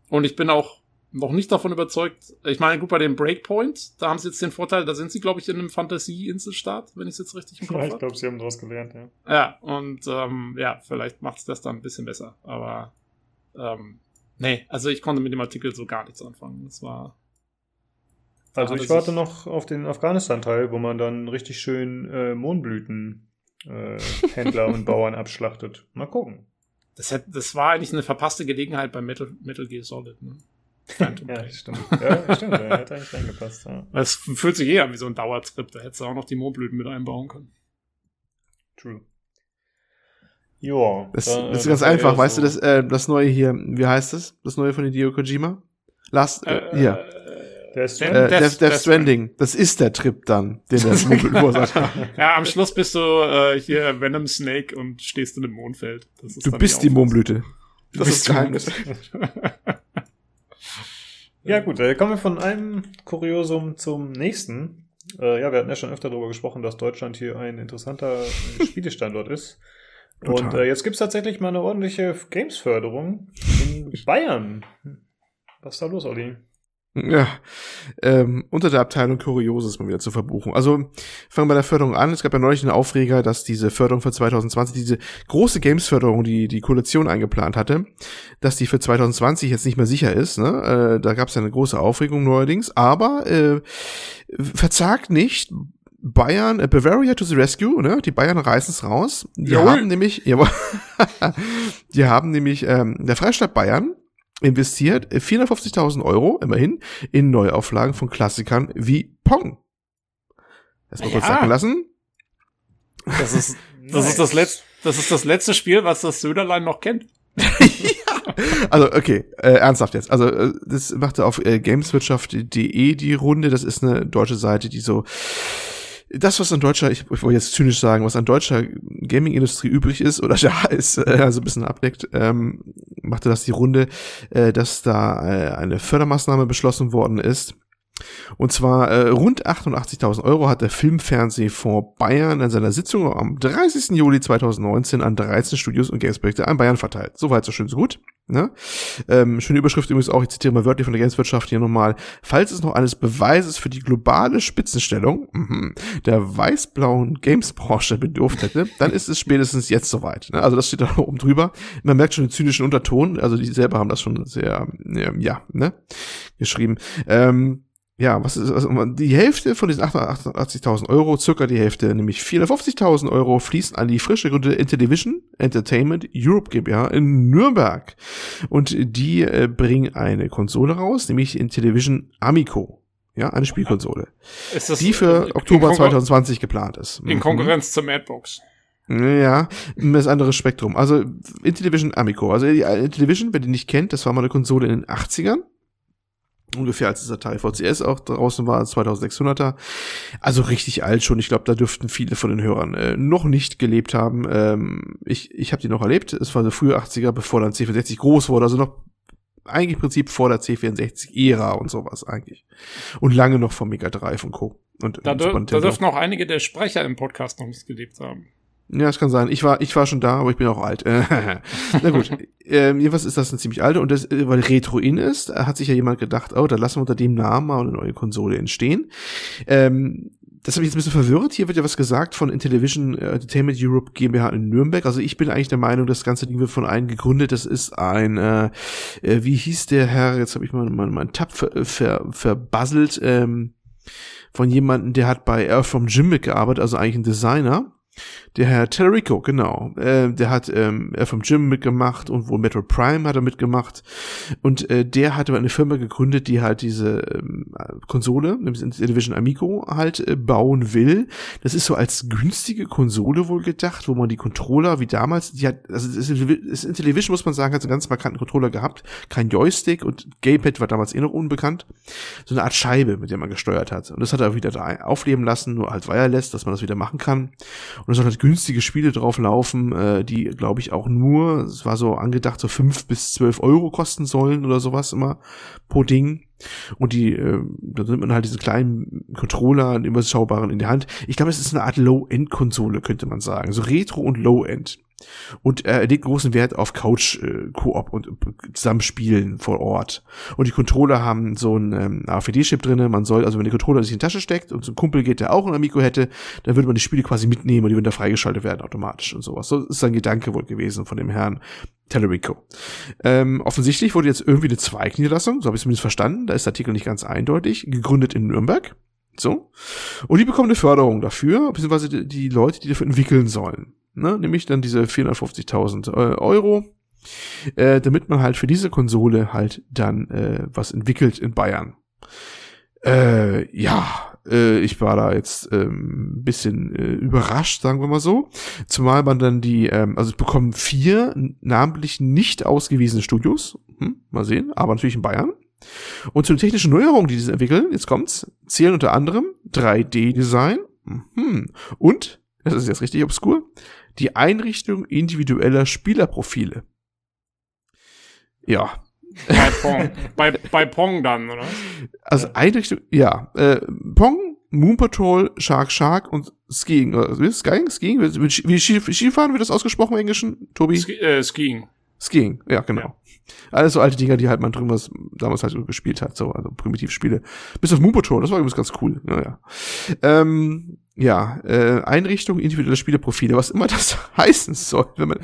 und ich bin auch noch nicht davon überzeugt. Ich meine, gut, bei dem Breakpoint, da haben sie jetzt den Vorteil, da sind sie, glaube ich, in einem Fantasie-Inselstaat, wenn ich es jetzt richtig im *laughs* Kopf Ja, ich glaube, sie haben daraus gelernt, ja. Ja, und ähm, ja, vielleicht macht's das dann ein bisschen besser. Aber ähm, nee, also ich konnte mit dem Artikel so gar nichts anfangen. Das war. Also ich warte noch auf den Afghanistan-Teil, wo man dann richtig schön äh, Mohnblüten äh, Händler und Bauern *laughs* abschlachtet. Mal gucken. Das, hätte, das war eigentlich eine verpasste Gelegenheit bei Metal, Metal Gear Solid. Ne? Phantom Ja, Pain. stimmt. Ja, stimmt. Der hat eigentlich reingepasst. Ja. Das fühlt sich eh an wie so ein Dauertrip. Da hättest du auch noch die Mohnblüten mit einbauen können. True. Joa. Das, da, das ist äh, ganz einfach, weißt so- du, das, äh, das neue hier, wie heißt es? Das neue von Hideo Kojima? Last, äh, hier. Der ist Death- Äh, Death- Death, Death Death Stranding. Das ist der Trip dann, den der *laughs* verursacht. Ja, am Schluss bist du äh, hier Venom Snake und stehst in einem Mondfeld. Das ist Du bist die. Mohnblüte. Du Das bist ist die Geheimnis. Ja, gut, äh, kommen wir von einem Kuriosum zum nächsten. Äh, ja, wir hatten ja schon öfter darüber gesprochen, dass Deutschland hier ein interessanter äh, *laughs* Spielestandort ist. Total. Und äh, jetzt gibt's tatsächlich mal eine ordentliche Games-Förderung in Bayern. Was ist da los, Olli? Ja, ähm, unter der Abteilung Kurioses mal wieder zur Verbuchung. Also fangen wir bei der Förderung an. Es gab ja neulich einen Aufreger, dass diese Förderung für 2020, diese große Games-Förderung, die die Koalition eingeplant hatte, dass die für 2020 jetzt nicht mehr sicher ist. Ne? Äh, da gab es ja eine große Aufregung neuerdings. Aber äh, verzagt nicht. Bayern, äh, Bavaria to the rescue, ne? Die Bayern reißen es raus. Die Jawohl. haben nämlich, jawohl, *laughs* die haben nämlich ähm, der Freistaat Bayern investiert 450.000 Euro, immerhin, in Neuauflagen von Klassikern wie Pong. Erstmal kurz Ja. sacken lassen. Das ist *laughs* das, ist das, letzte, das ist das letzte Spiel, was das Söderlein noch kennt. *laughs* Also, okay, äh, ernsthaft jetzt. Also, äh, das machte auf äh, gameswirtschaft.de die Runde. Das ist eine deutsche Seite, die so das, was an deutscher, ich, ich wollte jetzt zynisch sagen, was an deutscher Gaming-Industrie übrig ist oder *laughs* da ist, äh, also ein bisschen abdeckt, ähm, machte das die Runde, äh, dass da äh, eine Fördermaßnahme beschlossen worden ist und zwar äh, rund 88.000 Euro hat der Filmfernsehfonds Bayern in seiner Sitzung am 30. Juli 2019 an 13 Studios und Gamesprojekte an Bayern verteilt. Soweit so schön, so gut. Ne? Ähm, schöne Überschrift übrigens auch, ich zitiere mal wörtlich von der Gameswirtschaft hier nochmal. Falls es noch eines Beweises für die globale Spitzenstellung mh, der weiß-blauen Gamesbranche bedurft hätte, dann ist es spätestens jetzt soweit. Ne? Also das steht da oben drüber. Man merkt schon den zynischen Unterton, also die selber haben das schon sehr, ja, ne, geschrieben. Ähm, ja, was ist, also die Hälfte von diesen 88.000 Euro, circa die Hälfte, nämlich 450.000 Euro, fließen an die frische Gründe Intellivision Entertainment Europe GmbH in Nürnberg. Und die äh, bringen eine Konsole raus, nämlich Intellivision Amico. Ja, eine Spielkonsole. Ist das, die für Oktober 2020 geplant ist. In mhm. Konkurrenz mhm. zur Madbox. Ja, das andere Spektrum. Also Intellivision Amico. Also Intellivision, wer die nicht kennt, das war mal eine Konsole in den 80ern ungefähr als dieser Teil VCS auch draußen war, 2600er. Also richtig alt schon. Ich glaube, da dürften viele von den Hörern äh, noch nicht gelebt haben. Ähm, ich ich habe die noch erlebt. Es war so frühe 80er, bevor dann C64 groß wurde. Also noch eigentlich im Prinzip vor der C64-Ära und sowas eigentlich. Und lange noch vom Mega Drive und Co. Und, da, und da dürften auch einige der Sprecher im Podcast noch nicht gelebt haben. Ja, das kann sein. Ich war, ich war schon da, aber ich bin auch alt. *laughs* Na gut. ähm, jedenfalls ist das ein ziemlich alte und das, äh, weil Retro-In ist, hat sich ja jemand gedacht, oh, da lassen wir unter dem Namen mal eine neue Konsole entstehen. Ähm, das habe ich jetzt ein bisschen verwirrt. Hier wird ja was gesagt von Intellivision äh, Entertainment Europe GmbH in Nürnberg. Also ich bin eigentlich der Meinung, das ganze Ding wird von einem gegründet. Das ist ein, äh, äh, wie hieß der Herr? Jetzt habe ich mal meinen mein Tab ver, ver, verbasselt. Ähm, von jemandem, der hat bei Air from Jim mitgearbeitet, also eigentlich ein Designer. Der Herr Tellerico, genau. Äh, der hat ähm, vom Gym mitgemacht und wohl Metro Prime hat er mitgemacht. Und äh, der hatte eine Firma gegründet, die halt diese ähm, Konsole, nämlich Television Amigo, halt äh, bauen will. Das ist so als günstige Konsole wohl gedacht, wo man die Controller wie damals, die hat, also das ist, in Television muss man sagen, hat so einen ganz markanten Controller gehabt. Kein Joystick und Gamepad war damals eh noch unbekannt. So eine Art Scheibe, mit der man gesteuert hat. Und das hat er wieder da aufleben lassen, nur halt wireless, dass man das wieder machen kann. Und es soll halt günstige Spiele drauf laufen, äh, die, glaube ich, auch nur, es war so angedacht, so fünf bis zwölf Euro kosten sollen oder sowas immer pro Ding. Und die, äh, da nimmt man halt diese kleinen Controller, den überschaubaren in die Hand. Ich glaube, es ist eine Art Low-End-Konsole, könnte man sagen. So Retro und Low-End. Und er legt großen Wert auf Couch-Koop und Zusammenspielen vor Ort. Und die Controller haben so einen ähm, AFD-Chip drinne. Man soll, also wenn der Controller sich in die Tasche steckt und so ein Kumpel geht, der auch ein Amico hätte, dann würde man die Spiele quasi mitnehmen und die würden da freigeschaltet werden automatisch und sowas. So ist sein Gedanke wohl gewesen von dem Herrn Tellerico. Ähm, offensichtlich wurde jetzt irgendwie eine Zweigniederlassung, so habe ich es zumindest verstanden, da ist der Artikel nicht ganz eindeutig, gegründet in Nürnberg. So. Und die bekommen eine Förderung dafür, beziehungsweise die, die Leute, die dafür entwickeln sollen ne? nämlich dann diese 450.000 äh, Euro, äh, damit man halt für diese Konsole halt dann äh, was entwickelt in Bayern. Äh, ja, äh, ich war da jetzt ähm, bisschen äh, überrascht, sagen wir mal so. Zumal man dann die, ähm, also es bekommen vier namentlich nicht ausgewiesene Studios, hm, mal sehen, aber natürlich in Bayern. Und zu den technischen Neuerungen, die sie entwickeln, jetzt kommt's, zählen unter anderem 3D-Design hm, und, das ist jetzt richtig obskur, die Einrichtung individueller Spielerprofile. Ja. Bei Pong, *laughs* bei, bei Pong dann, oder? Also Einrichtung, ja. Äh, Pong, Moon Patrol, Shark Shark und Skiing. Oder, Skiing? Skiing? Wie, wie Skifahren wird das ausgesprochen im Englischen, Tobi? Ski, äh, Skiing. Skiing, ja, genau. Ja. Alles so alte Dinger, die halt man drüber damals halt so gespielt hat, so, also Primitivspiele. Bis auf Moon Patrol, das war übrigens ganz cool. Naja. Ähm, ja, äh, Einrichtung individuelle Spieleprofile, was immer *laughs* das heißen soll, wenn man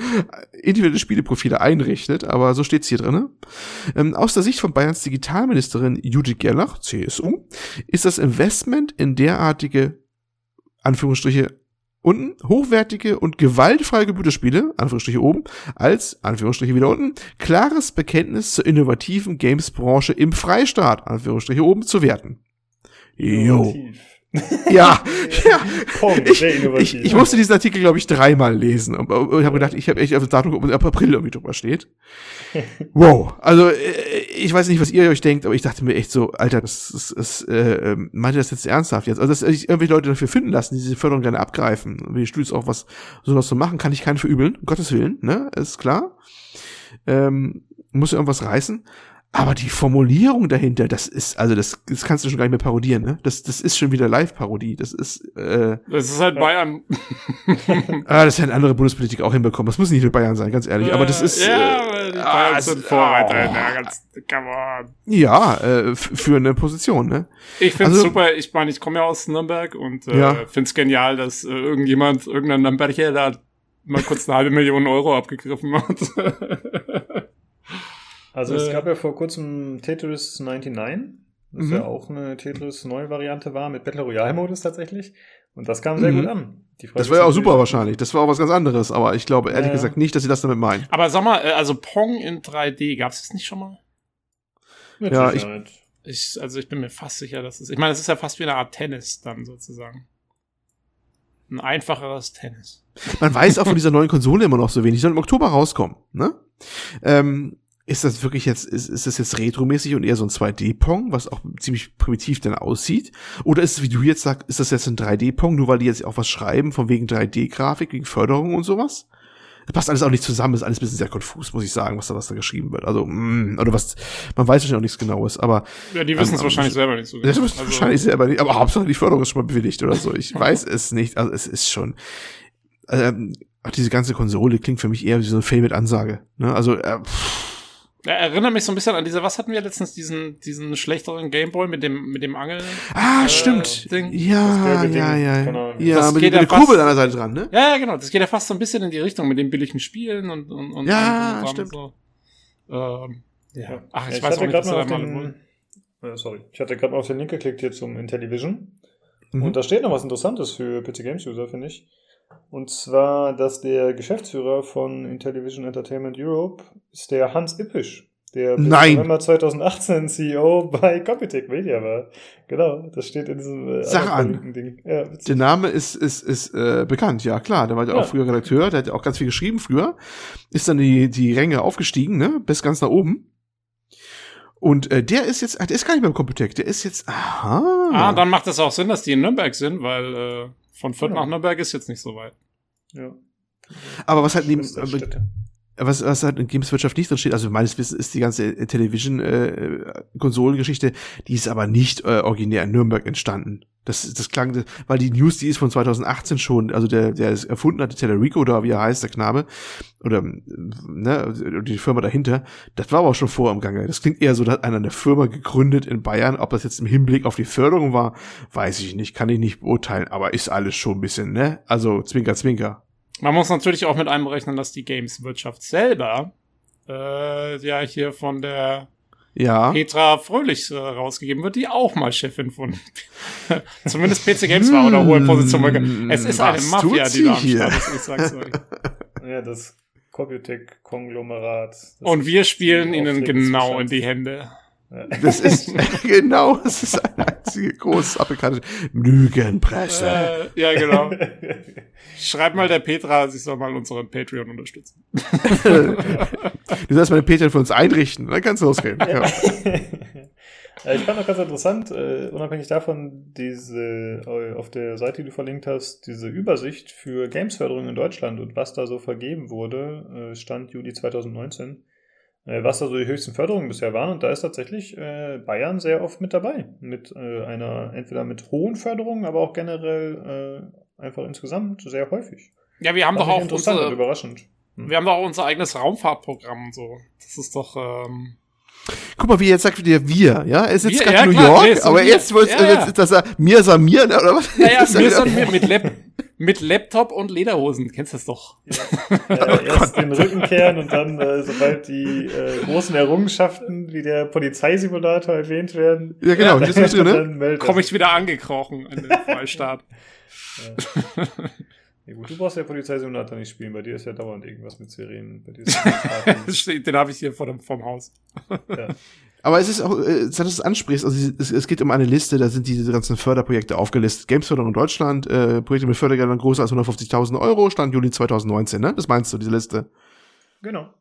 individuelle Spieleprofile einrichtet, aber so steht's hier drin. Ähm, aus der Sicht von Bayerns Digitalministerin Judith Gerlach, CSU, ist das Investment in derartige Anführungsstriche unten hochwertige und gewaltfreie Computerspiele, Anführungsstriche oben, als, Anführungsstriche wieder unten, klares Bekenntnis zur innovativen Games-Branche im Freistaat, Anführungsstriche oben, zu werten. Jo. *laughs* Ja, *laughs* ja. Pong, Ich, ich, ich musste diesen Artikel, glaube ich, dreimal lesen. Und, und habe gedacht, ich habe echt auf das Datum ob April irgendwie drüber steht. *laughs* Wow. Also, äh, ich weiß nicht, was ihr euch denkt, aber ich dachte mir echt so, Alter, das ist, ist äh, ähm, meint ihr das jetzt ernsthaft jetzt? Also, dass sich irgendwelche Leute dafür finden lassen, die diese Förderung gerne abgreifen. Und Wie Studios auch was sowas zu machen, kann ich keinen verübeln, um Gottes Willen, ne? Ist klar. Ähm, muss ja irgendwas reißen. Aber die Formulierung dahinter, das ist, also das, das kannst du schon gar nicht mehr parodieren, ne? Das, das ist schon wieder Live-Parodie. Das ist, äh, Das ist halt Bayern. *laughs* Ah, das hätten andere Bundespolitiker auch hinbekommen. Das muss nicht nur Bayern sein, ganz ehrlich. Aber das ist. Ja, äh, die ah, Bayern es- sind Vorreiter. oh. in der ganz, come on. Ja, äh, für eine Position, ne? Ich find's Also- super. Ich meine, ich komme ja aus Nürnberg und äh, Ja. find's genial, dass äh, irgendjemand, irgendein Nürnberger da mal kurz eine halbe Million Euro abgegriffen hat. *laughs* Also es Äh. gab ja vor kurzem Tetris 99, das Mhm. ja auch eine Tetris-Neue-Variante war, mit Battle Royale-Modus tatsächlich. Und das kam sehr Mhm. gut an. Das war ja auch super wahrscheinlich. Das war auch was ganz anderes. Aber ich glaube ehrlich Ja. gesagt nicht, dass sie das damit meinen. Aber sag mal, äh, also Pong in 3D, gab's das nicht schon mal? Mit Ja, ich-. Ich, also ich bin mir fast sicher, dass es. Ich meine, es ist ja fast wie eine Art Tennis dann sozusagen. Ein einfacheres Tennis. Man weiß auch von dieser neuen Konsole immer noch so wenig. Die soll im Oktober rauskommen, ne? Ähm, ist das wirklich jetzt, ist, ist das jetzt retromäßig und eher so ein 2D-Pong, was auch ziemlich primitiv dann aussieht? Oder ist es, wie du jetzt sagst, ist das jetzt ein 3D-Pong, nur weil die jetzt auch was schreiben, von wegen 3D-Grafik, wegen Förderung und sowas? Das passt alles auch nicht zusammen, ist alles ein bisschen sehr konfus, muss ich sagen, was da, was da geschrieben wird. Also, mm, oder was, man weiß wahrscheinlich auch nichts Genaues, aber Ja, die wissen es Ähm, wahrscheinlich selber nicht so das genau. ist wahrscheinlich selber nicht, aber Hauptsache die Förderung ist schon mal bewilligt oder so. Ich *laughs* weiß es nicht. Also es ist schon. Ähm, auch diese ganze Konsole klingt für mich eher wie so eine Fail mit Ansage. Ne? Also, äh, pff, Ja, erinnert mich so ein bisschen an diese, was hatten wir letztens, diesen, diesen schlechteren Gameboy mit dem, mit dem Angel. ah, Äh, stimmt. Ding. Ja, ja, Ding, ja. Ahnung. Ja, Das mit, geht mit ja der Kurbel an der Seite dran, ne? Ja, ja, genau. Das geht ja fast so ein bisschen in die Richtung mit den billigen Spielen und, und, und Ja, und, und stimmt. So. Ähm, ja. Ach, ich, Ja, weiß auch hatte nicht, was mal den, äh, sorry, ich hatte gerade mal auf den Link geklickt hier zum Intellivision. Mhm. Und da steht noch was Interessantes für PC Games User, finde ich. Und zwar, dass der Geschäftsführer von Intellivision Entertainment Europe ist der Hans Ippisch, der bis Nein. November 2018 CEO bei Computec Media war. Genau, das steht in diesem äh, Sag an. Ding. Ja. Der Name ist, ist, ist äh, bekannt, ja klar. Der war ja auch früher Redakteur, der hat ja auch ganz viel geschrieben früher. Ist dann die, die Ränge aufgestiegen, ne? Bis ganz nach oben. Und äh, der ist jetzt, ah, der ist gar nicht mehr im Computec, der ist jetzt, aha. Ah, dann macht es auch Sinn, dass die in Nürnberg sind, weil äh, von Fürth Ja. nach Nürnberg ist jetzt nicht so weit. ja. aber was halt neben, Was, was halt in Gameswirtschaft nicht drin steht, also meines Wissens ist die ganze äh, Television-Konsolengeschichte, die ist aber nicht äh, originär in Nürnberg entstanden. Das, das klang, weil die News, die ist von 2018 schon, also der, der es erfunden hatte, Telerico oder wie er heißt, der Knabe, oder äh, ne, die Firma dahinter, das war aber auch schon vor im Gange. Das klingt eher so, da hat einer eine Firma gegründet in Bayern. Ob das jetzt im Hinblick auf die Förderung war, weiß ich nicht, kann ich nicht beurteilen, aber ist alles schon ein bisschen, ne? Also Zwinker, Zwinker. Man muss natürlich auch mit einberechnen, dass die Gameswirtschaft selber äh, ja hier von der Ja. Petra Fröhlich äh, rausgegeben wird, die auch mal Chefin von *laughs* zumindest PC Games war oder hohe Position. war. Es ist eine Was Mafia, tut die da am? Start ist, ich sag's euch. *laughs* Ja, das Computec-Konglomerat. Und wir spielen ihnen genau in die Hände. Das ist *laughs* genau, das ist eine einzige große amerikanische Lügenpresse. Äh, ja, genau. Schreib mal der Petra, sie soll mal unseren Patreon unterstützen. *laughs* Du sollst meine Peter für uns einrichten, dann kannst du losgehen. Ja. Ja, *laughs* ich fand auch ganz interessant, äh, unabhängig davon, diese äh, auf der Seite, die du verlinkt hast, diese Übersicht für Gamesförderung in Deutschland und was da so vergeben wurde, äh, Stand Juli 2019, äh, was da so die höchsten Förderungen bisher waren. Und da ist tatsächlich äh, Bayern sehr oft mit dabei. Mit äh, einer, entweder mit hohen Förderungen, aber auch generell äh, einfach insgesamt sehr häufig. Ja, wir haben Fand doch auch interessant und unsere, überraschend. wir haben doch auch unser eigenes Raumfahrtprogramm und so. Das ist doch, ähm, Guck mal, wie jetzt sagt wieder wir, ja? Er sitzt Wir, gerade ja, New klar, York, nee, so aber wir. jetzt Ja, ja. jetzt, dass er mir Samir, ne, oder was? naja, Das ist wir wieder- sind wir mit, Lap mit Laptop und Lederhosen. Kennst du das doch? Äh, *laughs* erst den Rücken kehren und dann, äh, sobald die äh, großen Errungenschaften wie der Polizeisimulator erwähnt werden, Ja, genau, drin, ne? dann meldet Komme er ich wieder angekrochen in den Freistaat. *laughs* sich. Ja, gut, du brauchst ja Polizeisimulator nicht spielen, bei dir ist ja dauernd irgendwas mit Sirenen. Bei dir ist *laughs* ja Steht- den habe ich hier vor dem, vom Haus. ja. Aber es ist auch, äh, dass du es ansprichst, also es, es geht um eine Liste, da sind diese ganzen Förderprojekte aufgelistet. Gamesförderung in Deutschland, äh, Projekte mit Fördergeldern größer als 150.000 Euro, Stand Juli 2019, ne? Das meinst du, diese Liste? Genau.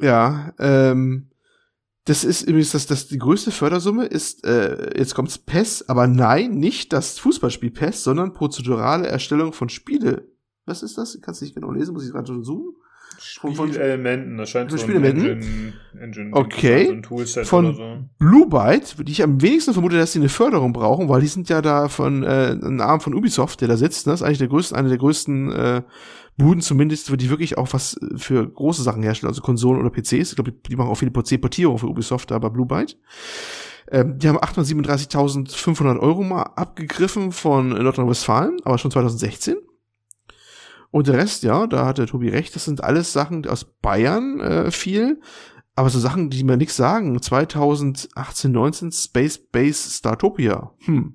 Ja, ähm, das ist übrigens das, das die größte Fördersumme ist, äh, jetzt kommt's PES, aber nein, nicht das Fußballspiel PES, sondern prozedurale Erstellung von Spiele. Was ist das? Kannst du nicht genau lesen, muss ich gerade schon suchen. Spielelementen, das scheint so ein Spielelementen? Engine, Engine Okay. so ein Toolset Von- oder so. Blue Byte, die ich am wenigsten vermute, dass sie eine Förderung brauchen, weil die sind ja da von äh, ein Arm von Ubisoft, der da sitzt. Ne? Das ist eigentlich der größte, eine der größten äh, Buden zumindest, die wirklich auch was für große Sachen herstellen, also Konsolen oder PCs. Ich glaube, die machen auch viele PC-Portierungen für Ubisoft, da bei Blue Byte. Ähm, die haben 837.500 Euro mal abgegriffen von Nordrhein-Westfalen, aber schon 2016. Und der Rest, ja, da hat der Tobi recht, das sind alles Sachen aus Bayern äh, viel. Aber so Sachen, die mir nichts sagen. 2018, 19 Space Base Startopia. Hm.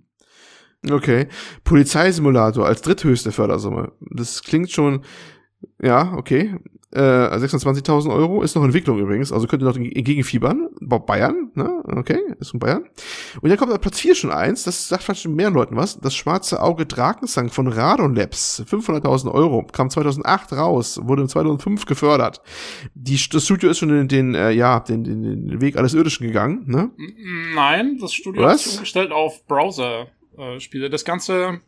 Okay. Polizeisimulator als dritthöchste Fördersumme. Das klingt schon, ja, okay. Äh, 26.000 Euro ist noch Entwicklung übrigens, also könnt ihr noch entgegenfiebern. Ba- Bayern, ne? Okay, ist von Bayern. Und dann kommt auf Platz 4 schon eins, das sagt vielleicht schon mehr Leuten was. Das schwarze Auge Drakensang von Radon Labs. 500.000 Euro. Kam 2008 raus, wurde 2005 gefördert. Die, das Studio ist schon den, den äh, ja, den, den, den Weg alles Irdischen gegangen, ne? Nein, das Studio Was? sich umgestellt auf Browser-Spiele. Das Ganze.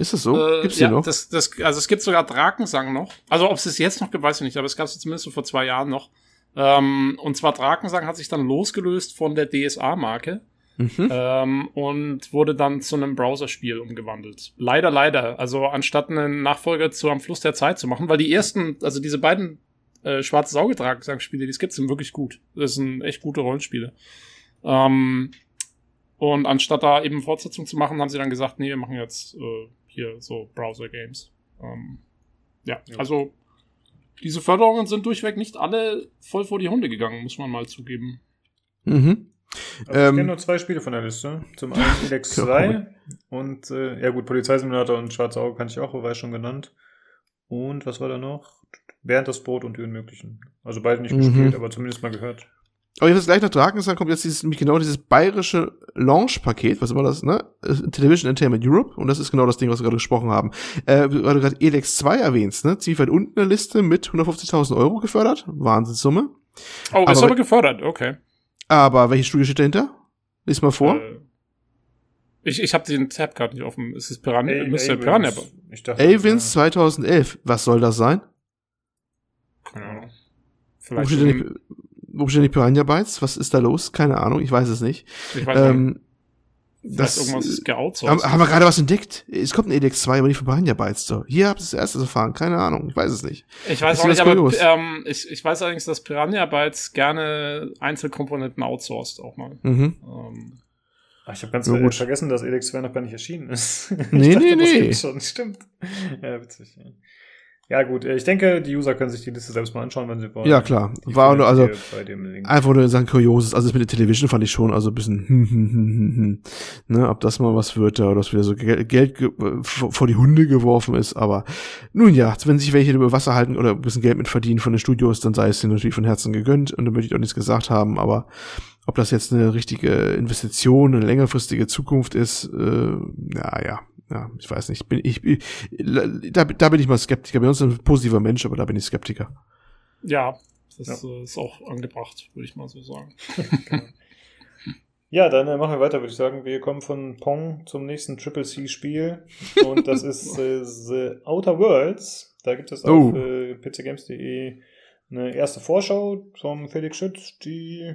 Ist das so? äh, Gibt's ja, die noch? Das, das, also es gibt sogar Drakensang noch. Also ob es es jetzt noch gibt, weiß ich nicht, aber es gab es zumindest so vor zwei Jahren noch. Ähm, und zwar Drakensang hat sich dann losgelöst von der DSA-Marke mhm. ähm, und wurde dann zu einem Browserspiel umgewandelt. Leider, leider. Also anstatt einen Nachfolger zu Am Fluss der Zeit zu machen, weil die ersten, also diese beiden äh, schwarze Saugedrag-Spiele, die es gibt, sind wirklich gut. Das sind echt gute Rollenspiele. Ähm, und anstatt da eben Fortsetzung zu machen, haben sie dann gesagt, nee, wir machen jetzt äh, hier so Browser-Games. Ähm, ja, Ja. also diese Förderungen sind durchweg nicht alle voll vor die Hunde gegangen, muss man mal zugeben. Mhm. Also ich Ähm, kenne nur zwei Spiele von der Liste. Zum einen Elex Ja, 2 und äh, ja gut, Polizeisimulator und Schwarze Auge kann ich auch, war ich schon genannt. Und was war da noch? Bernd das Brot und die Unmöglichen. Also beide nicht Mhm. gespielt, aber zumindest mal gehört. Aber jetzt gleich nach Drakensang kommt jetzt dieses, genau dieses bayerische Launch-Paket, was immer das, ne? Äh, Television Entertainment Europe, und das ist genau das Ding, was wir gerade gesprochen haben. Äh, weil du gerade Elex 2 erwähnst, ne? Ziemlich weit unten in der Liste mit 150.000 Euro gefördert. Wahnsinnssumme. Oh, ist Aber- aber gefördert, okay. Aber welches Studio steht dahinter? Lies mal vor. Äh, ich ich habe den Tab gerade nicht offen. Ist es Piranha? Ey, müsste Avins. Piranha. Ich dachte, Avins 2011. Was soll das sein? Keine Ahnung. Wo Vielleicht. steht, denn die, wo stehen die Piranha Bytes? Was ist da los? Keine Ahnung, ich weiß es nicht. ich weiß nicht. Ähm, Das das, irgendwas haben, geoutsourced. haben wir gerade was entdeckt? Es kommt ein Elex 2, aber nicht von Piranha Bytes. So. Hier habt ihr das erste erfahren. Keine Ahnung, ich weiß es nicht. ich weiß ist auch nicht, das aber ähm, ich, ich weiß allerdings, dass Piranha Bytes gerne Einzelkomponenten outsourced auch mal. Mhm. Ähm, Ach, ich habe ganz Ja, äh, gut. vergessen, dass Elex 2 noch gar nicht erschienen ist. *laughs* Nee, ich dachte, nee, das nee. gibt's schon. Stimmt. Ja, witzig. Ja. gut. äh, Ich denke, die User können sich die Liste selbst mal anschauen, wenn sie wollen. Ja, klar. Die War nur, also, einfach nur sagen Kurioses. Also das mit der Television fand ich schon, also ein bisschen, hm, hm, hm, hm, hm. ne, ob das mal was wird, da, oder dass wieder so Geld, Geld ge- vor die Hunde geworfen ist, aber nun ja, wenn sich welche über Wasser halten oder ein bisschen Geld mit verdienen von den Studios, dann sei es denen natürlich von Herzen gegönnt und da möchte ich auch nichts gesagt haben, aber ob das jetzt eine richtige Investition, eine längerfristige Zukunft ist, äh, ja, ja, ich weiß nicht, bin ich, ich da, da bin ich mal Skeptiker. Bei uns ist ein positiver Mensch, aber da bin ich Skeptiker. ja, das Ja. äh, ist auch angebracht, würde ich mal so sagen. *laughs* *laughs* Ja, dann äh, machen wir weiter, würde ich sagen. Wir kommen von Pong zum nächsten Triple C-Spiel. Und das ist *laughs* äh, The Outer Worlds. Da gibt es auf Oh. äh, pcgames.de eine erste Vorschau vom Felix Schütz, die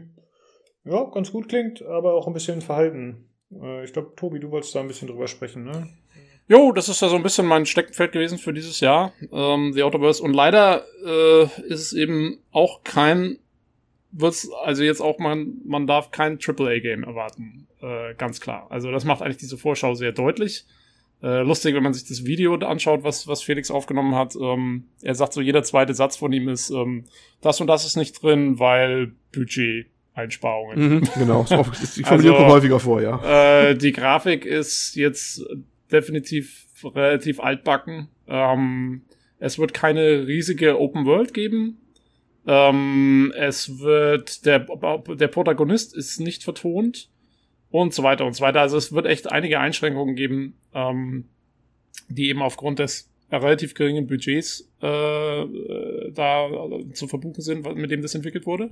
ja ganz gut klingt, aber auch ein bisschen verhalten. Äh, ich glaube, Tobi, du wolltest da ein bisschen drüber sprechen, ne? Jo, das ist ja so ein bisschen mein Steckenpferd gewesen für dieses Jahr, ähm, The Outerverse. Und leider äh, ist es eben auch kein, wird's, also jetzt auch man, man darf kein AAA-Game erwarten, äh, ganz klar. Also das macht eigentlich diese Vorschau sehr deutlich. Äh, lustig, wenn man sich das Video anschaut, was, was Felix aufgenommen hat. Ähm, er sagt so, jeder zweite Satz von ihm ist, ähm, das und das ist nicht drin, weil Budget-Einsparungen. Mhm, genau, *laughs* die Formulierung Also- kommt häufiger vor, ja. Äh, die Grafik ist jetzt definitiv relativ altbacken. Ähm, es wird keine riesige Open World geben. Ähm, es wird, der, der Protagonist ist nicht vertont und so weiter und so weiter. Also es wird echt einige Einschränkungen geben, ähm, die eben aufgrund des relativ geringen Budgets äh, da zu verbuchen sind, mit dem das entwickelt wurde.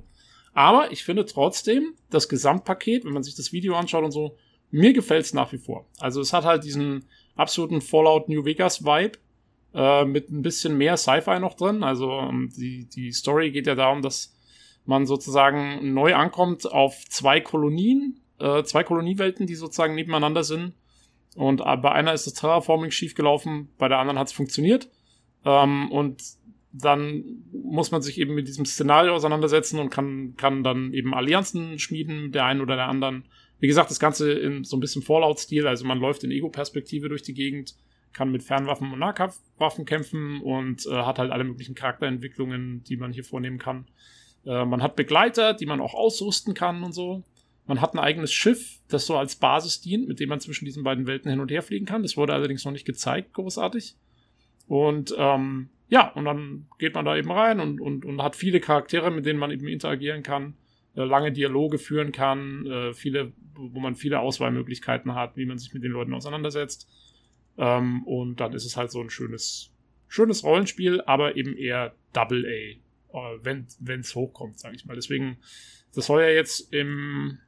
Aber ich finde trotzdem, das Gesamtpaket, wenn man sich das Video anschaut und so, mir gefällt es nach wie vor. Also es hat halt diesen absoluten Fallout New Vegas Vibe äh, mit ein bisschen mehr Sci-Fi noch drin. Also ähm, die, die Story geht ja darum, dass man sozusagen neu ankommt auf zwei Kolonien, äh, zwei Koloniewelten, die sozusagen nebeneinander sind. Und äh, bei einer ist das Terraforming schiefgelaufen, bei der anderen hat es funktioniert. Ähm, und dann muss man sich eben mit diesem Szenario auseinandersetzen und kann, kann dann eben Allianzen schmieden, der einen oder der anderen. Wie gesagt, das Ganze in so ein bisschen Fallout-Stil, also man läuft in Ego-Perspektive durch die Gegend kann mit Fernwaffen und Nahkampfwaffen kämpfen und äh, hat halt alle möglichen Charakterentwicklungen, die man hier vornehmen kann. Äh, man hat Begleiter, die man auch ausrüsten kann und so. Man hat ein eigenes Schiff, das so als Basis dient, mit dem man zwischen diesen beiden Welten hin und her fliegen kann. Das wurde allerdings noch nicht gezeigt, großartig. Und ähm, ja, und dann geht man da eben rein und, und, und hat viele Charaktere, mit denen man eben interagieren kann, lange Dialoge führen kann, äh, viele, wo man viele Auswahlmöglichkeiten hat, wie man sich mit den Leuten auseinandersetzt. Ähm, und dann ist es halt so ein schönes, schönes Rollenspiel, aber eben eher Double A, äh, wenn es hochkommt, sage ich mal. Deswegen, das soll ja jetzt im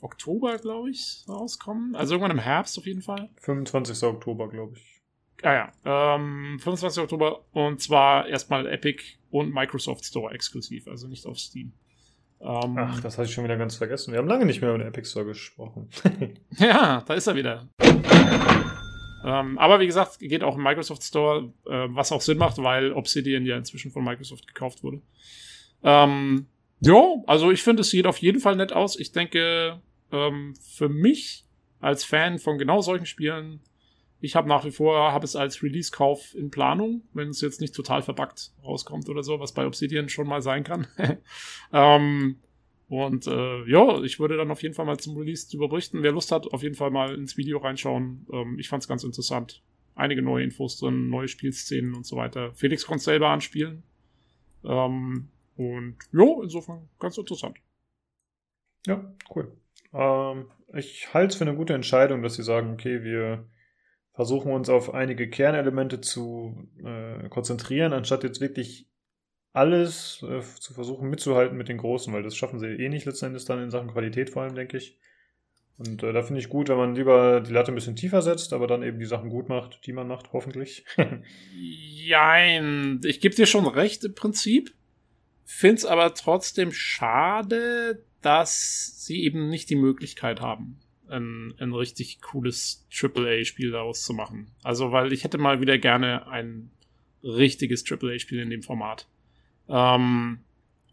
Oktober, glaube ich, rauskommen. Also irgendwann im Herbst auf jeden Fall. 25. Oktober, glaube ich. Ah ja, ähm, 25. Oktober und zwar erstmal Epic und Microsoft Store exklusiv, also nicht auf Steam. Ähm, Ach, das hatte ich schon wieder ganz vergessen. Wir haben lange nicht mehr über den Epic Store gesprochen. *laughs* ja, da ist er wieder. Ähm, aber wie gesagt, geht auch im Microsoft Store, äh, was auch Sinn macht, weil Obsidian ja inzwischen von Microsoft gekauft wurde. Ähm, ja, also ich finde, es sieht auf jeden Fall nett aus. Ich denke, ähm, für mich als Fan von genau solchen Spielen, ich habe nach wie vor, habe es als Release-Kauf in Planung, wenn es jetzt nicht total verbuggt rauskommt oder so, was bei Obsidian schon mal sein kann. *laughs* ähm, und äh, ja, ich würde dann auf jeden Fall mal zum Release drüber berichten. Wer Lust hat, auf jeden Fall mal ins Video reinschauen. Ähm, ich fand es ganz interessant. Einige neue Infos drin, neue Spielszenen und so weiter. Felix konnte selber anspielen. Ähm, und ja, insofern ganz interessant. Ja, cool. Ähm, ich halte es für eine gute Entscheidung, dass sie sagen, okay, wir versuchen uns auf einige Kernelemente zu äh, konzentrieren, anstatt jetzt wirklich alles äh, zu versuchen mitzuhalten mit den Großen, weil das schaffen sie eh nicht letzten Endes dann in Sachen Qualität vor allem, denke ich. Und äh, da finde ich gut, wenn man lieber die Latte ein bisschen tiefer setzt, aber dann eben die Sachen gut macht, die man macht, hoffentlich. *laughs* Jein, ich gebe dir schon recht im Prinzip. Find's aber trotzdem schade, dass sie eben nicht die Möglichkeit haben, ein, ein richtig cooles AAA-Spiel daraus zu machen. Also, weil ich hätte mal wieder gerne ein richtiges AAA-Spiel in dem Format. Ähm,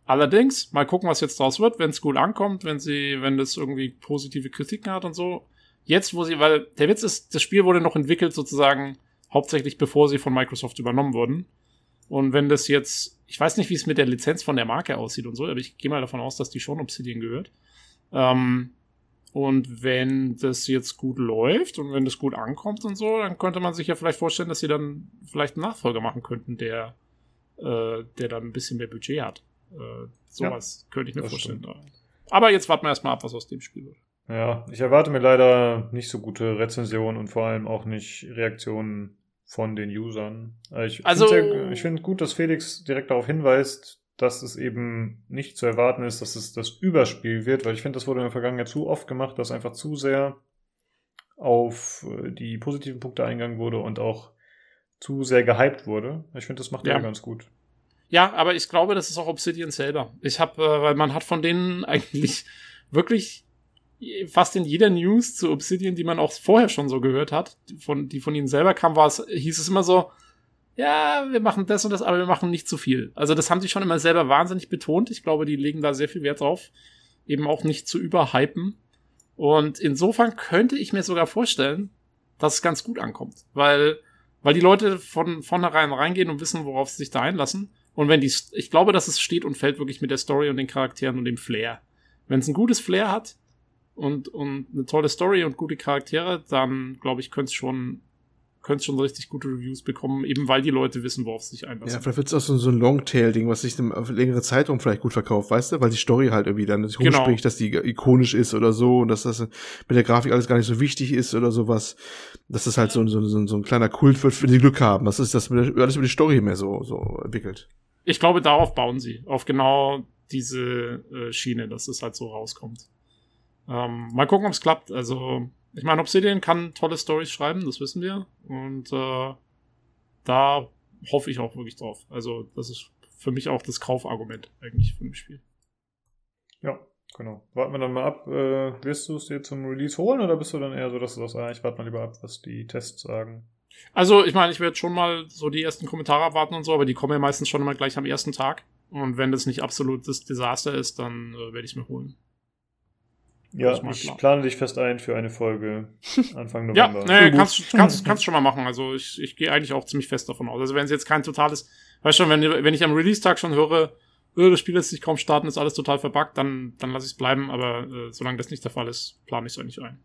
allerdings, mal gucken, was jetzt draus wird, wenn es gut ankommt, wenn sie, wenn das irgendwie positive Kritiken hat und so. Jetzt, wo sie, weil der Witz ist, das Spiel wurde noch entwickelt sozusagen hauptsächlich bevor sie von Microsoft übernommen wurden. Und wenn das jetzt, ich weiß nicht, wie es mit der Lizenz von der Marke aussieht und so, aber ich gehe mal davon aus, dass die schon Obsidian gehört. Ähm, und wenn das jetzt gut läuft und wenn das gut ankommt und so, dann könnte man sich ja vielleicht vorstellen, dass sie dann vielleicht einen Nachfolger machen könnten, der äh, der dann ein bisschen mehr Budget hat. Äh, sowas ja, könnte ich mir vorstellen. Stimmt. Aber jetzt warten wir erstmal ab, was aus dem Spiel wird. Ja, ich erwarte mir leider nicht so gute Rezensionen und vor allem auch nicht Reaktionen von den Usern. Äh, ich also, finde find gut, dass Felix direkt darauf hinweist, dass es eben nicht zu erwarten ist, dass es das Überspiel wird, weil ich finde, das wurde in der Vergangenheit zu oft gemacht, dass einfach zu sehr auf äh, die positiven Punkte eingegangen wurde und auch zu sehr gehypt wurde. Ich finde, das macht ja. er ganz gut. Ja, aber ich glaube, das ist auch Obsidian selber. Ich habe, äh, weil man hat von denen *laughs* eigentlich wirklich fast in jeder News zu Obsidian, die man auch vorher schon so gehört hat, von, die von ihnen selber kam, war es, hieß es immer so, ja, wir machen das und das, aber wir machen nicht zu viel. Also das haben sie schon immer selber wahnsinnig betont. Ich glaube, die legen da sehr viel Wert drauf, eben auch nicht zu überhypen. Und insofern könnte ich mir sogar vorstellen, dass es ganz gut ankommt, weil weil die Leute von vornherein reingehen und wissen, worauf sie sich da einlassen. Und wenn die, ich glaube, dass es steht und fällt wirklich mit der Story und den Charakteren und dem Flair. Wenn es ein gutes Flair hat und, und eine tolle Story und gute Charaktere, dann glaube ich, könnte es schon könnte schon richtig gute Reviews bekommen, eben weil die Leute wissen, worauf sie sich einlassen. Ja, vielleicht wird es auch so, so ein Longtail-Ding, was sich auf längere Zeitraum vielleicht gut verkauft, weißt du? Weil die Story halt irgendwie dann genau. rumspricht, dass die ikonisch ist oder so und dass das mit der Grafik alles gar nicht so wichtig ist oder sowas. Dass das halt so, so, so, so ein kleiner Kult wird, wenn die Glück haben. Das ist das mit der, alles über die Story mehr so, so entwickelt. Ich glaube, darauf bauen sie. Auf genau diese äh, Schiene, dass es halt so rauskommt. Ähm, mal gucken, ob es klappt. Also, ich meine, Obsidian kann tolle Stories schreiben, das wissen wir. Und äh, da hoffe ich auch wirklich drauf. Also, das ist für mich auch das Kaufargument eigentlich von dem Spiel. Ja, genau. Warten wir dann mal ab. Äh, wirst du es dir zum Release holen oder bist du dann eher so, dass du das, ah, ich warte mal lieber ab, was die Tests sagen? Also, ich meine, ich werde schon mal so die ersten Kommentare abwarten und so, aber die kommen ja meistens schon immer gleich am ersten Tag. Und wenn das nicht absolutes Desaster ist, dann äh, werde ich es mir holen. Ja, ich klar. plane dich fest ein für eine Folge *laughs* Anfang November. ja, nee, kannst, kannst, kannst schon mal machen. Also ich, ich gehe eigentlich auch ziemlich fest davon aus. Also wenn es jetzt kein totales, weißt du, wenn, wenn ich am Release-Tag schon höre, äh, das Spiel lässt sich kaum starten, ist alles total verbuggt, dann, dann lasse ich es bleiben. Aber äh, solange das nicht der Fall ist, plane ich es eigentlich ein.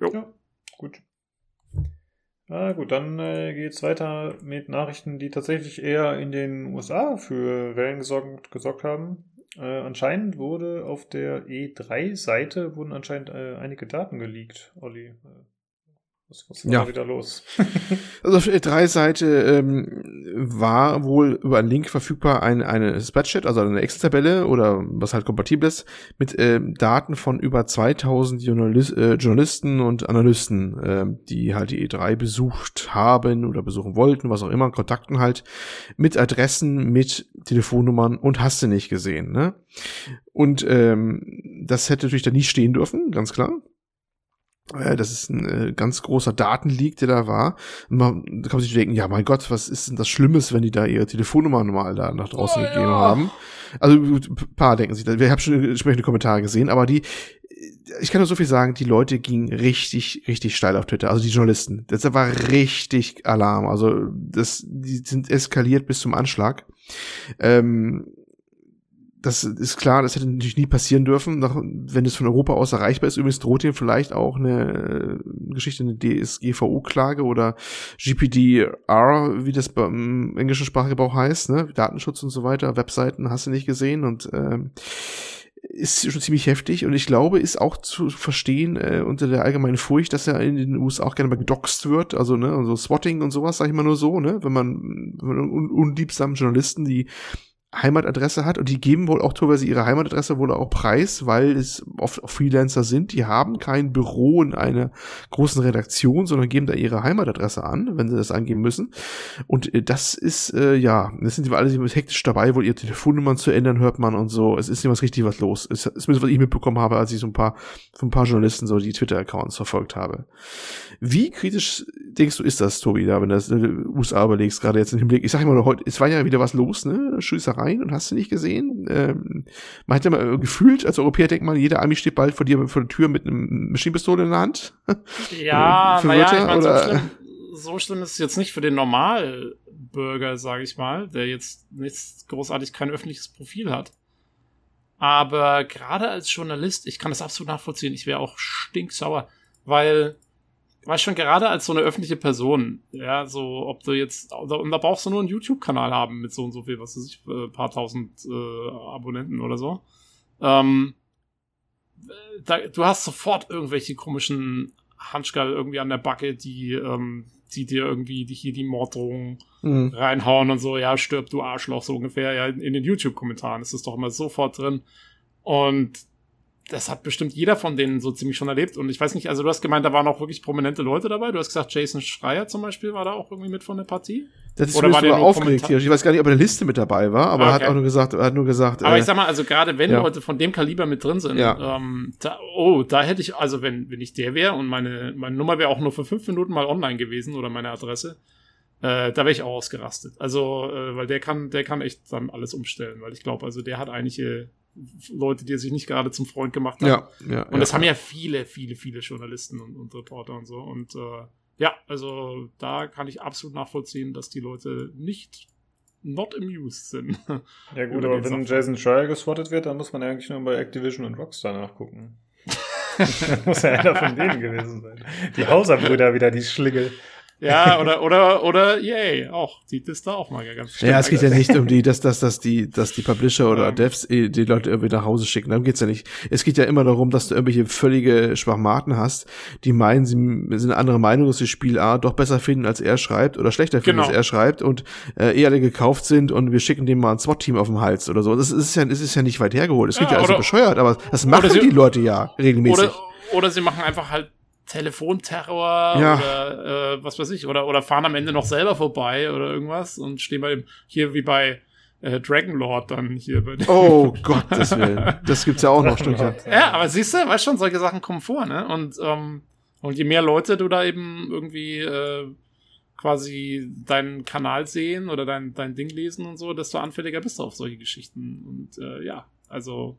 Jo. Ja, gut. Ah, gut, dann äh, geht's weiter mit Nachrichten, die tatsächlich eher in den USA für Wellen gesorgt, gesorgt haben. Äh, anscheinend wurde auf der E3-Seite wurden anscheinend äh, einige Daten geleakt, Olli. Äh, was, was war ja. da wieder los? *laughs* also auf der E3-Seite ähm, war wohl über einen Link verfügbar ein, eine Spreadsheet, also eine Excel-Tabelle oder was halt kompatibel ist, mit ähm, Daten von über 2000 Journalis äh, Journalisten und Analysten, äh, die halt die E3 besucht haben oder besuchen wollten, was auch immer, Kontakten halt, mit Adressen, mit Telefonnummern und hast du nicht gesehen, ne? Und ähm, das hätte natürlich da nie stehen dürfen, ganz klar. Äh, das ist ein äh, ganz großer Datenleak, der da war. Man, da kann man sich denken, ja, mein Gott, was ist denn das Schlimmes, wenn die da ihre Telefonnummer mal da nach draußen oh, gegeben ja. haben? Also, ein paar denken sich, das. wir haben schon entsprechende Kommentare gesehen, aber die, ich kann nur so viel sagen, die Leute gingen richtig, richtig steil auf Twitter, also die Journalisten. Das war richtig Alarm. Also, das, die sind eskaliert bis zum Anschlag. Ähm, das ist klar, das hätte natürlich nie passieren dürfen, wenn es von Europa aus erreichbar ist. Übrigens droht ihm vielleicht auch eine äh, Geschichte, eine DSGVO-Klage oder GPDR, wie das beim englischen Sprachgebrauch heißt, ne? Datenschutz und so weiter, Webseiten hast du nicht gesehen und ähm, ist schon ziemlich heftig und ich glaube, ist auch zu verstehen äh, unter der allgemeinen Furcht, dass er in den USA auch gerne mal gedoxt wird, also ne, so Swatting und sowas, sag ich mal nur so, ne, wenn man, wenn man un unliebsamen Journalisten, die Heimatadresse hat und die geben wohl auch teilweise ihre Heimatadresse wohl auch preis, weil es oft Freelancer sind, die haben kein Büro in einer großen Redaktion, sondern geben da ihre Heimatadresse an, wenn sie das angeben müssen. Und äh, das ist, äh, ja, das sind wir alle hektisch dabei, wohl ihre Telefonnummern zu ändern, hört man und so. Es ist nicht was richtig was los. Es ist was ich mitbekommen habe, als ich so ein paar, von ein paar Journalisten so die Twitter-Accounts verfolgt habe. Wie kritisch denkst du, ist das, Tobi, da, wenn du das äh, USA überlegst, gerade jetzt im Hinblick? Ich sag immer noch heute, es war ja wieder was los, ne? Schießereien und hast du nicht gesehen? Ähm, man hat ja mal gefühlt, als Europäer denkt man, jeder Ami steht bald vor dir vor der Tür mit einem Maschinenpistole in der Hand. *laughs* Ja, naja, ich mein, so, schlimm, so schlimm ist es jetzt nicht für den Normalbürger, sage ich mal, der jetzt nichts großartig kein öffentliches Profil hat. Aber gerade als Journalist, ich kann das absolut nachvollziehen, ich wäre auch stinksauer, weil weißt schon, gerade als so eine öffentliche Person, ja, so, ob du jetzt, und da brauchst du nur einen YouTube-Kanal haben mit so und so viel, was weiß ich, äh, paar tausend äh, Abonnenten oder so. Ähm, da, du hast sofort irgendwelche komischen Handschall irgendwie an der Backe, die, ähm, die dir irgendwie die, hier die Morddrohungen mhm. reinhauen und so, ja, stirb du Arschloch, so ungefähr, ja, in den YouTube-Kommentaren ist das doch immer sofort drin. Und das hat bestimmt jeder von denen so ziemlich schon erlebt. Und ich weiß nicht, also du hast gemeint, da waren auch wirklich prominente Leute dabei. Du hast gesagt, Jason Schreier zum Beispiel war da auch irgendwie mit von der Partie. Das ist Oder war der aufgeregt hier. Ich weiß gar nicht, ob er der Liste mit dabei war, aber okay. er hat auch nur gesagt, er hat nur gesagt. Aber äh, ich sag mal, also gerade wenn ja. Leute von dem Kaliber mit drin sind, ja. ähm, da, oh, da hätte ich, also wenn, wenn ich der wäre und meine, meine Nummer wäre auch nur für fünf Minuten mal online gewesen oder meine Adresse, äh, da wäre ich auch ausgerastet. Also, äh, weil der kann, der kann echt dann alles umstellen, weil ich glaube, also der hat einige Leute, die er sich nicht gerade zum Freund gemacht hat. Ja, ja, und das ja. haben ja viele, viele, viele Journalisten und, und Reporter und so. Und äh, ja, also da kann ich absolut nachvollziehen, dass die Leute nicht not amused sind. Ja gut, aber wenn Jason Schreier geswattet wird, dann muss man eigentlich nur bei Activision und Rockstar nachgucken. *laughs* muss ja einer von denen gewesen sein. Die Hauser-Brüder wieder, die Schlingel. Ja, oder, oder, oder, yay, auch. Die ist da auch mal ganz Ja, es geht ja nicht um die, dass, dass, dass die, dass die Publisher oder Devs eh die Leute irgendwie nach Hause schicken. Darum geht's ja nicht. Es geht ja immer darum, dass du irgendwelche völlige Schwachmaten hast, die meinen, sie sind eine andere Meinung, dass sie Spiel A doch besser finden, als er schreibt, oder schlechter finden, Genau. als er schreibt, und äh, eh alle gekauft sind und wir schicken dem mal ein SWAT-Team auf den Hals oder so. Das ist ja, das ist ja nicht weit hergeholt. Es klingt Ja, ja, also bescheuert, aber das machen die Leute ja regelmäßig. Oder, oder sie machen einfach halt Telefonterror Ja. oder äh, was weiß ich, oder, oder fahren am Ende noch selber vorbei oder irgendwas und stehen bei dem, hier wie bei äh, Dragonlord dann hier bei dem. Oh *laughs* Gottes Willen. Das gibt's ja auch noch, stimmt ja. Ja, aber siehst du, weißt schon, solche Sachen kommen vor, ne? Und, ähm, und je mehr Leute du da eben irgendwie äh, quasi deinen Kanal sehen oder dein, dein Ding lesen und so, desto anfälliger bist du auf solche Geschichten. Und äh, ja, also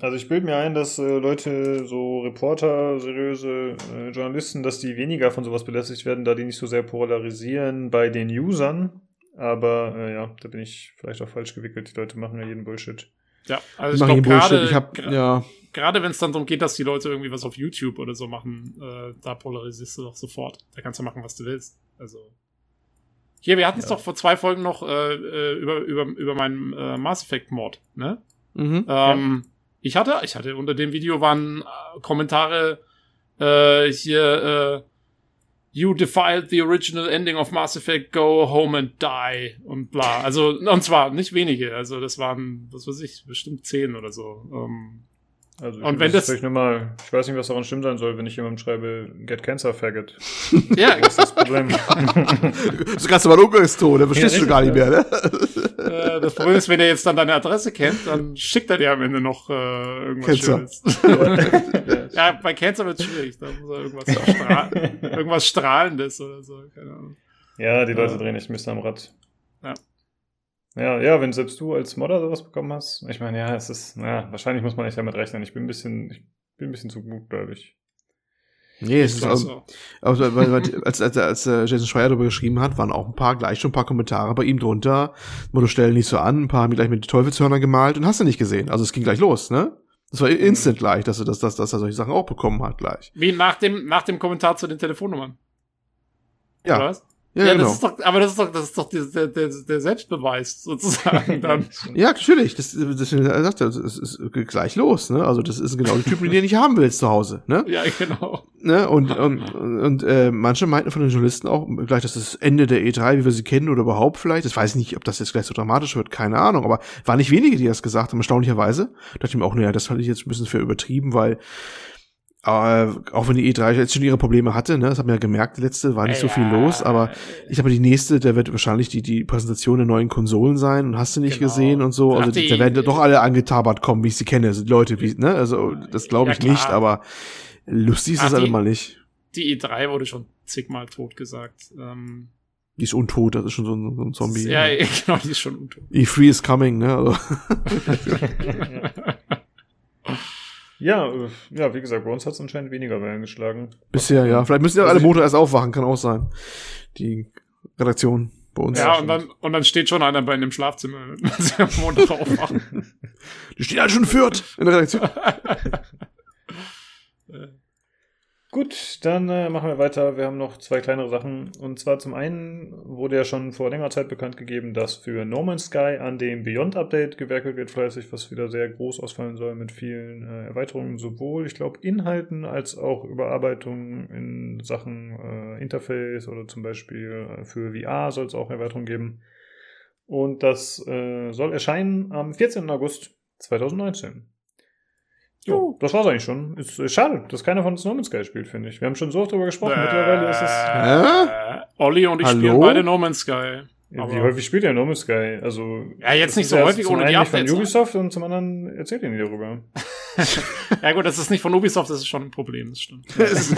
Also ich bilde mir ein, dass äh, Leute, so Reporter, seriöse äh, Journalisten, dass die weniger von sowas belästigt werden, da die nicht so sehr polarisieren bei den Usern. Aber äh, ja, da bin ich vielleicht auch falsch gewickelt. Die Leute machen ja jeden Bullshit. ja, Ich also ich hier glaube Bullshit. gerade Ich hab, ja. gerade wenn es dann darum geht, dass die Leute irgendwie was auf YouTube oder so machen, äh, da polarisierst du doch sofort. Da kannst du machen, was du willst. Also. Hier, wir hatten es Ja. doch vor zwei Folgen noch äh, äh, über, über, über meinen äh, Mass Effect Mod, ne? Mhm. Ähm, Ich hatte, ich hatte unter dem Video waren äh, Kommentare äh, hier, äh, You defiled the original ending of Mass Effect, go home and die und bla. Also, und zwar nicht wenige, also das waren, was weiß ich, bestimmt zehn oder so. Ähm, Also ich Und wenn das das- normal. Ich weiß nicht, was daran stimmt sein soll, wenn ich jemandem schreibe, get cancer, faggot. ja, Was ist das Problem? *laughs* So kannst du mal Umgangston, da verstehst Ja, du gar nicht mehr, ne? Äh, das Problem ist, wenn er jetzt dann deine Adresse kennt, dann schickt er dir am Ende noch äh, irgendwas Cancer. Schönes. *laughs* ja, bei Cancer wird schwierig, da muss er irgendwas, stra *laughs* irgendwas Strahlendes oder so, keine Ahnung. Ja, die Leute Ja. drehen echt Mist am Rad. Ja. Ja, ja, wenn selbst du als Modder sowas bekommen hast. Ich meine, ja, es ist, na, wahrscheinlich muss man nicht damit rechnen. Ich bin ein bisschen, ich bin ein bisschen zu gutgläubig. Nee, es ist So, also, so. weil, weil, als, als, als äh, Jason Schreier darüber geschrieben hat, waren auch ein paar, gleich schon ein paar Kommentare bei ihm drunter. Motto, stellen nicht so an, ein paar haben ihn gleich mit Teufelshörner gemalt und hast du nicht gesehen. Also es ging gleich los, ne? Das war instant gleich, dass er, das, dass, dass er solche Sachen auch bekommen hat gleich. Wie nach dem, nach dem Kommentar zu den Telefonnummern. Oder Ja, was? Ja, Ja, genau. das ist doch, aber das ist doch, das ist doch der, der, der Selbstbeweis sozusagen *laughs* dann. Ja, natürlich. Das, das, sagt, ja, das ist gleich los, ne? Also das ist genau die Typen, die du nicht haben willst zu Hause, ne? ja, genau. ne? Und, und, und äh, manche meinten von den Journalisten auch gleich, das ist das Ende der E3, wie wir sie kennen oder überhaupt vielleicht. Das weiß ich nicht, ob das jetzt gleich so dramatisch wird, keine Ahnung. Aber waren nicht wenige, die das gesagt haben, erstaunlicherweise. Da dachte ich mir auch, naja, das fand ich jetzt ein bisschen für übertrieben, weil äh, auch wenn die E3 jetzt schon ihre Probleme hatte, ne, das haben wir ja gemerkt, die letzte war nicht so viel Ja. los, aber ich habe die nächste, der wird wahrscheinlich die, die Präsentation der neuen Konsolen sein und hast du nicht Genau. gesehen und so. Also die- da werden doch alle angetabert kommen, wie ich sie kenne. Also die Leute, wie, ne, also das glaube Ja, ich nicht, klar. aber lustig ist Ach, das alle die- mal nicht. Die E3 wurde schon zigmal tot gesagt. Ähm, Die ist untot, das ist schon so ein, so ein Zombie. ja, *laughs* genau, die ist schon untot. E3 is coming, ne? Also, *laughs* *laughs* Ja, äh, ja, wie gesagt, bei uns hat es anscheinend weniger Wellen geschlagen. bisher, ja. Vielleicht müssen ja alle Also Motor erst aufwachen, kann auch sein. Die Redaktion bei uns. Ja, und dann, und dann steht schon einer bei in dem Schlafzimmer, *laughs* wenn sie am Montag aufwachen. Die stehen alle schon führt in der Redaktion. *laughs* Gut, dann äh, machen wir weiter. Wir haben noch zwei kleinere Sachen. Und zwar zum einen wurde ja schon vor längerer Zeit bekannt gegeben, dass für No Man's Sky an dem Beyond Update gewerkelt wird, fleißig, was wieder sehr groß ausfallen soll mit vielen äh, Erweiterungen, sowohl, ich glaube, Inhalten als auch Überarbeitungen in Sachen äh, Interface oder zum Beispiel äh, für VR soll es auch Erweiterungen geben. Und das äh, soll erscheinen am 14. August 2019. Jo, das war's eigentlich schon. Ist äh, schade, dass keiner von uns No Man's Sky spielt, finde ich. Wir haben schon so oft drüber gesprochen. Mittlerweile ist es. Äh, Olli und ich Hallo? spielen beide No Man's Sky. Wie aber- häufig spielt ihr No Man's Sky? Also. Ja, jetzt nicht ist so häufig zum ohne die einen nicht Updates, von Ubisoft und zum anderen erzählt ihr nie darüber. *laughs* Ja gut, das ist nicht von Ubisoft, das ist schon ein Problem, das stimmt. *laughs* Es Ähm,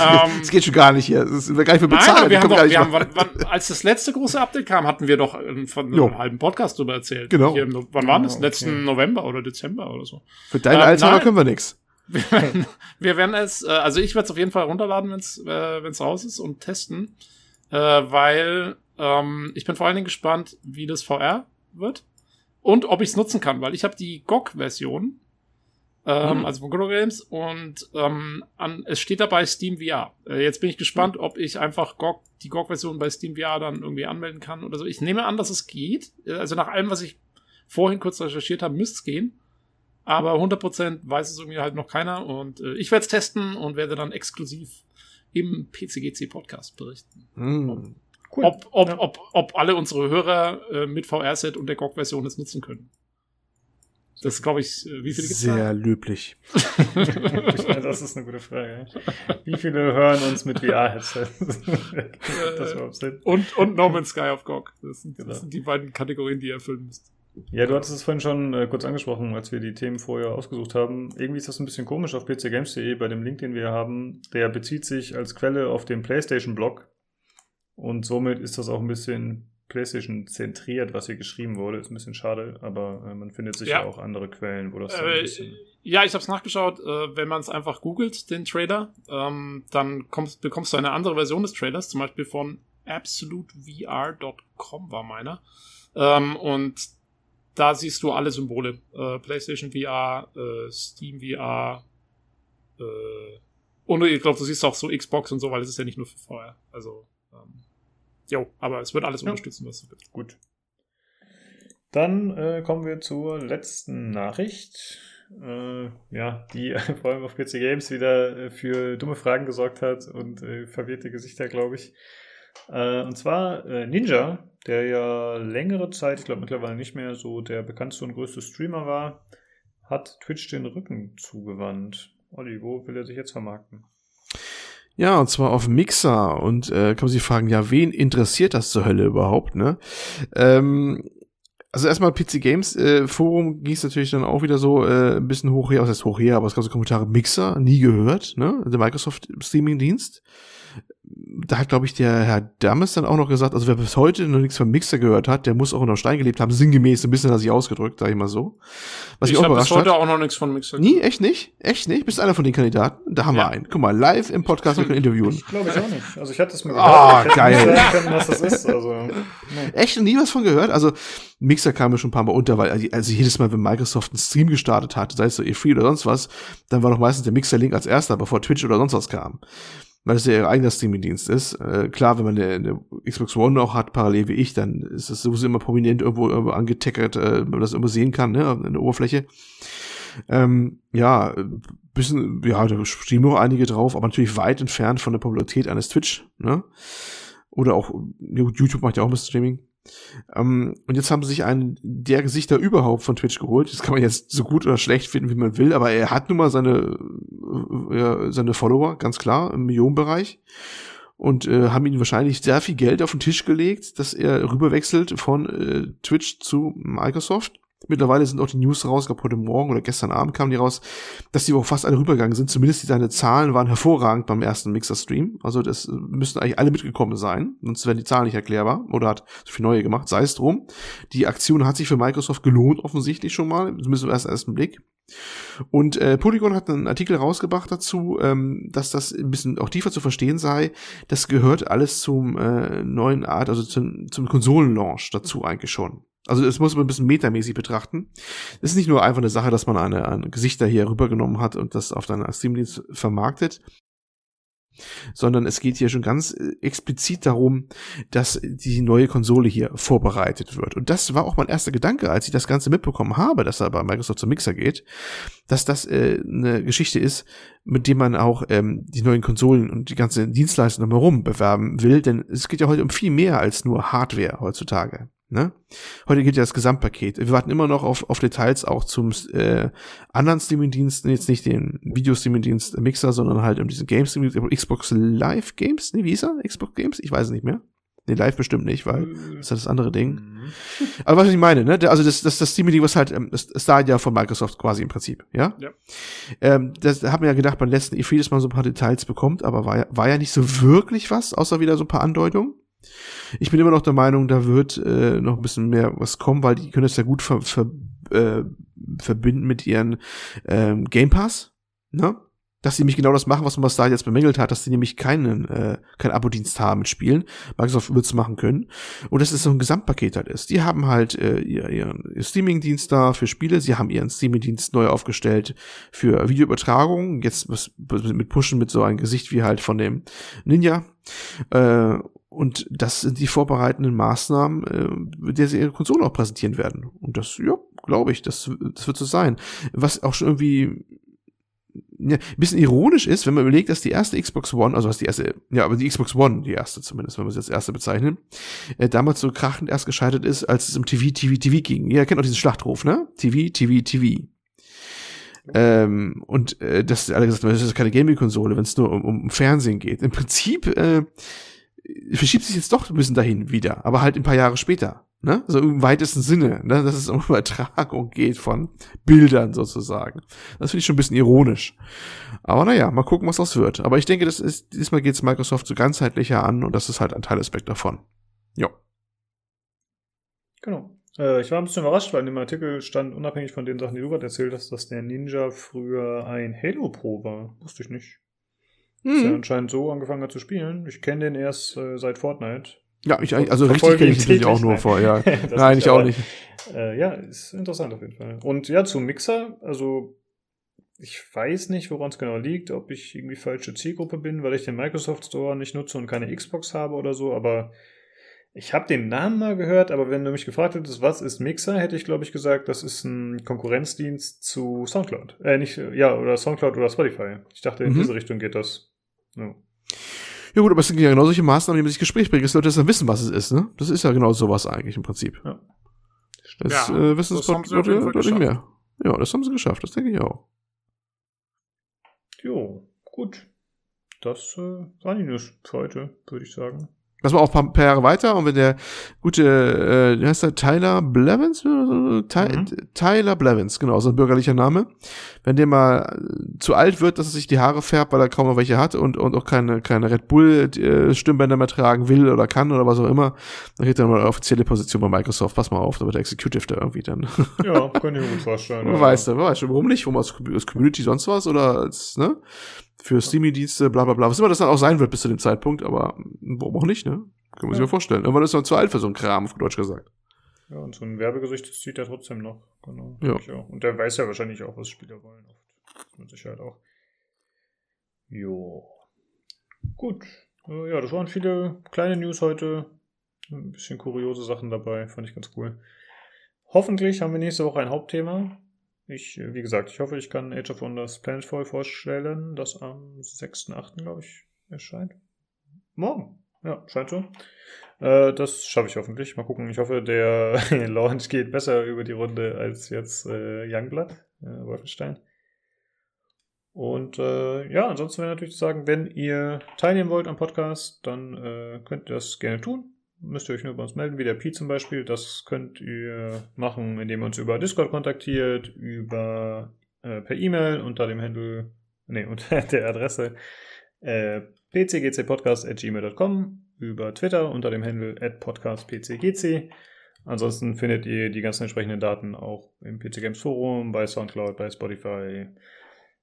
geht schon gar nicht hier. Es ist gar nicht für Nein, bezahlt. aber wir haben doch, gar wir haben, wann, wann, als das letzte große Update kam, hatten wir doch von Jo. einem halben Podcast drüber erzählt. Genau. Hier wann war das? Ah, okay. Letzten November oder Dezember oder so. Für deine Äh, Alzheimer nein. können wir nix. *laughs* Wir werden, wir werden es, äh, also ich werde es auf jeden Fall runterladen, wenn es äh, wenn's raus ist und testen, äh, weil ähm, ich bin vor allen Dingen gespannt, wie das VR wird und ob ich es nutzen kann, weil ich habe die GOG-Version Ähm, mhm. Also von Goro Games. Und ähm, an, es steht dabei Steam VR. Äh, jetzt bin ich gespannt, mhm. ob ich einfach GOG, die GOG-Version bei Steam VR dann irgendwie anmelden kann oder so. Ich nehme an, dass es geht. Äh, also nach allem, was ich vorhin kurz recherchiert habe, müsste es gehen. Aber 100% weiß es irgendwie halt noch keiner. Und äh, ich werde es testen und werde dann exklusiv im PCGC Podcast berichten. Mhm. Cool. Ob, ob, ja. ob, ob alle unsere Hörer äh, mit VR-Set und der GOG-Version es nutzen können. Das ist, glaube ich, äh, wie viele gibt's Sehr da? löblich. *laughs* das ist eine gute Frage. Wie viele hören uns mit VR-Headsets? *laughs* Äh, und, und No Man's Sky auf GOG. Das sind, genau. das sind die beiden Kategorien, die ihr erfüllen müsst. Ja, du hattest es vorhin schon äh, kurz angesprochen, als wir die Themen vorher ausgesucht haben. Irgendwie ist das ein bisschen komisch auf pcgames.de bei dem Link, den wir haben. Der bezieht sich als Quelle auf den PlayStation-Blog. Und somit ist das auch ein bisschen PlayStation zentriert, was hier geschrieben wurde. Ist ein bisschen schade, aber äh, man findet sicher ja. auch andere Quellen, wo das äh, ein bisschen. Ja, ich habe es nachgeschaut. Äh, wenn man es einfach googelt, den Trailer, ähm, dann kommst, bekommst du eine andere Version des Trailers, zum Beispiel von absolutevr.com war meiner. Ähm, und da siehst du alle Symbole. Äh, PlayStation VR, äh, Steam VR, äh, und ich glaube, du siehst auch so Xbox und so, weil es ist ja nicht nur für VR. Also ähm, Jo, aber es wird alles ja. unterstützen, was es gibt. Gut. Dann äh, kommen wir zur letzten Nachricht. Äh, ja, die *laughs* vor allem auf PC Games wieder äh, für dumme Fragen gesorgt hat und äh, verwirrte Gesichter, glaube ich. Äh, und zwar Ninja, der ja längere Zeit, ich glaube mittlerweile nicht mehr so der bekannteste und größte Streamer war, hat Twitch den Rücken zugewandt. Olli, wo will er sich jetzt vermarkten? Ja, und zwar auf Mixer. Und äh, kann man sich fragen, ja, wen interessiert das zur Hölle überhaupt, ne? Ähm, also erstmal PC Games äh, Forum ging es natürlich dann auch wieder so äh, ein bisschen hoch her, was heißt hoch her, aber es gab so Kommentare, Mixer, nie gehört, ne? Der Microsoft Streaming Dienst da hat, glaube ich, der Herr Dammes dann auch noch gesagt, also wer bis heute noch nichts vom Mixer gehört hat, der muss auch unter Stein gelebt haben, sinngemäß, ein bisschen hat sich ausgedrückt, sag ich mal so. Was ich, ich auch überrascht bis heute hat. auch noch nichts von Mixer Nie, echt nicht? Echt nicht? Bist du einer von den Kandidaten? Da haben ja. wir einen. Guck mal, live im Podcast wir können interviewen. Ich glaube ich auch nicht. Also ich hatte es mir gehört. Ah, oh, geil. Können, was das ist. Also, nee. Echt? Nie was von gehört? Also, Mixer kam mir schon ein paar Mal unter, weil also, also jedes Mal, wenn Microsoft einen Stream gestartet hat, sei es so E3 oder sonst was, dann war doch meistens der Mixer-Link als erster, bevor Twitch oder sonst was kam weil es ja ihr eigener Streaming-Dienst ist. Äh, klar, wenn man eine, eine Xbox One auch hat, parallel wie ich, dann ist das sowieso immer prominent irgendwo, irgendwo angetackert, äh, man das immer sehen kann, ne, in der Oberfläche. Ähm, ja, bisschen, ja, da streamen auch einige drauf, aber natürlich weit entfernt von der Popularität eines Twitch, ne? Oder auch, YouTube macht ja auch ein bisschen Streaming. Ähm, und jetzt haben sie sich einen der Gesichter überhaupt von Twitch geholt. Das kann man jetzt so gut oder schlecht finden, wie man will, aber er hat nun mal seine, äh, seine Follower, ganz klar, im Millionenbereich. Und äh, haben ihm wahrscheinlich sehr viel Geld auf den Tisch gelegt, dass er rüberwechselt von äh, Twitch zu Microsoft. Mittlerweile sind auch die News raus, glaube heute Morgen oder gestern Abend kamen die raus, dass die auch fast alle rübergegangen sind. Zumindest seine Zahlen waren hervorragend beim ersten Mixer-Stream. Also das müssten eigentlich alle mitgekommen sein, sonst wären die Zahlen nicht erklärbar oder hat so viel neue gemacht. Sei es drum. Die Aktion hat sich für Microsoft gelohnt, offensichtlich schon mal, zumindest im ersten, ersten Blick. Und äh, Polygon hat einen Artikel rausgebracht dazu, ähm, dass das ein bisschen auch tiefer zu verstehen sei. Das gehört alles zum äh, neuen Art, also zum, zum Konsolenlaunch dazu eigentlich schon. Also das muss man ein bisschen metamäßig betrachten. Es ist nicht nur einfach eine Sache, dass man eine, eine Gesichter hier rübergenommen hat und das auf deiner Streamdienst vermarktet, sondern es geht hier schon ganz äh, explizit darum, dass die neue Konsole hier vorbereitet wird. Und das war auch mein erster Gedanke, als ich das Ganze mitbekommen habe, dass er bei Microsoft zum Mixer geht, dass das äh, eine Geschichte ist, mit dem man auch ähm, die neuen Konsolen und die ganze Dienstleistung drumherum bewerben will, denn es geht ja heute um viel mehr als nur Hardware heutzutage. Ne? Heute geht ja das Gesamtpaket. Wir warten immer noch auf, auf Details auch zum äh, anderen Streaming-Diensten, jetzt nicht den Videostreaming-Dienst Mixer, sondern halt um diesen Game Streaming, Xbox Live Games, nee, wie hieß er? Xbox Games? Ich weiß es nicht mehr. Nee, live bestimmt nicht, weil das ist ja das andere Ding. Mhm. Aber was ich meine, ne? Also das, das, das Streaming-Ding, was halt, ähm, das, ja von Microsoft quasi im Prinzip, ja? Ja. Ähm, das haben wir ja gedacht, beim letzten E3, dass man so ein paar Details bekommt, aber war ja, war ja nicht so wirklich was, außer wieder so ein paar Andeutungen. Ich bin immer noch der Meinung, da wird äh, noch ein bisschen mehr was kommen, weil die können das ja gut ver, ver, äh, verbinden mit ihren ähm, Game Pass. Ne? dass sie nämlich genau das machen, was man da jetzt bemängelt hat, dass sie nämlich keinen, äh, keinen Abo-Dienst haben mit Spielen. Microsoft wird es machen können. Und dass es so ein Gesamtpaket halt ist. Die haben halt äh, ihr, ihren Streaming-Dienst da für Spiele, sie haben ihren Streaming-Dienst neu aufgestellt für Videoübertragung, jetzt was, mit Pushen mit so einem Gesicht wie halt von dem Ninja. Äh, und das sind die vorbereitenden Maßnahmen, äh, mit der sie ihre Konsole auch präsentieren werden. Und das, ja, glaube ich, das, das wird so sein. Was auch schon irgendwie ja, ein bisschen ironisch ist, wenn man überlegt, dass die erste Xbox One, also was die erste, ja, aber die Xbox One, die erste zumindest, wenn man sie als erste bezeichnet, äh, damals so krachend erst gescheitert ist, als es um TV, TV, TV ging. Ihr kennt auch diesen Schlachtruf, ne? TV, TV, TV. Ähm, und äh, dass alle gesagt das ist keine Gaming-Konsole, wenn es nur um, um Fernsehen geht. Im Prinzip äh, verschiebt sich jetzt doch ein bisschen dahin wieder, aber halt ein paar Jahre später. Ne? So im weitesten Sinne, ne? dass es um *laughs* Übertragung geht von Bildern sozusagen. Das finde ich schon ein bisschen ironisch. Aber naja, mal gucken, was das wird. Aber ich denke, das ist, diesmal geht es Microsoft so ganzheitlicher an und das ist halt ein Teilaspekt davon. Ja. Genau. Äh, ich war ein bisschen überrascht, weil in dem Artikel stand, unabhängig von den Sachen, die du gerade erzählt hast, dass der Ninja früher ein Halo Pro war. Wusste ich nicht. Mhm. Dass er anscheinend so angefangen hat zu spielen. Ich kenne den erst äh, seit Fortnite. Ja, ich also richtig kenne ich natürlich auch nur vor, ja. *laughs* Nein, ich auch nicht. Äh, ja, ist interessant auf jeden Fall. Und ja, zum Mixer, also ich weiß nicht, woran es genau liegt, ob ich irgendwie falsche Zielgruppe bin, weil ich den Microsoft Store nicht nutze und keine Xbox habe oder so, aber ich habe den Namen mal gehört, aber wenn du mich gefragt hättest, was ist Mixer, hätte ich glaube ich gesagt, das ist ein Konkurrenzdienst zu Soundcloud. Äh, nicht, ja, oder Soundcloud oder Spotify. Ich dachte, in mhm. diese Richtung geht das. Ja. Ja gut, aber es sind ja genau solche Maßnahmen, die man sich Gespräch bringt, dass Leute das dann wissen, was es ist, ne? Das ist ja genau sowas eigentlich im Prinzip. Ja. Das ja, äh, wissen das Leute deutlich mehr. Ja, das haben sie geschafft, das denke ich auch. Jo, gut. Das äh, waren die News für heute, würde ich sagen. Das war auch ein paar, Jahre weiter und wenn der gute, äh, wie heißt der, Tyler Blevins? Ty mhm. Tyler Blevins, genau, so ein bürgerlicher Name. Wenn der mal äh, zu alt wird, dass er sich die Haare färbt, weil er kaum noch welche hat und, und auch keine, keine Red Bull äh, Stimmbänder mehr tragen will oder kann oder was auch immer, dann kriegt er mal eine offizielle Position bei Microsoft. Pass mal auf, da wird der Executive da irgendwie dann. Ja, kann ich mir gut vorstellen. *laughs* ja. Weißt du, weißt du, warum nicht? Warum als, als Community sonst was oder als, ne? Für Streaming-Dienste, bla bla bla. Was immer das dann auch sein wird bis zu dem Zeitpunkt, aber warum auch nicht, ne? Können wir sich ja. mal vorstellen. Irgendwann ist man zu alt für so einen Kram, auf Deutsch gesagt. Ja, und so ein Werbegesicht das sieht er trotzdem noch. Genau. Ja. Und der weiß ja wahrscheinlich auch, was Spieler wollen. Oft. Mit Sicherheit auch. Jo. Gut. Äh, ja, das waren viele kleine News heute. Ein bisschen kuriose Sachen dabei. Fand ich ganz cool. Hoffentlich haben wir nächste Woche ein Hauptthema. Ich, wie gesagt, ich hoffe, ich kann Age of Wonders Planetfall vorstellen, das am 6.8., glaube ich, erscheint. Morgen. Ja, scheint so. Äh, das schaffe ich hoffentlich. Mal gucken. Ich hoffe, der *laughs* Launch geht besser über die Runde als jetzt äh, Youngblood, äh, Wolfenstein. Und äh, ja, ansonsten wäre natürlich zu sagen, wenn ihr teilnehmen wollt am Podcast, dann äh, könnt ihr das gerne tun müsst ihr euch nur bei uns melden, wie der Pi zum Beispiel. Das könnt ihr machen, indem ihr uns über Discord kontaktiert, über äh, per E-Mail unter dem Handle, nee, *laughs* unter der Adresse äh, pcgcpodcast.gmail.com, über Twitter unter dem Handle podcastpcgc. Ansonsten findet ihr die ganzen entsprechenden Daten auch im PC Games Forum, bei Soundcloud, bei Spotify,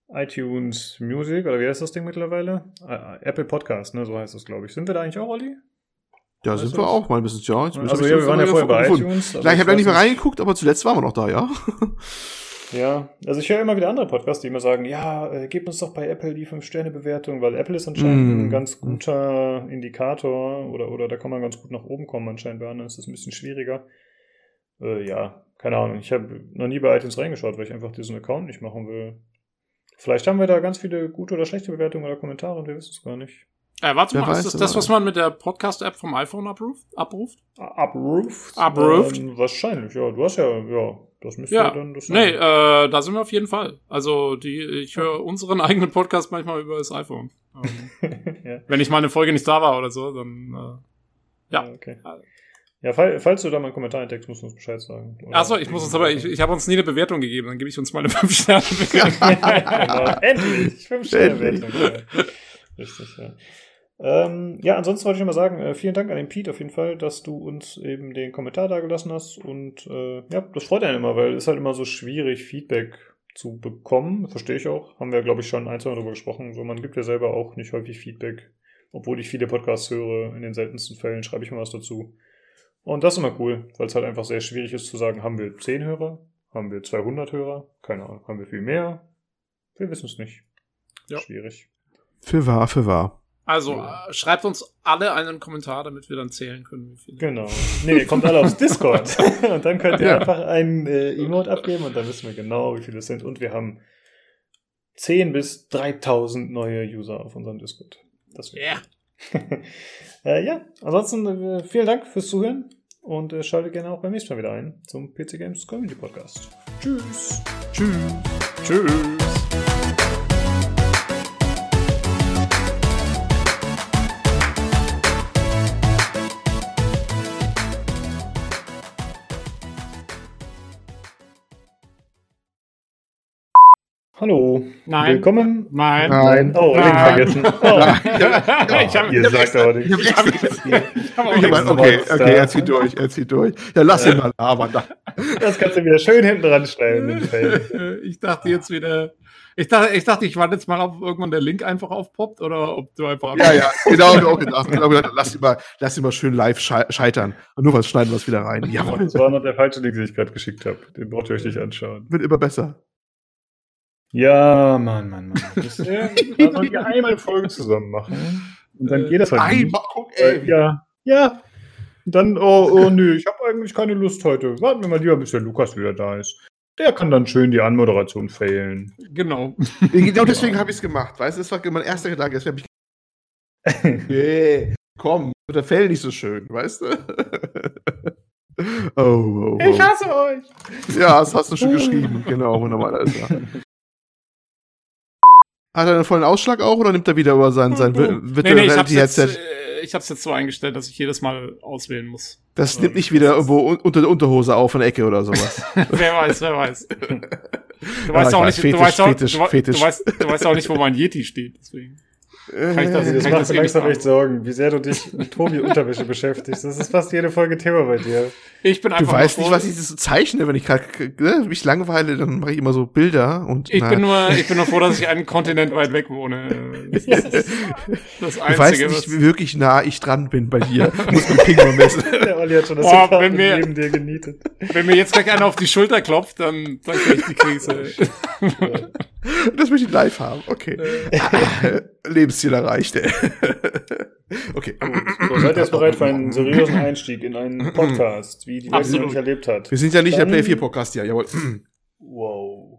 iTunes Music, oder wie heißt das Ding mittlerweile? Uh, Apple Podcast, ne, so heißt das, glaube ich. Sind wir da eigentlich auch, Olli? Ja, sind wir auch mal ein bisschen, ja. Jetzt also ja, wir waren ja vorher bei iTunes. Klar, ich habe ja nicht mehr reingeguckt, aber zuletzt waren wir noch da, ja. Ja, also ich höre immer wieder andere Podcasts, die immer sagen, ja, äh, gebt uns doch bei Apple die 5-Sterne-Bewertung, weil Apple ist anscheinend mm. ein ganz guter Indikator oder, oder da kann man ganz gut nach oben kommen anscheinend, bei anderen ist es ein bisschen schwieriger. Äh, ja, keine Ahnung, ich habe noch nie bei iTunes reingeschaut, weil ich einfach diesen Account nicht machen will. Vielleicht haben wir da ganz viele gute oder schlechte Bewertungen oder Kommentare und wir wissen es gar nicht. Äh, warte Wer mal, weiß, ist das das, was man mit der Podcast-App vom iPhone abruft? abruft? Abruft? Abruft? Ähm, wahrscheinlich, ja. Du hast ja, ja, das müsste ja, dann das sein. Nee, äh, da sind wir auf jeden Fall. Also, die, ich höre unseren *laughs* eigenen Podcast manchmal über das iPhone. *laughs* Ähm, ja. Wenn ich mal eine Folge nicht da war oder so, dann, äh, ja. ja okay. Ja, fall, falls du da mal einen Kommentar entdeckst, musst du uns Bescheid sagen. Achso, ich muss uns aber, ich, ich habe uns nie eine Bewertung gegeben, dann gebe ich uns mal eine 5-Sterne-Bewertung. *laughs* genau. Endlich! 5-Sterne-Bewertung. Richtig, ja. Ähm, ja, ansonsten wollte ich mal sagen, äh, vielen Dank an den Pete auf jeden Fall, dass du uns eben den Kommentar da gelassen hast. Und äh, ja, das freut einen immer, weil es ist halt immer so schwierig, Feedback zu bekommen. Verstehe ich auch. Haben wir, glaube ich, schon ein, zwei Mal darüber gesprochen. So, man gibt ja selber auch nicht häufig Feedback. Obwohl ich viele Podcasts höre, in den seltensten Fällen schreibe ich mal was dazu. Und das ist immer cool, weil es halt einfach sehr schwierig ist zu sagen, haben wir 10 Hörer? Haben wir 200 Hörer? Keine Ahnung. Haben wir viel mehr? Wir wissen es nicht. Ja. Schwierig. Für wahr, für wahr. Also Ja. äh, schreibt uns alle einen Kommentar, damit wir dann zählen können, wie viele. Genau. Nee, ihr kommt alle aufs Discord. *laughs* *laughs* und dann könnt ihr Ja. einfach ein äh, Emote abgeben und dann wissen wir genau, wie viele es sind. Und wir haben 10 bis 3000 neue User auf unserem Discord. Das Ja. *laughs* äh, ja, ansonsten äh, vielen Dank fürs Zuhören und äh, schaltet gerne auch beim nächsten Mal wieder ein zum PC Games Community Podcast. Tschüss. Tschüss. Tschüss. Hallo. Nein. Willkommen. Nein. Nein. Oh, Link *laughs* Nein. vergessen. *laughs* Oh. ich habe Ihr sagt aber nichts. ich hab, ich hab Ich mein, okay, okay, er zieht durch, er zieht durch. Ja, lass ihn mal labern. Da. Das kannst du wieder schön hinten ranstellen. *laughs* ich dachte jetzt wieder. Ich dachte, ich dachte, ich warte jetzt mal, ob irgendwann der Link einfach aufpoppt oder ob du einfach. Ja, ja, genau, hab ich auch gedacht. Ich hab gedacht, lass ihn mal, lass ihn mal schön live schei- scheitern. Und nur was schneiden wir es wieder rein. Jawohl. Das war noch der falsche Link, den ich gerade geschickt habe. Den braucht ihr euch nicht anschauen. Wird immer besser. Ja, Mann, Mann, Mann. *laughs* Das, äh, sollen wir einmal Folgen zusammen machen. Und dann Äh, geht das halt Ei, nicht. mal guck, Äh, ey. ja, ja. Und dann, oh, oh, nö, ich habe eigentlich keine Lust heute. Warten wir mal lieber, bis der Lukas wieder da ist. Der kann dann schön die Anmoderation failen. Genau. *laughs* Genau deswegen habe ich es gemacht. Weißt du, das war mein erster Gedanke. Jetzt hab ich. Nee, komm, wird der Fell nicht so schön, weißt du? *laughs* oh, oh, oh. hasse euch. Ja, das hast du schon geschrieben. Genau, wunderbar. Alles klar. Hat er einen vollen Ausschlag auch oder nimmt er wieder über sein, sein *laughs* nee, Virtual nee, ich hab's Reality jetzt, Headset? äh, ich hab's jetzt so eingestellt, dass ich jedes Mal auswählen muss. Das nimmt nicht wieder irgendwo un- unter der Unterhose auf in der Ecke oder sowas. *laughs* wer weiß, wer weiß. *laughs* Du weißt auch nicht, du weißt auch nicht, wo mein Yeti steht. Deswegen. Kann ich das- Äh, Das Kann macht das mir langsam echt Sorgen, wie sehr du dich mit Tobi Unterwäsche beschäftigst. Das ist fast jede Folge Thema bei dir. Ich bin Du einfach weißt nur nicht, froh- was ich so zeichne, wenn ich gerade ne, mich langweile, dann mache ich immer so Bilder und Ich na, bin nur, ich bin nur froh, dass ich einen Kontinent weit weg wohne. *laughs* Das ist das du weißt Einzige, nicht, wirklich nah ich dran bin bei dir. Muss man Ping mal messen. *laughs* Der Olli hat schon das Boah, wenn wir- neben dir genietet. wenn mir jetzt gleich einer auf die Schulter klopft, dann, dann krieg ich die Krise. *laughs* Das möchte ich live haben. Okay. Lebensziel erreicht. ey. *laughs* okay. So, seid ihr jetzt bereit für einen seriösen Einstieg in einen Podcast, wie die Welt noch nicht erlebt hat? Wir sind ja nicht der Dann- Play 4 Podcast, ja, jawohl. Wow.